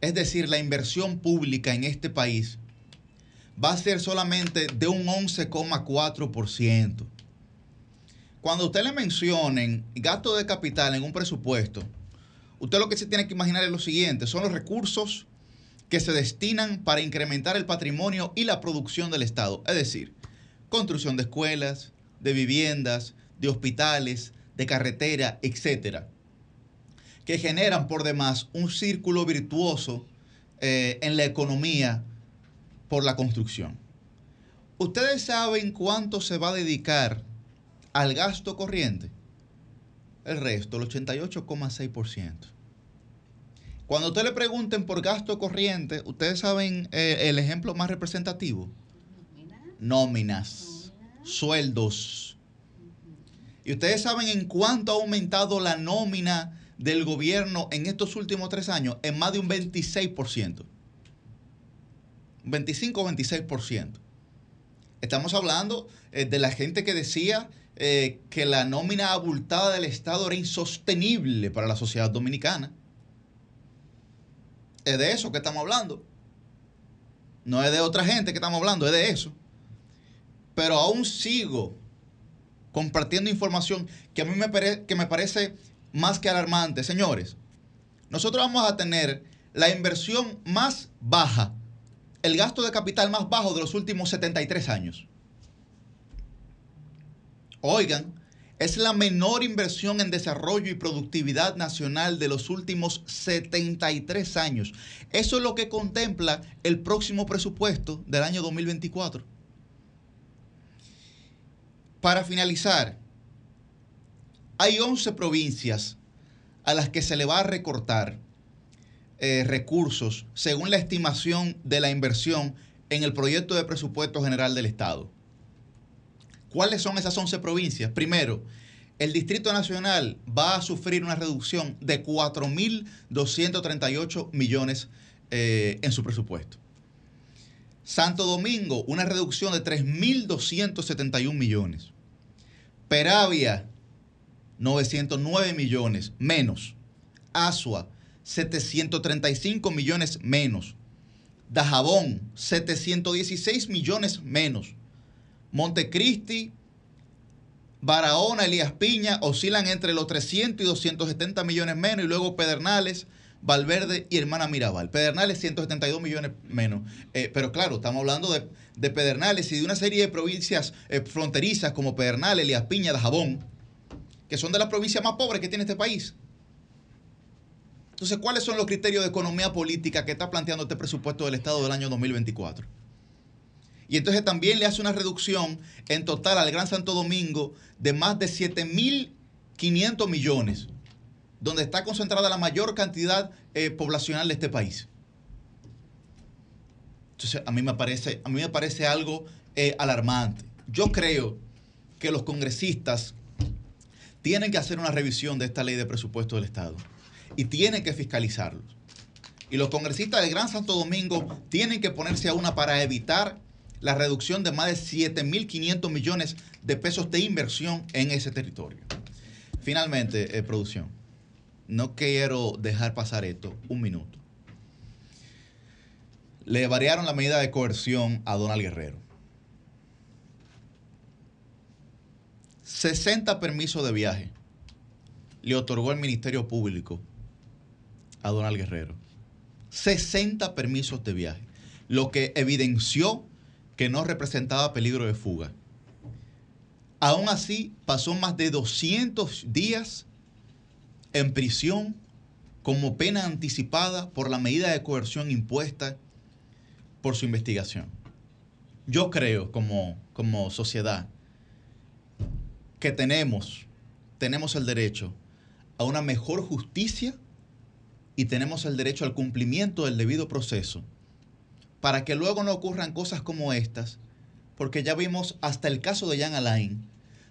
es decir, la inversión pública en este país, va a ser solamente de un 11,4%. Cuando usted le mencionen gasto de capital en un presupuesto, usted lo que se tiene que imaginar es lo siguiente, son los recursos que se destinan para incrementar el patrimonio y la producción del Estado, es decir, construcción de escuelas, de viviendas, de hospitales, de carretera, etcétera, que generan por demás un círculo virtuoso eh, en la economía por la construcción. ¿Ustedes saben cuánto se va a dedicar al gasto corriente? El resto, el 88,6%. Cuando usted le pregunten por gasto corriente, ustedes saben eh, el ejemplo más representativo. Nóminas, sueldos. Y ustedes saben en cuánto ha aumentado la nómina del gobierno en estos últimos tres años, en más de un 26%. 25 o 26%. Estamos hablando eh, de la gente que decía eh, que la nómina abultada del Estado era insostenible para la sociedad dominicana. Es de eso que estamos hablando. No es de otra gente que estamos hablando, es de eso. Pero aún sigo compartiendo información que a mí me, que me parece más que alarmante. Señores, nosotros vamos a tener la inversión más baja, el gasto de capital más bajo de los últimos 73 años. Oigan, es la menor inversión en desarrollo y productividad nacional de los últimos 73 años. Eso es lo que contempla el próximo presupuesto del año 2024. Para finalizar, hay 11 provincias a las que se le va a recortar eh, recursos según la estimación de la inversión en el proyecto de presupuesto general del Estado. ¿Cuáles son esas 11 provincias? Primero, el Distrito Nacional va a sufrir una reducción de 4.238 millones eh, en su presupuesto. Santo Domingo, una reducción de 3.271 millones. Peravia, 909 millones menos. Asua, 735 millones menos. Dajabón, 716 millones menos. Montecristi, Barahona, Elías Piña oscilan entre los 300 y 270 millones menos y luego Pedernales, Valverde y Hermana Mirabal. Pedernales 172 millones menos. Eh, pero claro, estamos hablando de, de, Pedernales y de una serie de provincias eh, fronterizas como Pedernales, Elías Piña, Dajabón, que son de las provincias más pobres que tiene este país. Entonces, ¿cuáles son los criterios de economía política que está planteando este presupuesto del Estado del año 2024? Y entonces también le hace una reducción en total al Gran Santo Domingo de más de 7.500 millones, donde está concentrada la mayor cantidad eh, poblacional de este país. Entonces, a mí me parece, a mí me parece algo eh, alarmante. Yo creo que los congresistas tienen que hacer una revisión de esta ley de presupuesto del Estado y tienen que fiscalizarlos. Y los congresistas del Gran Santo Domingo tienen que ponerse a una para evitar la reducción de más de 7.500 millones de pesos de inversión en ese territorio. Finalmente, eh, producción, no quiero dejar pasar esto un minuto. Le variaron la medida de coerción a Donald Guerrero. 60 permisos de viaje le otorgó el Ministerio Público a Donald Guerrero. 60 permisos de viaje, lo que evidenció que no representaba peligro de fuga. Aún así, pasó más de 200 días en prisión como pena anticipada por la medida de coerción impuesta por su investigación. Yo creo como, como sociedad que tenemos, tenemos el derecho a una mejor justicia y tenemos el derecho al cumplimiento del debido proceso para que luego no ocurran cosas como estas, porque ya vimos hasta el caso de Jan Alain,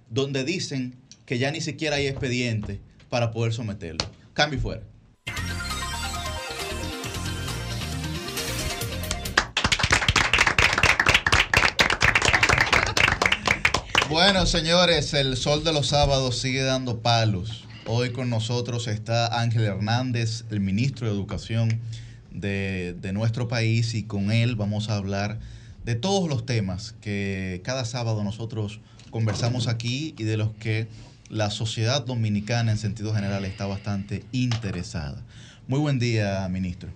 donde dicen que ya ni siquiera hay expediente para poder someterlo. Cambio fuera. Bueno, señores, el sol de los sábados sigue dando palos. Hoy con nosotros está Ángel Hernández, el ministro de Educación de, de, nuestro país, y con él vamos a hablar de todos los temas que cada sábado nosotros conversamos aquí y de los que la sociedad dominicana en sentido general está bastante interesada. Muy buen día, ministro.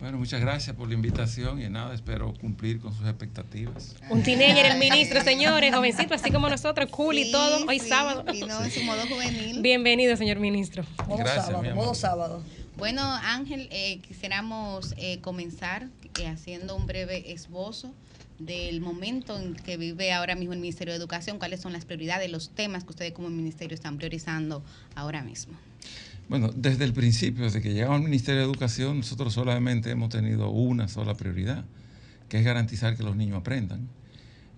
Bueno, muchas gracias por la invitación y nada, espero cumplir con sus expectativas. Un teenager, el ministro, señores, jovencito, así como nosotros, cool y todo, hoy sí, sábado. Vino en su modo juvenil. Bienvenido, señor ministro. Modo Gracias, sábado, mi amor. modo sábado. Bueno, Ángel, eh, quisiéramos eh, comenzar eh, haciendo un breve esbozo del momento en que vive ahora mismo el Ministerio de Educación, cuáles son las prioridades, los temas que ustedes como ministerio están priorizando ahora mismo. Bueno, desde el principio, desde que llegamos al Ministerio de Educación, nosotros solamente hemos tenido una sola prioridad, que es garantizar que los niños aprendan.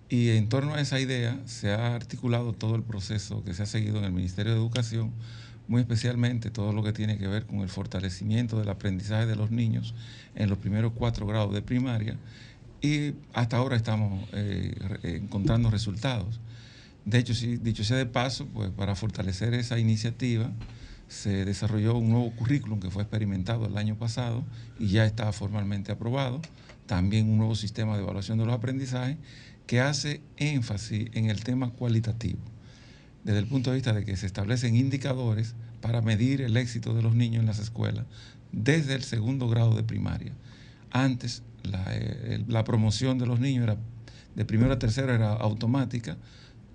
Y en torno a esa idea se ha articulado todo el proceso que se ha seguido en el Ministerio de Educación, muy especialmente todo lo que tiene que ver con el fortalecimiento del aprendizaje de los niños en los primeros cuatro grados de primaria y hasta ahora estamos eh, re- encontrando resultados. De hecho, sí, dicho sea de paso, pues para fortalecer esa iniciativa se desarrolló un nuevo currículum que fue experimentado el año pasado y ya está formalmente aprobado. También un nuevo sistema de evaluación de los aprendizajes que hace énfasis en el tema cualitativo, desde el punto de vista de que se establecen indicadores para medir el éxito de los niños en las escuelas, desde el segundo grado de primaria. Antes la, eh, la promoción de los niños era de primero a tercero era automática,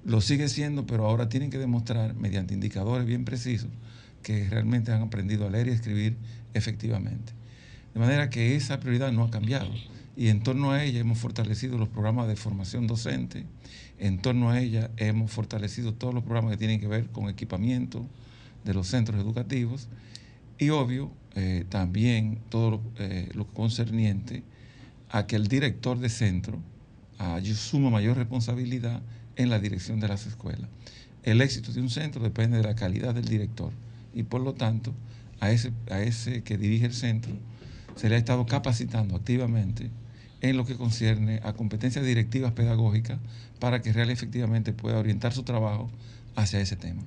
lo sigue siendo, pero ahora tienen que demostrar mediante indicadores bien precisos que realmente han aprendido a leer y escribir efectivamente. De manera que esa prioridad no ha cambiado y en torno a ella hemos fortalecido los programas de formación docente, en torno a ella hemos fortalecido todos los programas que tienen que ver con equipamiento de los centros educativos y obvio eh, también todo lo, eh, lo concerniente a que el director de centro suma mayor responsabilidad en la dirección de las escuelas. El éxito de un centro depende de la calidad del director y por lo tanto a ese, a ese que dirige el centro se le ha estado capacitando activamente en lo que concierne a competencias directivas pedagógicas para que real efectivamente pueda orientar su trabajo hacia ese tema.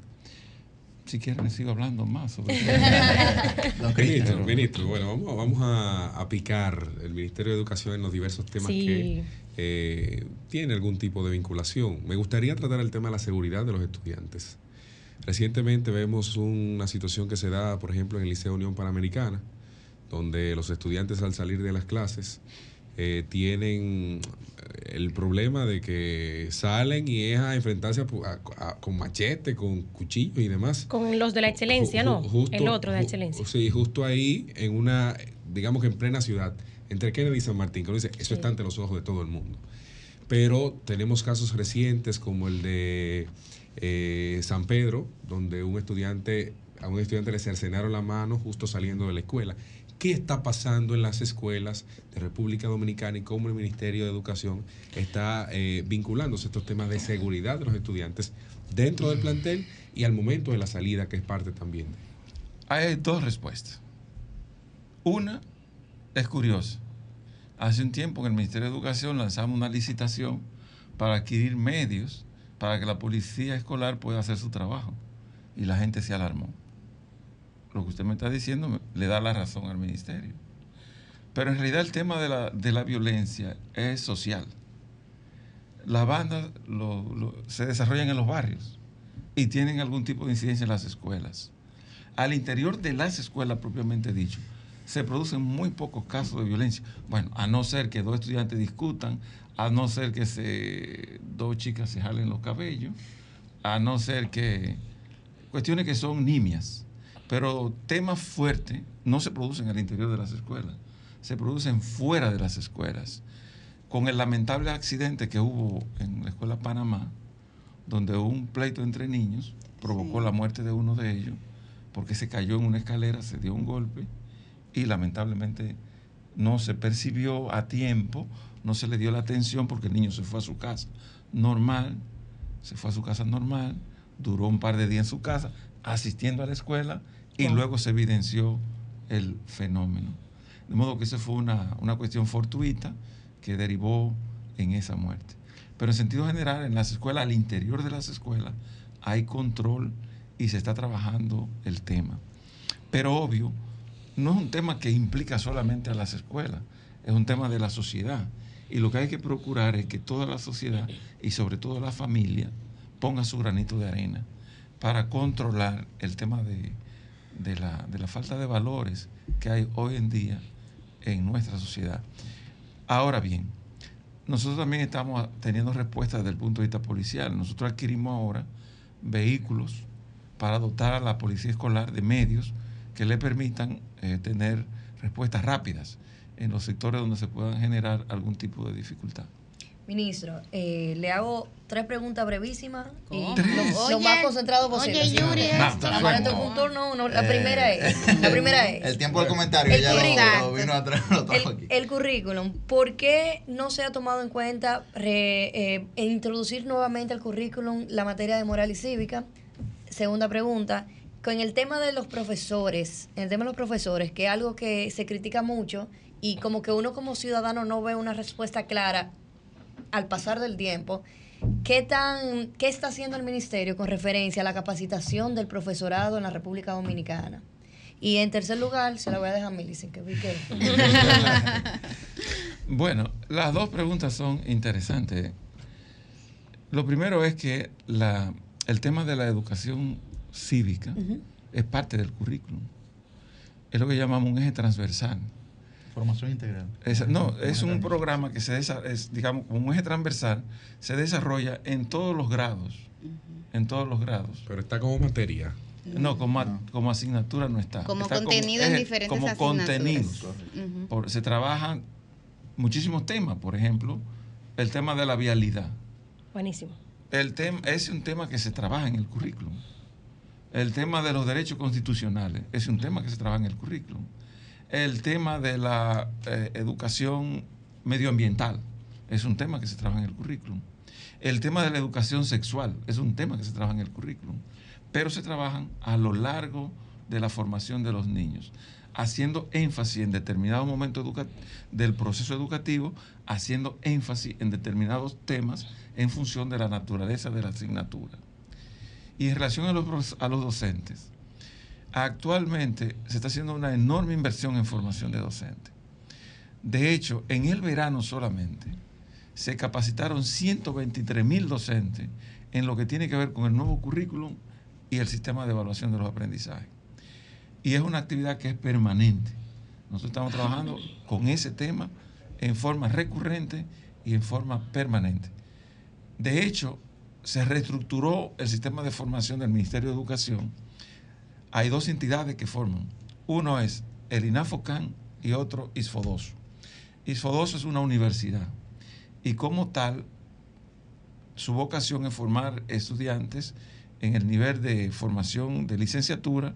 Si quieren, sigo hablando más sobre ministro, ministro, bueno, vamos, vamos a, a, picar el Ministerio de Educación en los diversos temas Sí. que eh, tiene algún tipo de vinculación. Me gustaría tratar el tema de la seguridad de los estudiantes. Recientemente vemos una situación que se da, por ejemplo, en el Liceo Unión Panamericana, donde los estudiantes al salir de las clases eh, tienen el problema de que salen y es a enfrentarse a a- a- con machete, con cuchillos y demás. Con los de la excelencia, Ju- ¿no? justo- el otro de la excelencia. Sí, justo ahí, en una, digamos que en plena ciudad, entre Kennedy y San Martín, que uno dice, eso Sí. está ante los ojos de todo el mundo. Pero tenemos casos recientes como el de eh, San Pedro, donde un estudiante, a un estudiante le cercenaron la mano justo saliendo de la escuela. ¿Qué está pasando en las escuelas de República Dominicana y cómo el Ministerio de Educación está eh, vinculándose a estos temas de seguridad de los estudiantes dentro del plantel y al momento de la salida, que es parte también Hay dos respuestas. Una es curiosa. Hace un tiempo en el Ministerio de Educación lanzamos una licitación para adquirir medios para que la policía escolar pueda hacer su trabajo. Y la gente se alarmó. Lo que usted me está diciendo le da la razón al ministerio. Pero en realidad el tema de la, de la violencia es social. Las bandas se desarrollan en los barrios y tienen algún tipo de incidencia en las escuelas. Al interior de las escuelas propiamente dicho, se producen muy pocos casos de violencia. Bueno, a no ser que dos estudiantes discutan, a no ser que dos chicas se jalen los cabellos, a no ser que cuestiones que son nimias. Pero temas fuertes no se producen al interior de las escuelas, se producen fuera de las escuelas. Con el lamentable accidente que hubo en la escuela Panamá, donde un pleito entre niños provocó la muerte de uno de ellos, porque se cayó en una escalera, se dio un golpe y lamentablemente no se percibió a tiempo, no se le dio la atención porque el niño se fue a su casa normal, se fue a su casa normal, duró un par de días en su casa, asistiendo a la escuela y luego se evidenció el fenómeno. De modo que esa fue una, una cuestión fortuita que derivó en esa muerte. Pero en sentido general, en las escuelas, al interior de las escuelas, hay control y se está trabajando el tema. Pero obvio, no es un tema que implica solamente a las escuelas, es un tema de la sociedad. Y lo que hay que procurar es que toda la sociedad y sobre todo la familia ponga su granito de arena para controlar el tema de, de la, de la falta de valores que hay hoy en día en nuestra sociedad. Ahora bien, nosotros también estamos teniendo respuestas desde el punto de vista policial. Nosotros adquirimos ahora vehículos para dotar a la policía escolar de medios que le permitan eh, tener respuestas rápidas en los sectores donde se puedan generar algún tipo de dificultad. Ministro, eh, le hago tres preguntas brevísimas y lo, más concentrado posible. oye. Yuri, un turno uno. La Eh, primera es, la primera es El tiempo del comentario, El ya lo, vino atrás, lo trajo aquí. el currículum. ¿Por qué no se ha tomado en cuenta re- eh, e introducir nuevamente al currículum la materia de moral y cívica? Segunda pregunta. Con el tema de los profesores, el tema de los profesores, que es algo que se critica mucho y como que uno como ciudadano no ve una respuesta clara al pasar del tiempo, ¿qué, tan, ¿qué está haciendo el ministerio con referencia a la capacitación del profesorado en la República Dominicana? Y en tercer lugar, se la voy a dejar a Millicent, que vi que... Bueno, las dos preguntas son interesantes. Lo primero es que la, el tema de la educación cívica es parte del currículum. es lo que llamamos un eje transversal. Formación integral. Es- no, es un programa que se desa- es, digamos, como un eje transversal, se desarrolla en todos los grados. En todos los grados. Pero está como materia. No, como, como asignatura no está. Como Está contenido en diferentes Como asignaturas. contenidos. Ujú. Por- se trabajan muchísimos temas, por ejemplo, el tema de la vialidad. Buenísimo. El tema es un tema que se trabaja en el currículum. El tema de los derechos constitucionales es un tema que se trabaja en el currículum. El tema de la eh, educación medioambiental es un tema que se trabaja en el currículum. El tema de la educación sexual es un tema que se trabaja en el currículum. Pero se trabajan a lo largo de la formación de los niños, haciendo énfasis en determinados momentos educa- del proceso educativo, haciendo énfasis en determinados temas en función de la naturaleza de la asignatura. Y en relación a los, a los docentes, actualmente se está haciendo una enorme inversión en formación de docentes. De hecho, en el verano solamente se capacitaron 123 mil docentes en lo que tiene que ver con el nuevo currículum y el sistema de evaluación de los aprendizajes. Y es una actividad que es permanente. Nosotros estamos trabajando con ese tema en forma recurrente y en forma permanente. De hecho, se reestructuró el sistema de formación del Ministerio de Educación. Hay dos entidades que forman. Uno es el INAFOCAN y otro ISFODOSO. ISFODOSO es una universidad y como tal, su vocación es formar estudiantes en el nivel de formación de licenciatura,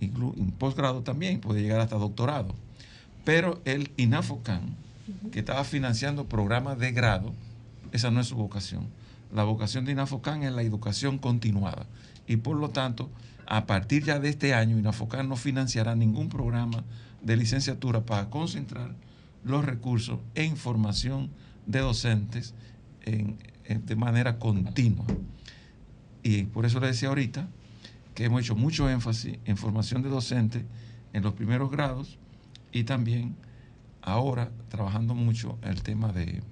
en posgrado también, puede llegar hasta doctorado. Pero el INAFOCAN, que estaba financiando programas de grado, esa no es su vocación. La vocación de INAFOCAN es la educación continuada. Y por lo tanto, a partir ya de este año, INAFOCAN no financiará ningún programa de licenciatura para concentrar los recursos en formación de docentes en- de manera continua. Y por eso le decía ahorita que hemos hecho mucho énfasis en formación de docentes en los primeros grados y también ahora trabajando mucho el tema de,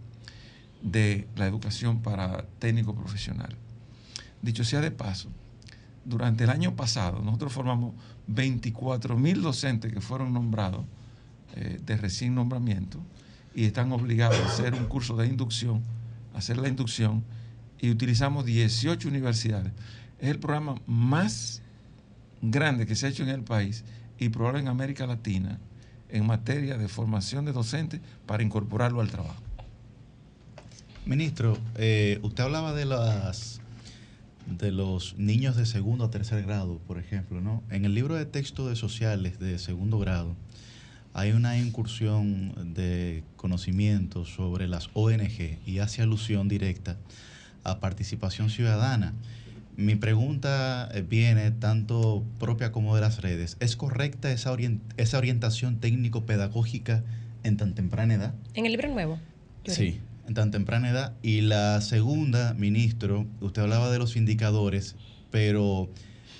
de la educación para técnico profesional. Dicho sea de paso, durante el año pasado nosotros formamos 24 mil docentes que fueron nombrados eh, de recién nombramiento y están obligados a hacer un curso de inducción, hacer la inducción y utilizamos 18 universidades. Es el programa más grande que se ha hecho en el país y probable en América Latina en materia de formación de docentes para incorporarlo al trabajo. Ministro, eh, usted hablaba de las de los niños de segundo a tercer grado, por ejemplo, ¿no? En el libro de texto de sociales de segundo grado hay una incursión de conocimiento sobre las ONG y hace alusión directa a participación ciudadana. Mi pregunta eh, viene tanto propia como de las redes. ¿Es correcta esa, esa orientación técnico-pedagógica en tan temprana edad? En el libro nuevo. Sí, en tan temprana edad. Y la segunda, ministro, usted hablaba de los indicadores, pero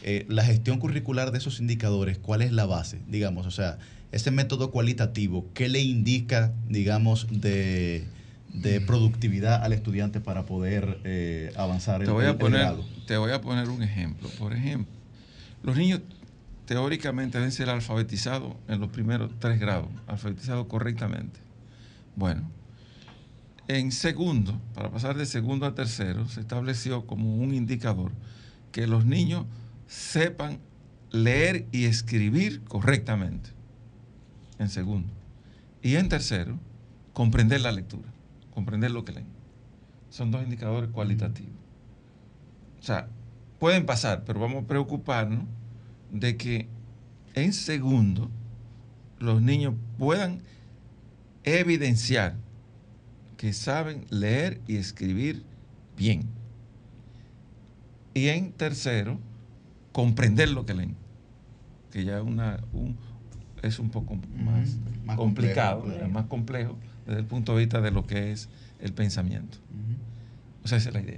eh, la gestión curricular de esos indicadores, ¿cuál es la base? Digamos, o sea, ese método cualitativo, ¿qué le indica, digamos, de, de productividad al estudiante para poder eh, avanzar Te el, voy, el- a el poner, grado? te voy a poner un ejemplo. Por ejemplo, los niños teóricamente deben ser alfabetizados en los primeros tres grados, alfabetizados correctamente. Bueno, en segundo, para pasar de segundo a tercero, se estableció como un indicador que los niños sepan leer y escribir correctamente. En segundo. Y en tercero, comprender la lectura, comprender lo que leen. Son dos indicadores cualitativos. O sea, pueden pasar, pero vamos a preocuparnos de que en segundo los niños puedan evidenciar que saben leer y escribir bien. Y en tercero, comprender lo que leen, que ya una, un- es un poco más, más complicado, complejo, más complejo desde el punto de vista de lo que es el pensamiento. O sea, esa es la idea.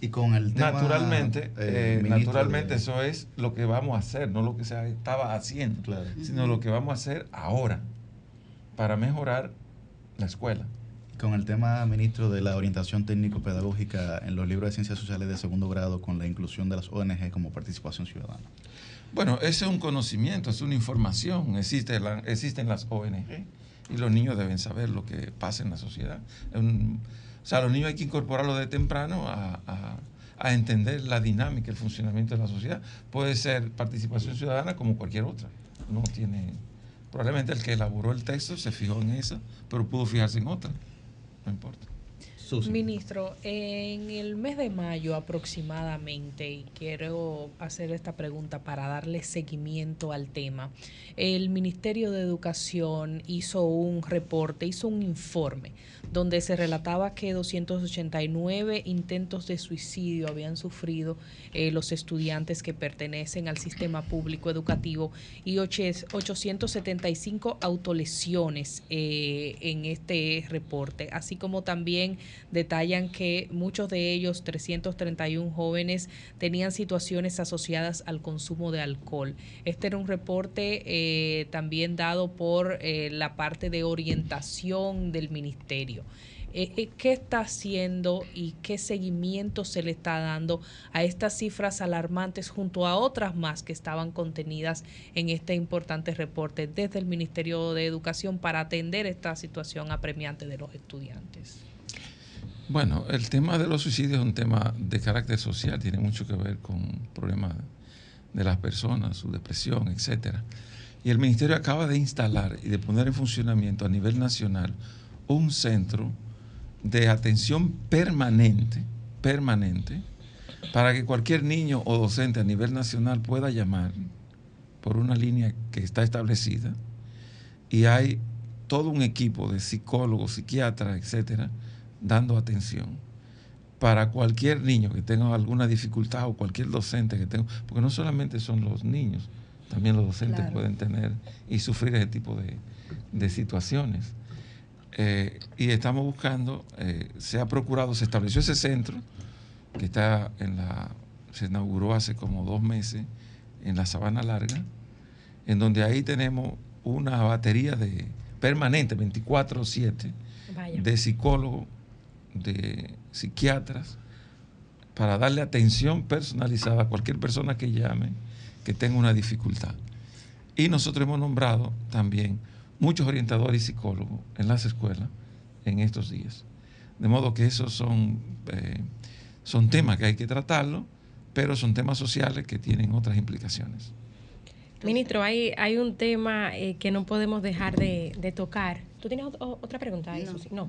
Y con el tema, naturalmente, eh, eh, naturalmente de- eso es lo que vamos a hacer, no lo que se estaba haciendo, sino lo que vamos a hacer ahora para mejorar la escuela. Con el tema, ministro, de la orientación técnico-pedagógica en los libros de ciencias sociales de segundo grado con la inclusión de las ONG como participación ciudadana. Bueno, ese es un conocimiento, es una información. Existe la- existen las ONG y los niños deben saber lo que pasa en la sociedad. Un- o sea, los niños hay que incorporarlos de temprano a, a- a entender la dinámica, el funcionamiento de la sociedad. Puede ser participación ciudadana como cualquier otra. No tiene. Probablemente el que elaboró el texto se fijó en esa, pero pudo fijarse en otra. No importa. Ministro, en el mes de mayo aproximadamente, y quiero hacer esta pregunta para darle seguimiento al tema, el Ministerio de Educación hizo un reporte, hizo un informe donde se relataba que 289 intentos de suicidio habían sufrido eh, los estudiantes que pertenecen al sistema público educativo y oche- 875 autolesiones eh, en este reporte, así como también detallan que muchos de ellos, 331 jóvenes, tenían situaciones asociadas al consumo de alcohol. Este era un reporte eh, también dado por eh, la parte de orientación del ministerio. Eh, ¿Qué está haciendo y qué seguimiento se le está dando a estas cifras alarmantes junto a otras más que estaban contenidas en este importante reporte desde el Ministerio de Educación para atender esta situación apremiante de los estudiantes? Bueno, el tema de los suicidios es un tema de carácter social, tiene mucho que ver con problemas de las personas, su depresión, etcétera. Y el ministerio acaba de instalar y de poner en funcionamiento a nivel nacional un centro de atención permanente, permanente, para que cualquier niño o docente a nivel nacional pueda llamar por una línea que está establecida y hay todo un equipo de psicólogos, psiquiatras, etcétera, dando atención para cualquier niño que tenga alguna dificultad o cualquier docente que tenga, porque no solamente son los niños, también los docentes Claro. pueden tener y sufrir ese tipo de, de situaciones. Eh, y estamos buscando, eh, se ha procurado, se estableció ese centro que está en la, se inauguró hace como dos meses en la Sabana Larga, en donde ahí tenemos una batería de permanente, 24/7, Vaya. de psicólogos, de psiquiatras, para darle atención personalizada a cualquier persona que llame que tenga una dificultad. Y nosotros hemos nombrado también muchos orientadores y psicólogos en las escuelas en estos días. De modo que esos son, eh, son temas que hay que tratarlo, pero son temas sociales que tienen otras implicaciones. Ministro, hay, hay un tema eh, que no podemos dejar de, de tocar. ¿Tú tienes otra pregunta? Sí. No.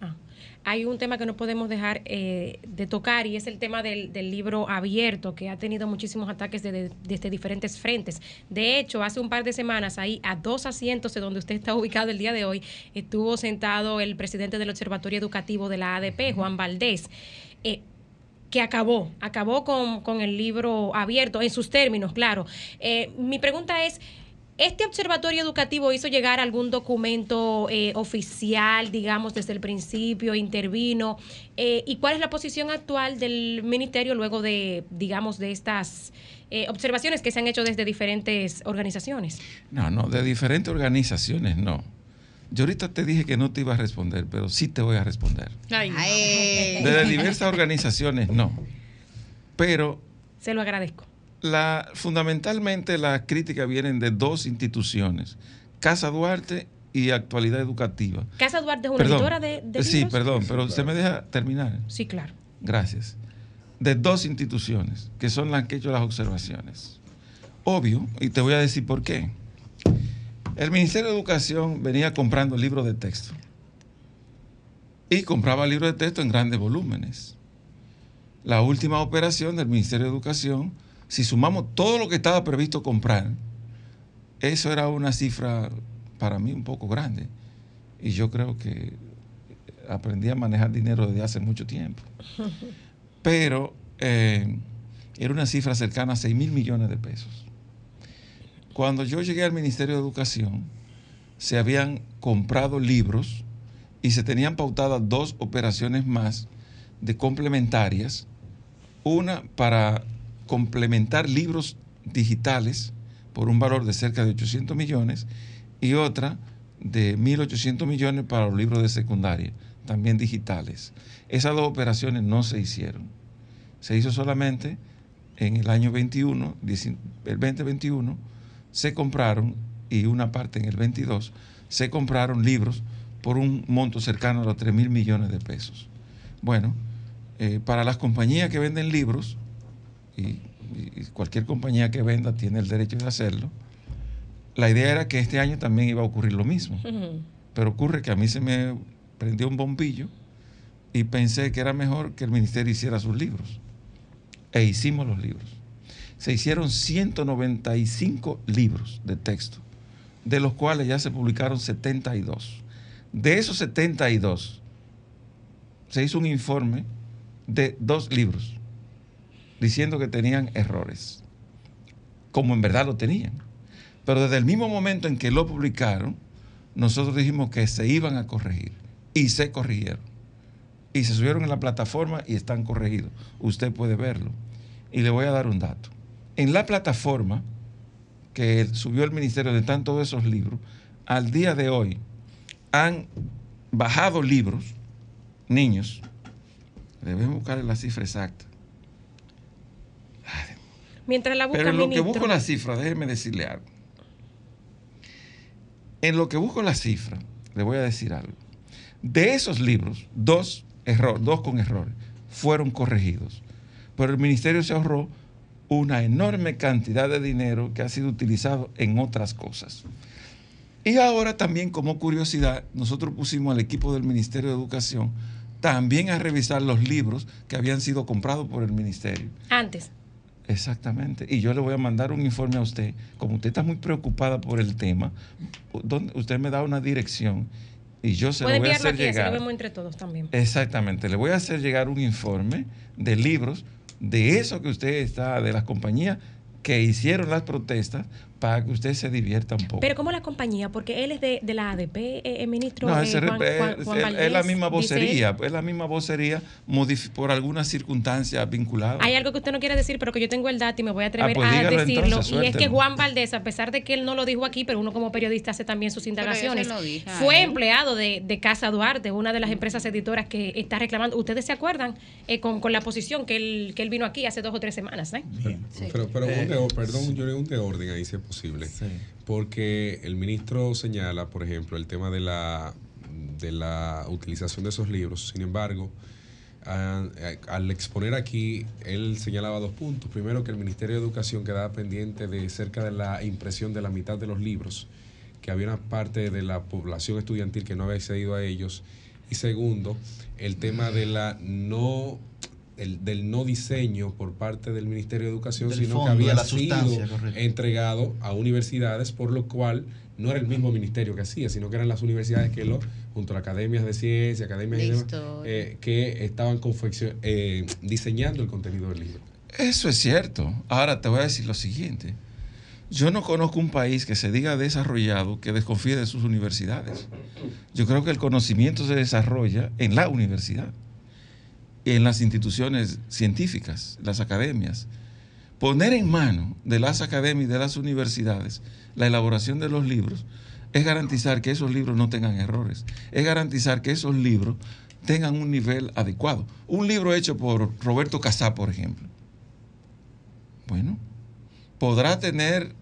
Ah. Hay un tema que no podemos dejar eh, de tocar y es el tema del, libro abierto, que ha tenido muchísimos ataques de- de- desde diferentes frentes. De hecho, hace un par de semanas, ahí a dos asientos de donde usted está ubicado el día de hoy, estuvo sentado el presidente del Observatorio Educativo de la ADP, Juan Valdés. Eh, que acabó, acabó con, con el libro abierto, en sus términos, claro. Eh, mi pregunta es, ¿este observatorio educativo hizo llegar algún documento eh, oficial, digamos, desde el principio, intervino? Eh, ¿Y cuál es la posición actual del ministerio luego de, digamos, de estas eh, observaciones que se han hecho desde diferentes organizaciones? No, no, de diferentes organizaciones no. Yo ahorita te dije que no te iba a responder, pero sí te voy a responder. De diversas organizaciones no. Pero Se lo agradezco. La, fundamentalmente las críticas vienen de dos instituciones, Casa Duarte y Actualidad Educativa. Casa Duarte es una Perdón, editora de, de Sí, perdón, pero se me deja terminar. Sí, claro. Gracias. De dos instituciones, que son las que he hecho las observaciones. Obvio, y te voy a decir por qué. El Ministerio de Educación venía comprando libros de texto. Y compraba libros de texto en grandes volúmenes. La última operación del Ministerio de Educación, si sumamos todo lo que estaba previsto comprar, eso era una cifra para mí un poco grande. Y yo creo que aprendí a manejar dinero desde hace mucho tiempo. Pero eh, era una cifra cercana a 6 mil millones de pesos. Cuando yo llegué al Ministerio de Educación, se habían comprado libros y se tenían pautadas dos operaciones más de complementarias. Una para complementar libros digitales por un valor de cerca de 800 millones y otra de 1.800 millones para los libros de secundaria, también digitales. Esas dos operaciones no se hicieron. Se hizo solamente en el año 21, dieci- el 2021, se compraron, y una parte en el 22, se compraron libros por un monto cercano a los 3 mil millones de pesos. Bueno, eh, para las compañías que venden libros, y, y cualquier compañía que venda tiene el derecho de hacerlo, la idea era que este año también iba a ocurrir lo mismo. Pero ocurre que a mí se me prendió un bombillo y pensé que era mejor que el ministerio hiciera sus libros. E hicimos los libros. Se hicieron 195 libros de texto, de los cuales ya se publicaron 72. De esos 72, se hizo un informe de dos libros diciendo que tenían errores, como en verdad lo tenían. Pero desde el mismo momento en que lo publicaron, nosotros dijimos que se iban a corregir y se corrigieron. Y se subieron en la plataforma y están corregidos. Usted puede verlo. Y le voy a dar un dato. En la plataforma que subió el ministerio de están todos esos libros, al día de hoy han bajado libros, niños, debemos buscar la cifra exacta. Mientras la busca Pero en lo que busco la cifra, déjeme decirle algo. En lo que busco la cifra, le voy a decir algo. De esos libros, dos, error, dos con errores fueron corregidos. Pero el ministerio se ahorró una enorme cantidad de dinero que ha sido utilizado en otras cosas. Y ahora también como curiosidad, nosotros pusimos al equipo del Ministerio de Educación también a revisar los libros que habían sido comprados por el ministerio. Antes. Exactamente. Y yo le voy a mandar un informe a usted. Como usted está muy preocupada por el tema, usted me da una dirección y yo se lo voy a hacer aquí, así lo llegar. vemos entre todos también. Exactamente. Le voy a hacer llegar un informe de libros de eso que usted está, de las compañías que hicieron las protestas para que usted se divierta un poco. Pero como la compañía, porque él es de, de la ADP, eh, eh, ministro No, eh, ese Juan- Juan- es, Juan es- Valdés, es la misma vocería, es la misma vocería por algunas circunstancias vinculadas. Hay algo que usted no quiere decir, pero que yo tengo el dato y me voy a atrever Ah, pues a decirlo. entonces, y es que. Juan Valdés, a pesar de que él no lo dijo aquí, pero uno como periodista hace también sus indagaciones, dije fue empleado de, de Casa Duarte, una de las empresas editoras que está reclamando. ¿Ustedes se acuerdan eh, con, con la posición que él, que él vino aquí hace dos o tres semanas? ¿eh? Pero, pero un de, perdón, yo un de orden ahí si posible. Porque el ministro señala, por ejemplo, el tema de la, de la utilización de esos libros. Sin embargo, a- a- al exponer aquí, él señalaba dos puntos. Primero, que el Ministerio de Educación quedaba pendiente de cerca de la impresión de la mitad de los libros, que había una parte de la población estudiantil que no había accedido a ellos. Y segundo, el tema de la no el- del no diseño por parte del Ministerio de Educación, Del sino fondo, que había sido correcto. entregado a universidades, por lo cual no era el mismo ministerio que hacía, sino que eran las universidades que lo, junto a las academias de ciencia, academias De demás, eh, que estaban eh, diseñando el contenido del libro. Eso es cierto. Ahora te voy a decir lo siguiente. Yo no conozco un país que se diga desarrollado que desconfíe de sus universidades. Yo creo que el conocimiento se desarrolla en la universidad, en las instituciones científicas, las academias. Poner en mano de las academias y de las universidades la elaboración de los libros es garantizar que esos libros no tengan errores, es garantizar que esos libros tengan un nivel adecuado. Un libro hecho por Roberto Casá, por ejemplo, bueno, podrá tener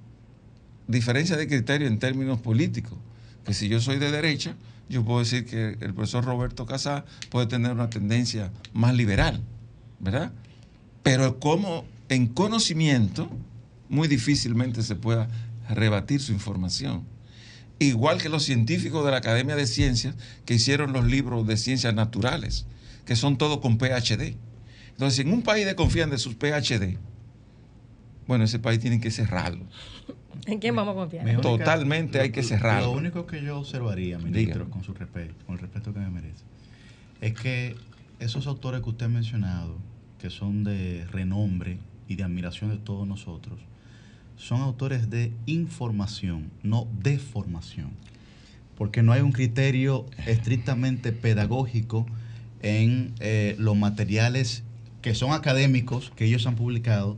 diferencia de criterio en términos políticos, que si yo soy de derecha, yo puedo decir que el profesor Roberto Casá puede tener una tendencia más liberal, ¿verdad? Pero como en conocimiento, muy difícilmente se pueda rebatir su información. Igual que los científicos de la Academia de Ciencias que hicieron los libros de ciencias naturales, que son todos con PhD. Entonces, en un país desconfían de sus PhD, bueno, ese país tiene que cerrarlo. ¿En quién vamos a confiar? Mi única- Totalmente hay que cerrarlo. Lo único que yo observaría, ministro, con su respeto, con el respeto que me merece, es que esos autores que usted ha mencionado, que son de renombre y de admiración de todos nosotros, son autores de información, no de formación. Porque no hay un criterio estrictamente pedagógico en eh, los materiales que son académicos que ellos han publicado,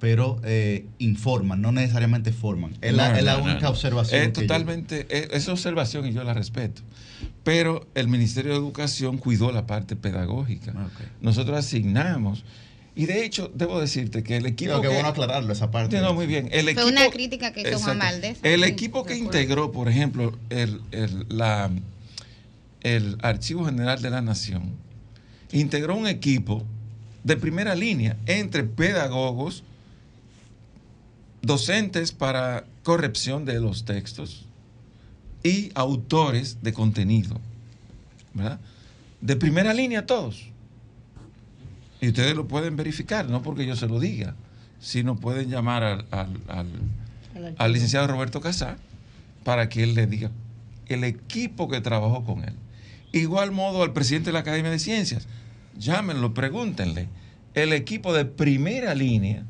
pero eh, informan, no necesariamente forman. Es la, No, es la no, no, única no. observación. Es que yo- totalmente, es, es observación y yo la respeto. Pero el Ministerio de Educación cuidó la parte pedagógica. Nosotros asignamos. Y de hecho, debo decirte que el equipo. Creo que que- bueno aclararlo, esa parte. No, muy bien. El Fue equipo, una crítica que hizo Juan. Valdés. El equipo que integró, por ejemplo, el, el- la, el Archivo General de la Nación, integró un equipo de primera línea entre pedagogos, docentes para corrección de los textos y autores de contenido. ¿verdad? De primera línea todos. Y ustedes lo pueden verificar, no porque yo se lo diga, sino pueden llamar al, al- al- al licenciado Roberto Casá para que él le diga el equipo que trabajó con él. Igual modo al presidente de la Academia de Ciencias, llámenlo, pregúntenle. El equipo de primera línea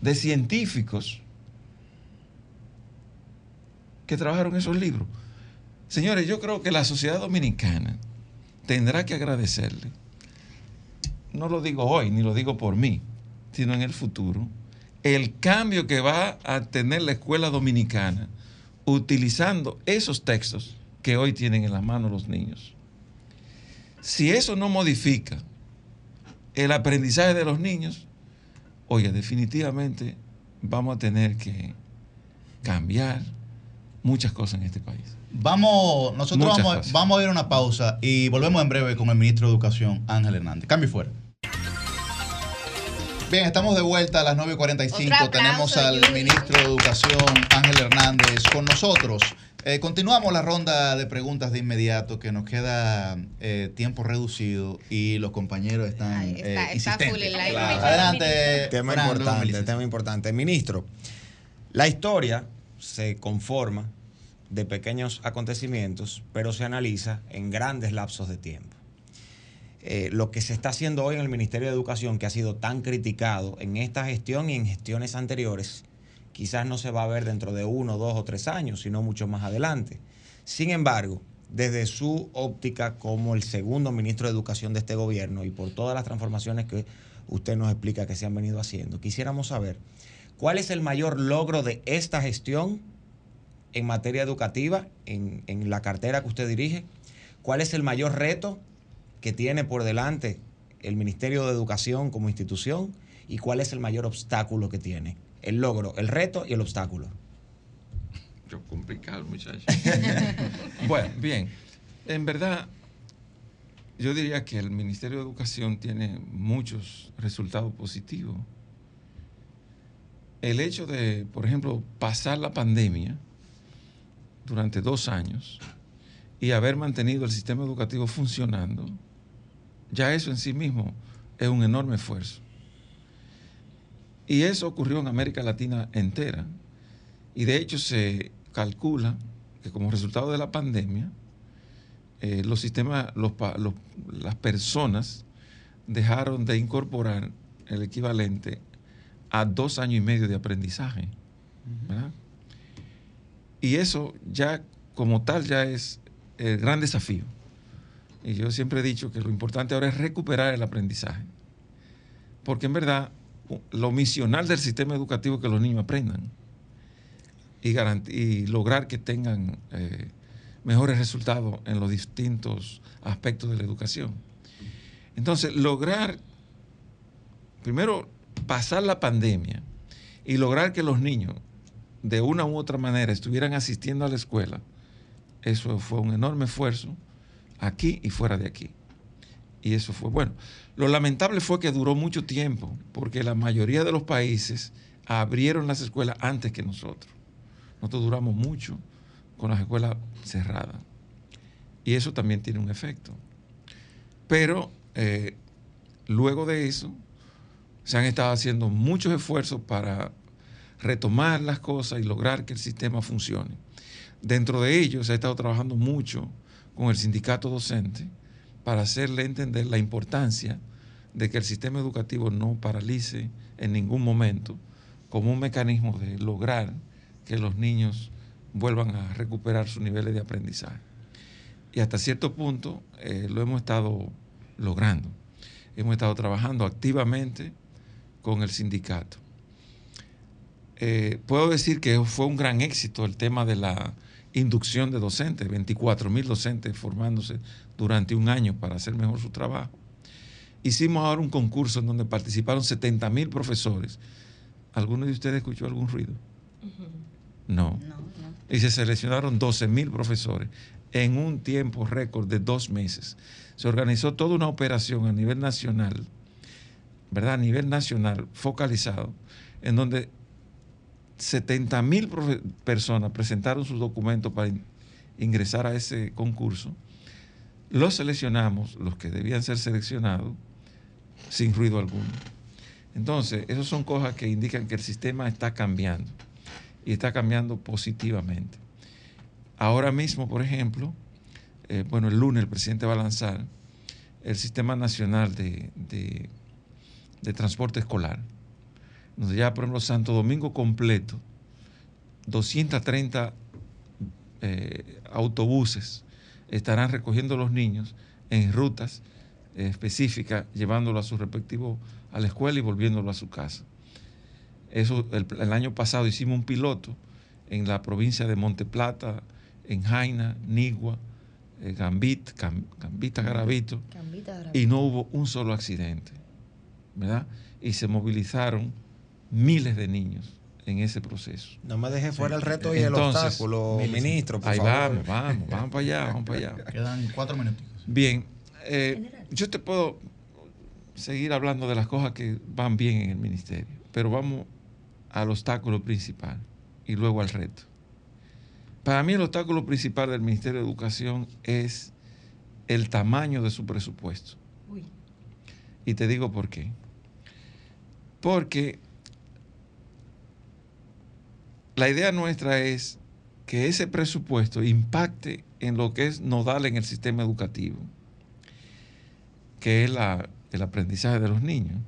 de científicos que trabajaron esos libros. Señores, yo creo que la sociedad dominicana tendrá que agradecerle, no lo digo hoy, ni lo digo por mí, sino en el futuro, el cambio que va a tener la escuela dominicana utilizando esos textos que hoy tienen en las manos los niños. Si eso no modifica el aprendizaje de los niños, oye, definitivamente vamos a tener que cambiar muchas cosas en este país. Vamos, nosotros Muchas vamos, cosas. vamos a ir a una pausa y volvemos en breve con el ministro de Educación, Ángel Hernández. Cambio y fuera. Bien, estamos de vuelta a las 9.45. Otro aplauso, Tenemos al ministro de Educación, Ángel Hernández, con nosotros. Eh, continuamos la ronda de preguntas de inmediato, que nos queda eh, tiempo reducido y los compañeros están está- eh, está full el aire. Claro. Adelante. Tema Fran, importante, tema importante. Ministro, la historia se conforma de pequeños acontecimientos, pero se analiza en grandes lapsos de tiempo. Eh, lo que se está haciendo hoy en el Ministerio de Educación, que ha sido tan criticado en esta gestión y en gestiones anteriores, quizás no se va a ver dentro de uno, dos o tres años, sino mucho más adelante. Sin embargo, desde su óptica como el segundo ministro de Educación de este gobierno y por todas las transformaciones que usted nos explica que se han venido haciendo, quisiéramos saber cuál es el mayor logro de esta gestión en materia educativa, en, en la cartera que usted dirige, cuál es el mayor reto que tiene por delante el Ministerio de Educación como institución y cuál es el mayor obstáculo que tiene. El logro, el reto y el obstáculo. Yo complicado, muchacho. bueno, bien. En verdad, yo diría que el Ministerio de Educación tiene muchos resultados positivos. El hecho de, por ejemplo, pasar la pandemia durante dos años y haber mantenido el sistema educativo funcionando, ya eso en sí mismo es un enorme esfuerzo. Y eso ocurrió en América Latina entera. Y de hecho se calcula que como resultado de la pandemia, eh, los sistemas, los pa- los- las personas dejaron de incorporar el equivalente a dos años y medio de aprendizaje. ¿verdad? Y eso ya como tal ya es el gran desafío. Y yo siempre he dicho que lo importante ahora es recuperar el aprendizaje. Porque en verdad lo misional del sistema educativo que los niños aprendan y lograr que tengan eh, mejores resultados en los distintos aspectos de la educación. Entonces, lograr, primero, pasar la pandemia y lograr que los niños, de una u otra manera, estuvieran asistiendo a la escuela, eso fue un enorme esfuerzo aquí y fuera de aquí. Y eso fue bueno. Lo lamentable fue que duró mucho tiempo, porque la mayoría de los países abrieron las escuelas antes que nosotros. Nosotros duramos mucho con las escuelas cerradas. Y eso también tiene un efecto. Pero eh, luego de eso, se han estado haciendo muchos esfuerzos para retomar las cosas y lograr que el sistema funcione. Dentro de ellos se ha estado trabajando mucho con el sindicato docente para hacerle entender la importancia de que el sistema educativo no paralice en ningún momento como un mecanismo de lograr que los niños vuelvan a recuperar sus niveles de aprendizaje. Y hasta cierto punto eh, lo hemos estado logrando. Hemos estado trabajando activamente con el sindicato. eh, puedo decir que fue un gran éxito el tema de la inducción de docentes, 24 mil docentes formándose durante un año para hacer mejor su trabajo. Hicimos ahora un concurso en donde participaron 70 mil profesores. ¿Alguno de ustedes escuchó algún ruido? No. Y se seleccionaron 12 mil profesores en un tiempo récord de dos meses. Se organizó toda una operación a nivel nacional, ¿verdad? A nivel nacional, focalizado, en donde 70 mil personas presentaron sus documentos para in- ingresar a ese concurso. Los seleccionamos, los que debían ser seleccionados, sin ruido alguno. Entonces, esas son cosas que indican que el sistema está cambiando y está cambiando positivamente. Ahora mismo, por ejemplo, eh, bueno, el lunes el presidente va a lanzar el Sistema Nacional de, de- Transporte Escolar, donde ya, por ejemplo, Santo Domingo completo, 230 eh, autobuses estarán recogiendo los niños en rutas eh, específicas, llevándolo a su respectivo a la escuela y volviéndolo a su casa. Eso el, el año pasado hicimos un piloto en la provincia de Monteplata, en Jaina, Nigua, eh, Gambit, Gam- Gambita, Garavito, Gambita, Garavito. y no hubo un solo accidente, ¿verdad? Y se movilizaron miles de niños en ese proceso. No me deje fuera el reto y el Entonces, obstáculo, ministro, por ahí favor. vamos, vamos, vamos para allá, vamos para allá. Quedan cuatro minutos. Bien, eh, yo te puedo seguir hablando de las cosas que van bien en el ministerio, pero vamos al obstáculo principal y luego al reto. Para mí el obstáculo principal del Ministerio de Educación es el tamaño de su presupuesto. Y te digo por qué. Porque la idea nuestra es que ese presupuesto impacte en lo que es nodal en el sistema educativo, que es la- el aprendizaje de los niños.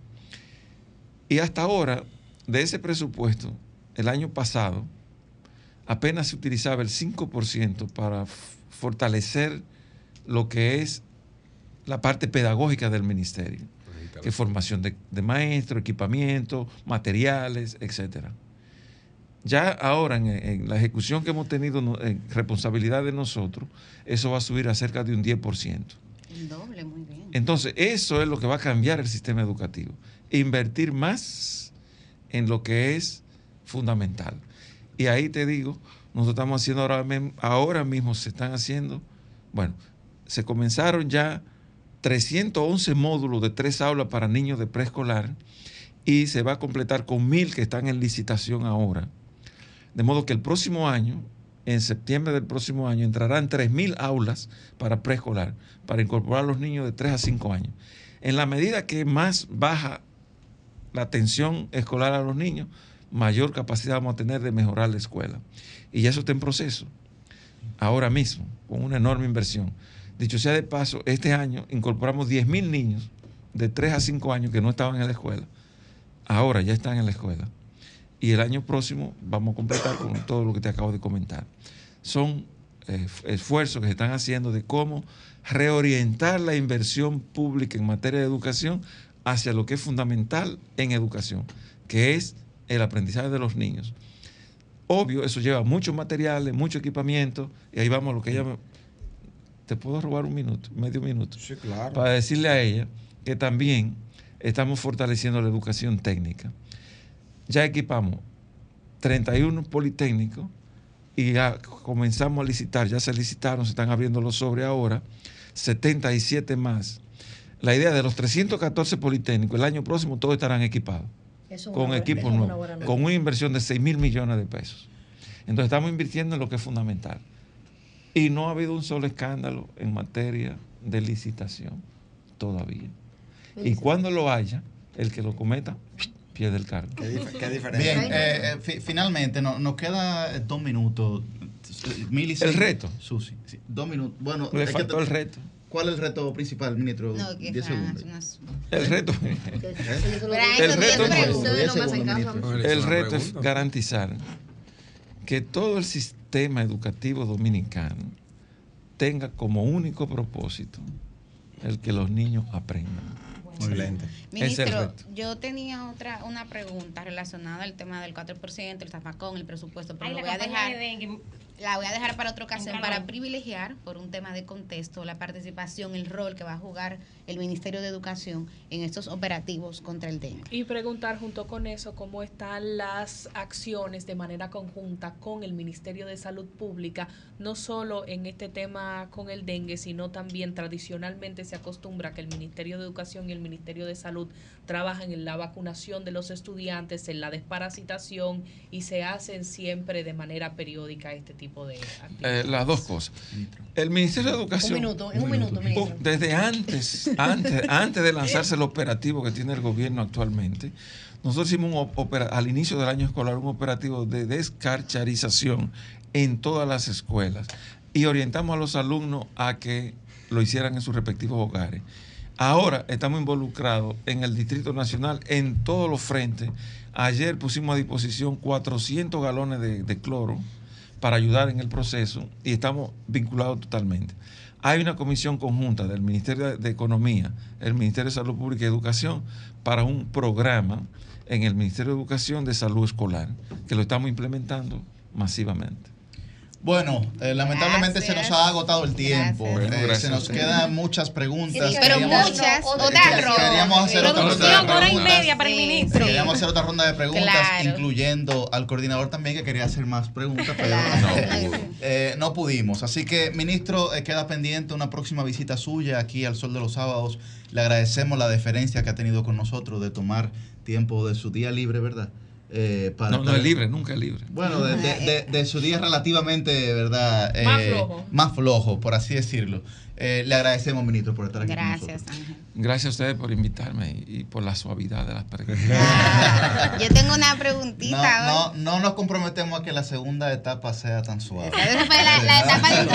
Y hasta ahora, de ese presupuesto, el año pasado, apenas se utilizaba el 5% para fortalecer lo que es la parte pedagógica del ministerio, que es formación de, de maestros, equipamiento, materiales, etcétera. Ya ahora en, en la ejecución que hemos tenido en responsabilidad de nosotros, eso va a subir a cerca de un 10%. El doble, muy bien. Entonces, eso es lo que va a cambiar el sistema educativo. Invertir más en lo que es fundamental. Y ahí te digo, nosotros estamos haciendo ahora, ahora mismo, se están haciendo, bueno, se comenzaron ya 311 módulos de tres aulas para niños de preescolar y se va a completar con mil que están en licitación ahora. De modo que el próximo año, en septiembre del próximo año, entrarán 3.000 aulas para preescolar, para incorporar a los niños de 3 a 5 años. En la medida que más baja la atención escolar a los niños, mayor capacidad vamos a tener de mejorar la escuela. Y ya eso está en proceso, ahora mismo, con una enorme inversión. Dicho sea de paso, este año incorporamos 10.000 niños de 3 a 5 años que no estaban en la escuela. Ahora ya están en la escuela. Y el año próximo vamos a completar con todo lo que te acabo de comentar. Son eh, esfuerzos que se están haciendo de cómo reorientar la inversión pública en materia de educación hacia lo que es fundamental en educación, que es el aprendizaje de los niños. Obvio, eso lleva muchos materiales, mucho equipamiento, y ahí vamos a lo que ella ¿Te puedo robar un minuto, medio minuto? Sí, claro. Para decirle a ella que también estamos fortaleciendo la educación técnica. Ya equipamos 31 politécnicos y ya comenzamos a licitar, ya se licitaron, se están abriendo los sobres ahora, 77 más. La idea de los 314 politécnicos, el año próximo todos estarán equipados, Eso con equipos una nuevos, con una inversión de 6 mil millones de pesos. Entonces estamos invirtiendo en lo que es fundamental. Y no ha habido un solo escándalo en materia de licitación todavía. Y cuando lo haya, el que lo cometa, pierde el cargo. Bien, eh, eh, fi- finalmente no- nos queda eh, dos minutos. Mil y El reto. Susi, sí, dos minutos. Bueno, Le que faltó el reto. ¿Cuál es el reto principal, ministro? No, que Diez segundos. unas- El reto. Es-. El reto es garantizar que todo el sistema educativo dominicano tenga como único propósito el que los niños aprendan. Excelente. Ministro, yo tenía otra una pregunta relacionada al tema del 4%, el zafacón, el presupuesto, pero Ay, lo voy a dejar de. La voy a dejar para otra ocasión para privilegiar por un tema de contexto la participación, el rol que va a jugar el Ministerio de Educación en estos operativos contra el dengue. Y preguntar junto con eso cómo están las acciones de manera conjunta con el Ministerio de Salud Pública, no solo en este tema con el dengue, sino también tradicionalmente se acostumbra que el Ministerio de Educación y el Ministerio de Salud trabajan en la vacunación de los estudiantes, en la desparasitación y se hacen siempre de manera periódica este tipo de. Eh, las dos cosas. El Ministerio de Educación. Un minuto, en un minuto, ministro. Desde antes, antes, antes de lanzarse el operativo que tiene el gobierno actualmente, nosotros hicimos un opera- al inicio del año escolar un operativo de descarcharización en todas las escuelas y orientamos a los alumnos a que lo hicieran en sus respectivos hogares. Ahora estamos involucrados en el Distrito Nacional en todos los frentes. Ayer pusimos a disposición 400 galones de, de cloro para ayudar en el proceso y estamos vinculados totalmente. Hay una comisión conjunta del Ministerio de- Economía, el Ministerio de Salud Pública y Educación para un programa en el Ministerio de Educación de Salud Escolar, que lo estamos implementando masivamente. Bueno, eh, lamentablemente se nos ha agotado el tiempo. Eh, se nos quedan muchas preguntas. Sí, pero Queríamos- muchas, eh, otra quer- ronda. Queríamos hacer otra ronda de preguntas. media para el Sí, ministro. Queríamos hacer otra ronda de preguntas, Claro. incluyendo al coordinador también, que quería hacer más preguntas, pero Claro. eh, no pudimos. Así que, ministro, eh, queda pendiente una próxima visita suya aquí al Sol de los Sábados. Le agradecemos la deferencia que ha tenido con nosotros de tomar tiempo de su día libre, ¿verdad? Eh, para No, es libre, nunca es libre. Bueno, de, de- de- de su día relativamente, ¿verdad? Más Eh, flojo. Más flojo, por así decirlo. Eh, le agradecemos, ministro, por estar aquí con Gracias, nosotros. Ángel. Gracias a ustedes por invitarme y, y por la suavidad de las preguntas. Yo tengo una preguntita. No, no, no nos comprometemos a que la segunda etapa sea tan suave. Esa fue la, la etapa de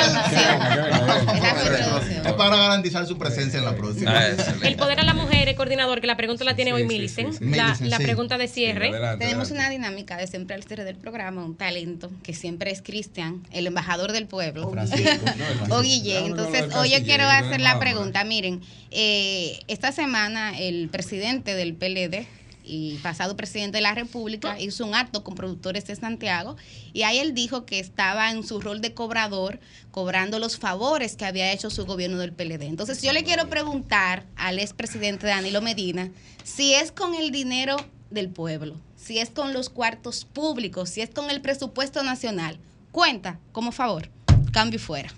introducción. Es para garantizar su presencia en la próxima. Ah. El poder a la mujer, el coordinador, que la pregunta la tiene hoy sí, Millicent. sí. La, pregunta de cierre. Tenemos una dinámica de siempre al cierre del programa, un talento que siempre es Cristian, el embajador del pueblo. Francisco. O Guillén. Entonces, hoy yo quiero hacer la pregunta. Miren, eh, esta semana el presidente del PLD y pasado presidente de la República hizo un acto con productores de Santiago y ahí él dijo que estaba en su rol de cobrador cobrando los favores que había hecho su gobierno del PLD. Entonces yo le quiero preguntar al expresidente Danilo Medina si es con el dinero del pueblo, si es con los cuartos públicos, si es con el presupuesto nacional. Cuenta como favor. Cambio y fuera.